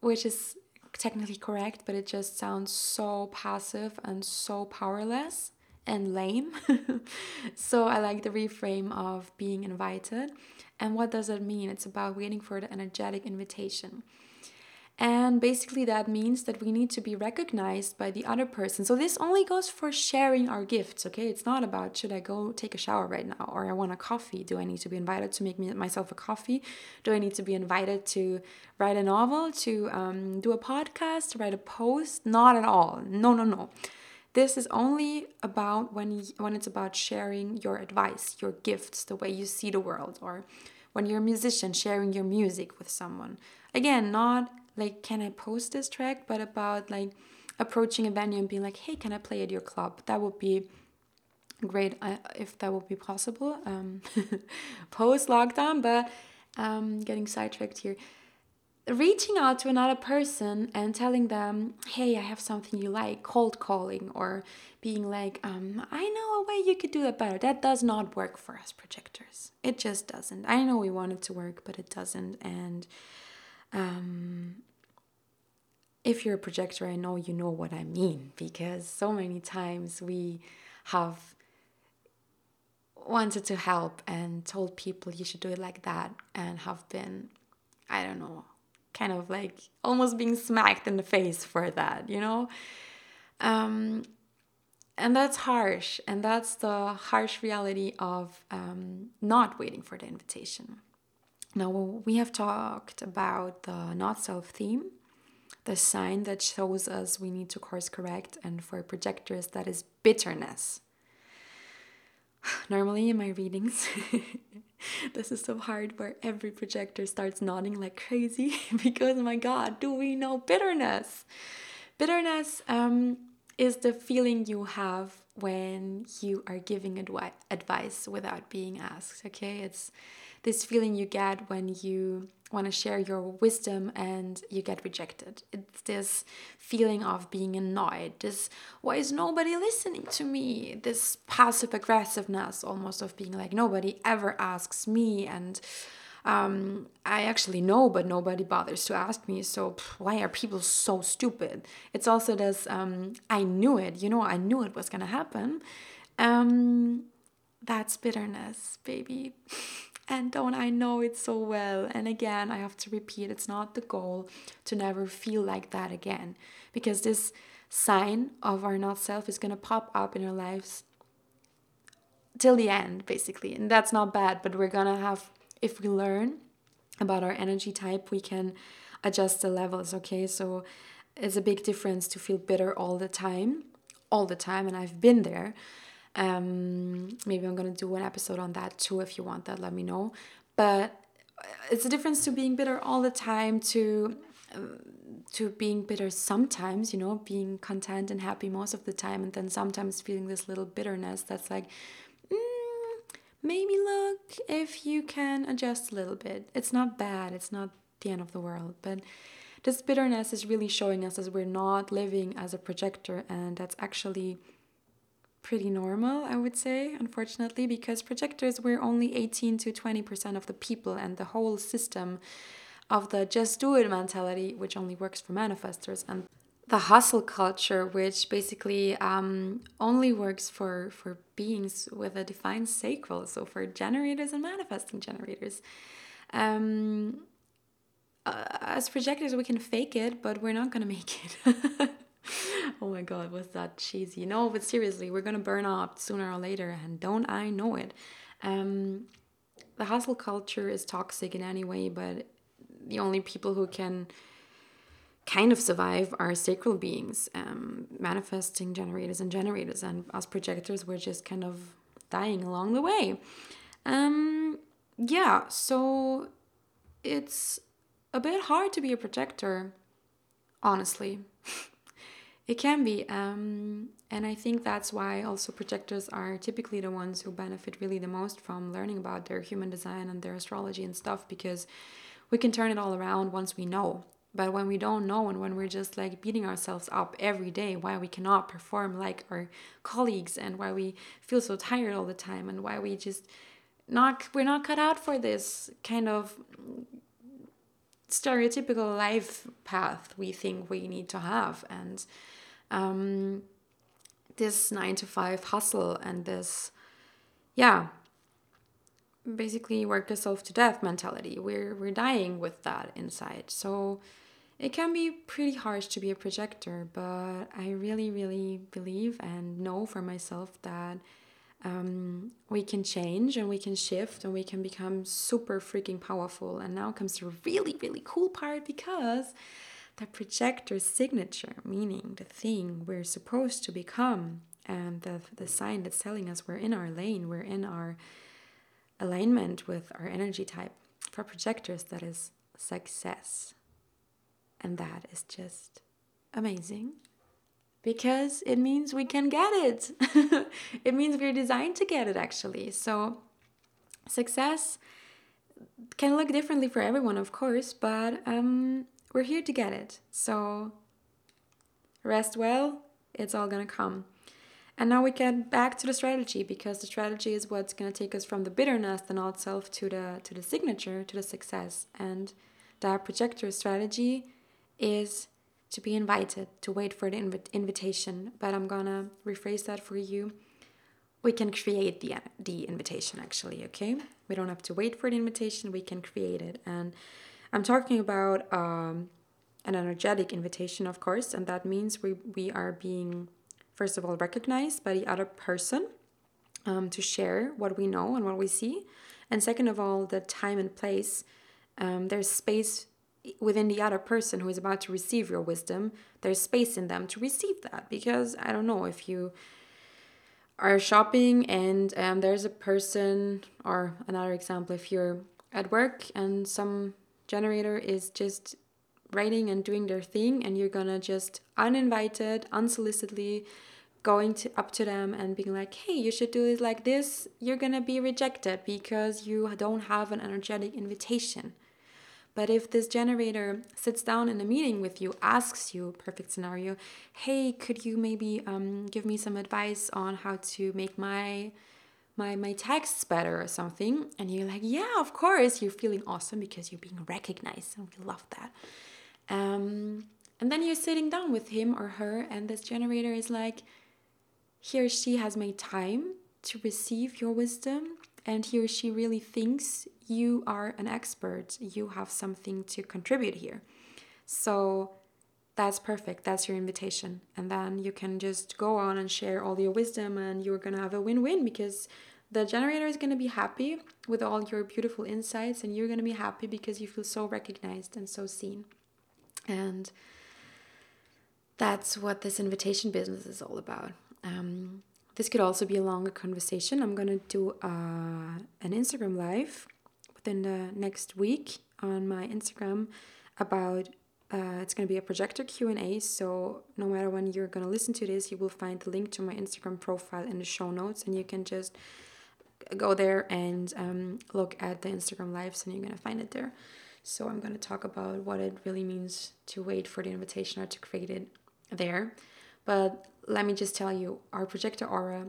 which is technically correct, but it just sounds so passive and so powerless and lame. so I like the reframe of being invited. And what does that mean? It's about waiting for the energetic invitation. And basically, that means that we need to be recognized by the other person. So, this only goes for sharing our gifts, okay? It's not about should I go take a shower right now or I want a coffee? Do I need to be invited to make me, myself a coffee? Do I need to be invited to write a novel, to um, do a podcast, to write a post? Not at all. No, no, no. This is only about when, when it's about sharing your advice, your gifts, the way you see the world, or when you're a musician, sharing your music with someone. Again, not like can i post this track but about like approaching a venue and being like hey can i play at your club? That would be great uh, if that would be possible um, post lockdown but um, getting sidetracked here. Reaching out to another person and telling them hey i have something you like cold calling or being like um, i know a way you could do that better. That does not work for us projectors. It just doesn't. I know we want it to work but it doesn't and um, if you're a projector, I know you know what I mean because so many times we have wanted to help and told people you should do it like that and have been, I don't know, kind of like almost being smacked in the face for that, you know? Um, and that's harsh, and that's the harsh reality of um, not waiting for the invitation. Now, we have talked about the not self theme, the sign that shows us we need to course correct, and for projectors, that is bitterness. Normally, in my readings, this is so hard where every projector starts nodding like crazy because, my God, do we know bitterness? Bitterness um, is the feeling you have when you are giving advi- advice without being asked, okay? It's this feeling you get when you want to share your wisdom and you get rejected. It's this feeling of being annoyed. This, why is nobody listening to me? This passive aggressiveness almost of being like, nobody ever asks me. And um, I actually know, but nobody bothers to ask me. So why are people so stupid? It's also this, um, I knew it, you know, I knew it was going to happen. Um, that's bitterness, baby. And don't I know it so well? And again, I have to repeat it's not the goal to never feel like that again because this sign of our not self is going to pop up in our lives till the end, basically. And that's not bad, but we're going to have, if we learn about our energy type, we can adjust the levels, okay? So it's a big difference to feel bitter all the time, all the time. And I've been there um, maybe I'm gonna do an episode on that too. If you want that, let me know. But it's a difference to being bitter all the time to um, to being bitter sometimes. You know, being content and happy most of the time, and then sometimes feeling this little bitterness that's like. Mm, maybe look if you can adjust a little bit. It's not bad. It's not the end of the world, but this bitterness is really showing us as we're not living as a projector and that's actually pretty normal, I would say, unfortunately, because projectors we're only 18 to 20% of the people, and the whole system of the just do it mentality, which only works for manifestors, and the hustle culture, which basically um, only works for, for beings with a defined sacral, so for generators and manifesting generators. Um, uh, as projectors, we can fake it, but we're not gonna make it. oh my god, was that cheesy? No, but seriously, we're gonna burn out sooner or later, and don't I know it? Um, the hustle culture is toxic in any way, but the only people who can kind of survive are sacral beings, um, manifesting generators and generators, and us projectors, we're just kind of dying along the way. Um, yeah, so it's a bit hard to be a projector, honestly. It can be. Um, and I think that's why also projectors are typically the ones who benefit really the most from learning about their human design and their astrology and stuff because we can turn it all around once we know. But when we don't know and when we're just like beating ourselves up every day, why we cannot perform like our colleagues and why we feel so tired all the time and why we just not we're not cut out for this kind of stereotypical life path we think we need to have and um, this nine to five hustle and this, yeah, basically work yourself to death mentality. We're we're dying with that inside. So it can be pretty harsh to be a projector, but I really, really believe and know for myself that um, we can change and we can shift and we can become super freaking powerful. And now comes the really, really cool part because the projector signature, meaning the thing we're supposed to become, and the, the sign that's telling us we're in our lane, we're in our alignment with our energy type. For projectors, that is success. And that is just amazing because it means we can get it. it means we're designed to get it, actually. So, success can look differently for everyone, of course, but um, we're here to get it. So, rest well, it's all gonna come. And now we get back to the strategy because the strategy is what's gonna take us from the bitterness, the not self, to the to the signature, to the success. And that projector strategy is to be invited, to wait for the inv- invitation. But I'm gonna rephrase that for you. We can create the, the invitation actually, okay? We don't have to wait for the invitation, we can create it. And I'm talking about um, an energetic invitation, of course, and that means we, we are being, first of all, recognized by the other person um, to share what we know and what we see. And second of all, the time and place. Um, there's space within the other person who is about to receive your wisdom, there's space in them to receive that. Because I don't know if you are shopping and um, there's a person, or another example, if you're at work and some generator is just writing and doing their thing, and you're gonna just uninvited, unsolicitedly going to up to them and being like, hey, you should do it like this, you're gonna be rejected because you don't have an energetic invitation. But if this generator sits down in a meeting with you, asks you, perfect scenario, hey, could you maybe um, give me some advice on how to make my my my texts better or something and you're like yeah of course you're feeling awesome because you're being recognized and we love that um, and then you're sitting down with him or her and this generator is like he or she has made time to receive your wisdom and he or she really thinks you are an expert, you have something to contribute here. So that's perfect. That's your invitation. And then you can just go on and share all your wisdom, and you're going to have a win win because the generator is going to be happy with all your beautiful insights, and you're going to be happy because you feel so recognized and so seen. And that's what this invitation business is all about. Um, this could also be a longer conversation. I'm going to do uh, an Instagram live within the next week on my Instagram about uh, it's going to be a projector q&a so no matter when you're going to listen to this you will find the link to my instagram profile in the show notes and you can just go there and um, look at the instagram lives and you're going to find it there. So i'm going to talk about what it really means to wait for the invitation or to create it there. But let me just tell you our projector aura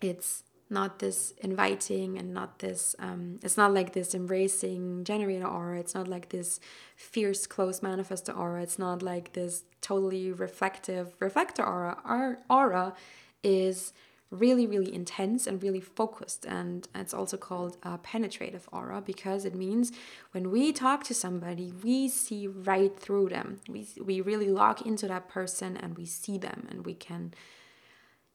it's not this inviting and not this um, it's not like this embracing generator aura. It's not like this fierce close manifestor aura. It's not like this totally reflective reflector aura. Our aura is really really intense and really focused and it's also called a penetrative aura because it means when we talk to somebody we see right through them. We, we really lock into that person and we see them and we can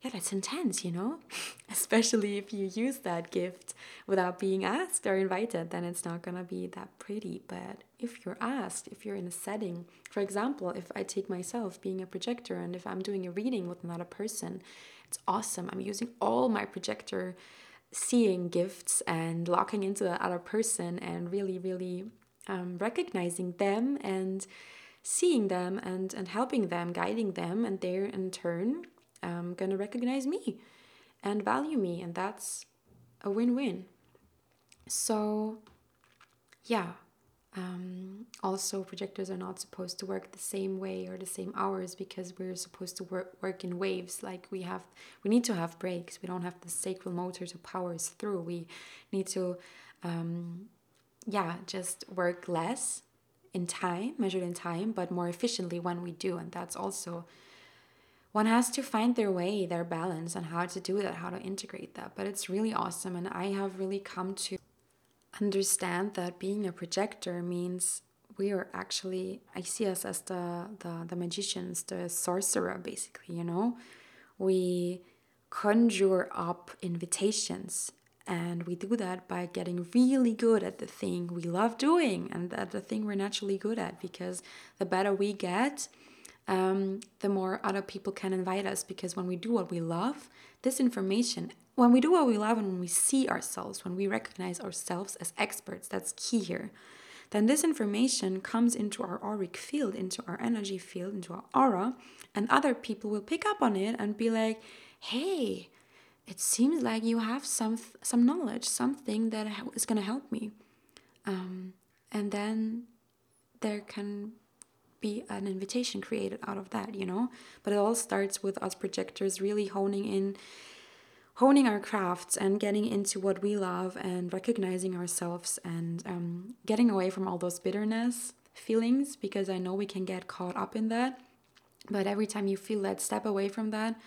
yeah, that's intense, you know? Especially if you use that gift without being asked or invited, then it's not gonna be that pretty. But if you're asked, if you're in a setting, for example, if I take myself being a projector and if I'm doing a reading with another person, it's awesome. I'm using all my projector seeing gifts and locking into the other person and really, really um, recognizing them and seeing them and, and helping them, guiding them, and they're in turn um, gonna recognize me and value me, and that's a win win. So, yeah. Um, also, projectors are not supposed to work the same way or the same hours because we're supposed to work work in waves. Like we have, we need to have breaks. We don't have the sacral motor to power us through. We need to, um, yeah, just work less in time, measured in time, but more efficiently when we do, and that's also one has to find their way, their balance, and how to do that, how to integrate that. But it's really awesome. And I have really come to understand that being a projector means we are actually, I see us as the, the, the magicians, the sorcerer, basically, you know? We conjure up invitations and we do that by getting really good at the thing we love doing and at the thing we're naturally good at because the better we get um, the more other people can invite us because when we do what we love, this information, when we do what we love and when we see ourselves, when we recognize ourselves as experts, that's key here, then this information comes into our auric field, into our energy field, into our aura, and other people will pick up on it and be like, hey, it seems like you have some some knowledge, something that is going to help me. Um, and then there can be an invitation created out of that, you know? But it all starts with us projectors really honing in honing our crafts and getting into what we love and recognizing ourselves and um, getting away from all those bitterness feelings because I know we can get caught up in that. But every time you feel that, step away from that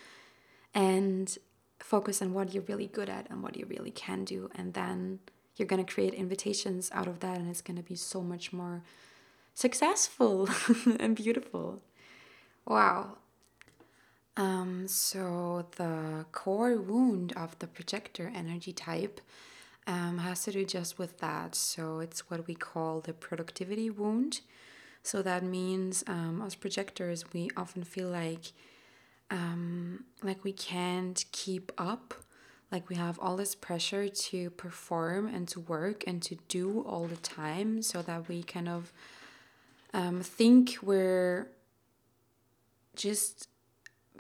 and focus on what you're really good at and what you really can do. And then you're going to create invitations out of that, and it's going to be so much more successful and beautiful. Wow. Um, so the core wound of the projector energy type um, has to do just with that. So it's what we call the productivity wound. So that means um, as projectors, we often feel like um, like we can't keep up like we have all this pressure to perform and to work and to do all the time so that we kind of um, think we're just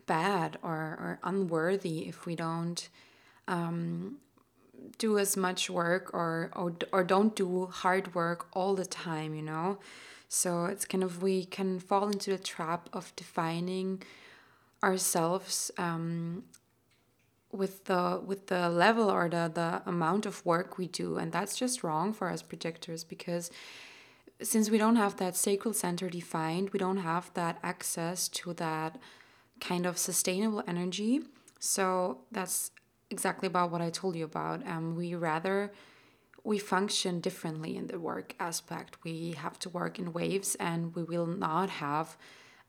bad or, or unworthy if we don't um, do as much work or, or or don't do hard work all the time you know? So it's kind of we can fall into the trap of defining ourselves um, with the with the level or the the amount of work we do. And that's just wrong for us projectors because since we don't have that sacral center defined, we don't have that access to that kind of sustainable energy. So that's exactly about what I told you about. Um, we rather we function differently in the work aspect. We have to work in waves, and we will not have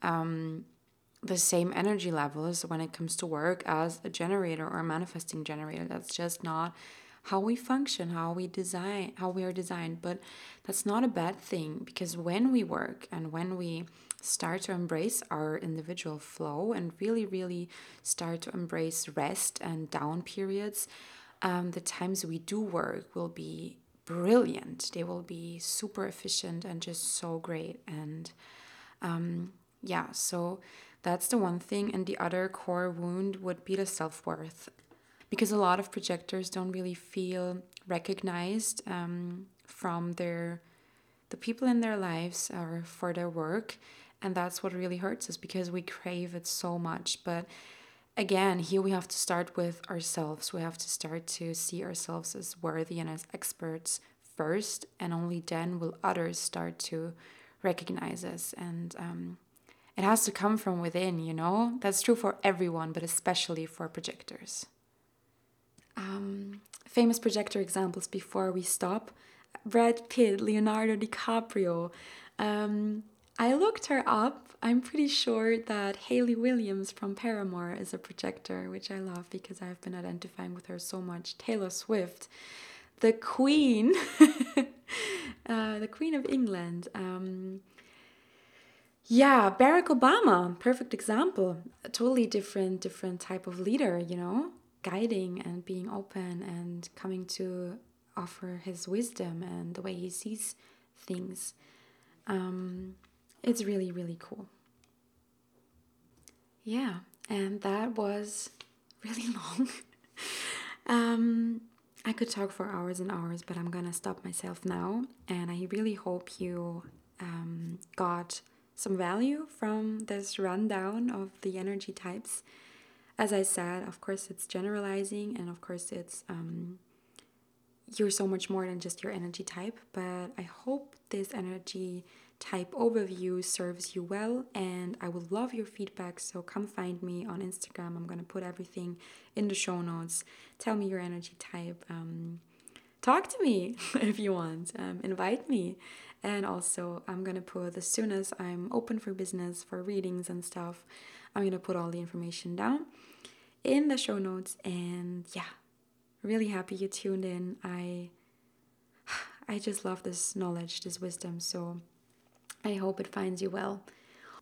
um, the same energy levels when it comes to work as a generator or a manifesting generator. That's just not how we function, how we design, how we are designed. But that's not a bad thing because when we work and when we start to embrace our individual flow and really, really start to embrace rest and down periods, um, the times we do work will be brilliant. They will be super efficient and just so great. And um, yeah, so that's the one thing. And the other core wound would be the self worth because a lot of projectors don't really feel recognized um, from their the people in their lives or for their work. And that's what really hurts us because we crave it so much. But again here we have to start with ourselves. We have to start to see ourselves as worthy and as experts first and only then will others start to recognize us. And um, it has to come from within you know? That's true for everyone but especially for projectors um, famous projector examples before we stop Brad Pitt, Leonardo DiCaprio. Um, I looked her up. I'm pretty sure that Hayley Williams from Paramore is a projector, which I love because I've been identifying with her so much. Taylor Swift, the Queen, uh, the Queen of England. Um, yeah, Barack Obama, perfect example. A totally different, different type of leader, you know guiding and being open and coming to offer his wisdom and the way he sees things. Um, it's really, really cool. Yeah, and that was really long. um, I could talk for hours and hours, but I'm gonna stop myself now. And I really hope you um, got some value from this rundown of the energy types as I said, of course, it's generalizing, and of course, it's um, you're so much more than just your energy type. But I hope this energy type overview serves you well and I would love your feedback so come find me on Instagram I'm gonna put everything in the show notes tell me your energy type um, talk to me if you want um, invite me and also I'm gonna put as soon as I'm open for business for readings and stuff I'm gonna put all the information down in the show notes and yeah really happy you tuned in I I just love this knowledge this wisdom so I hope it finds you well.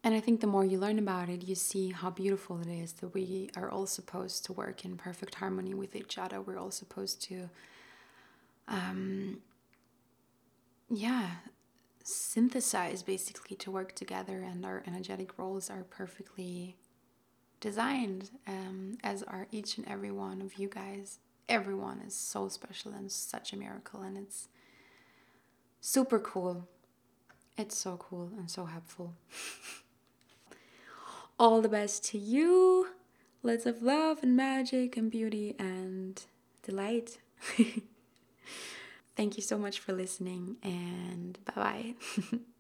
And I think the more you learn about it, you see how beautiful it is that we are all supposed to work in perfect harmony with each other. We're all supposed to, um, yeah, synthesize basically to work together, and our energetic roles are perfectly designed, um, as are each and every one of you guys. Everyone is so special and such a miracle, and it's super cool it's so cool and so helpful. All the best to you. Lots of love and magic and beauty and delight. Thank you so much for listening and bye bye.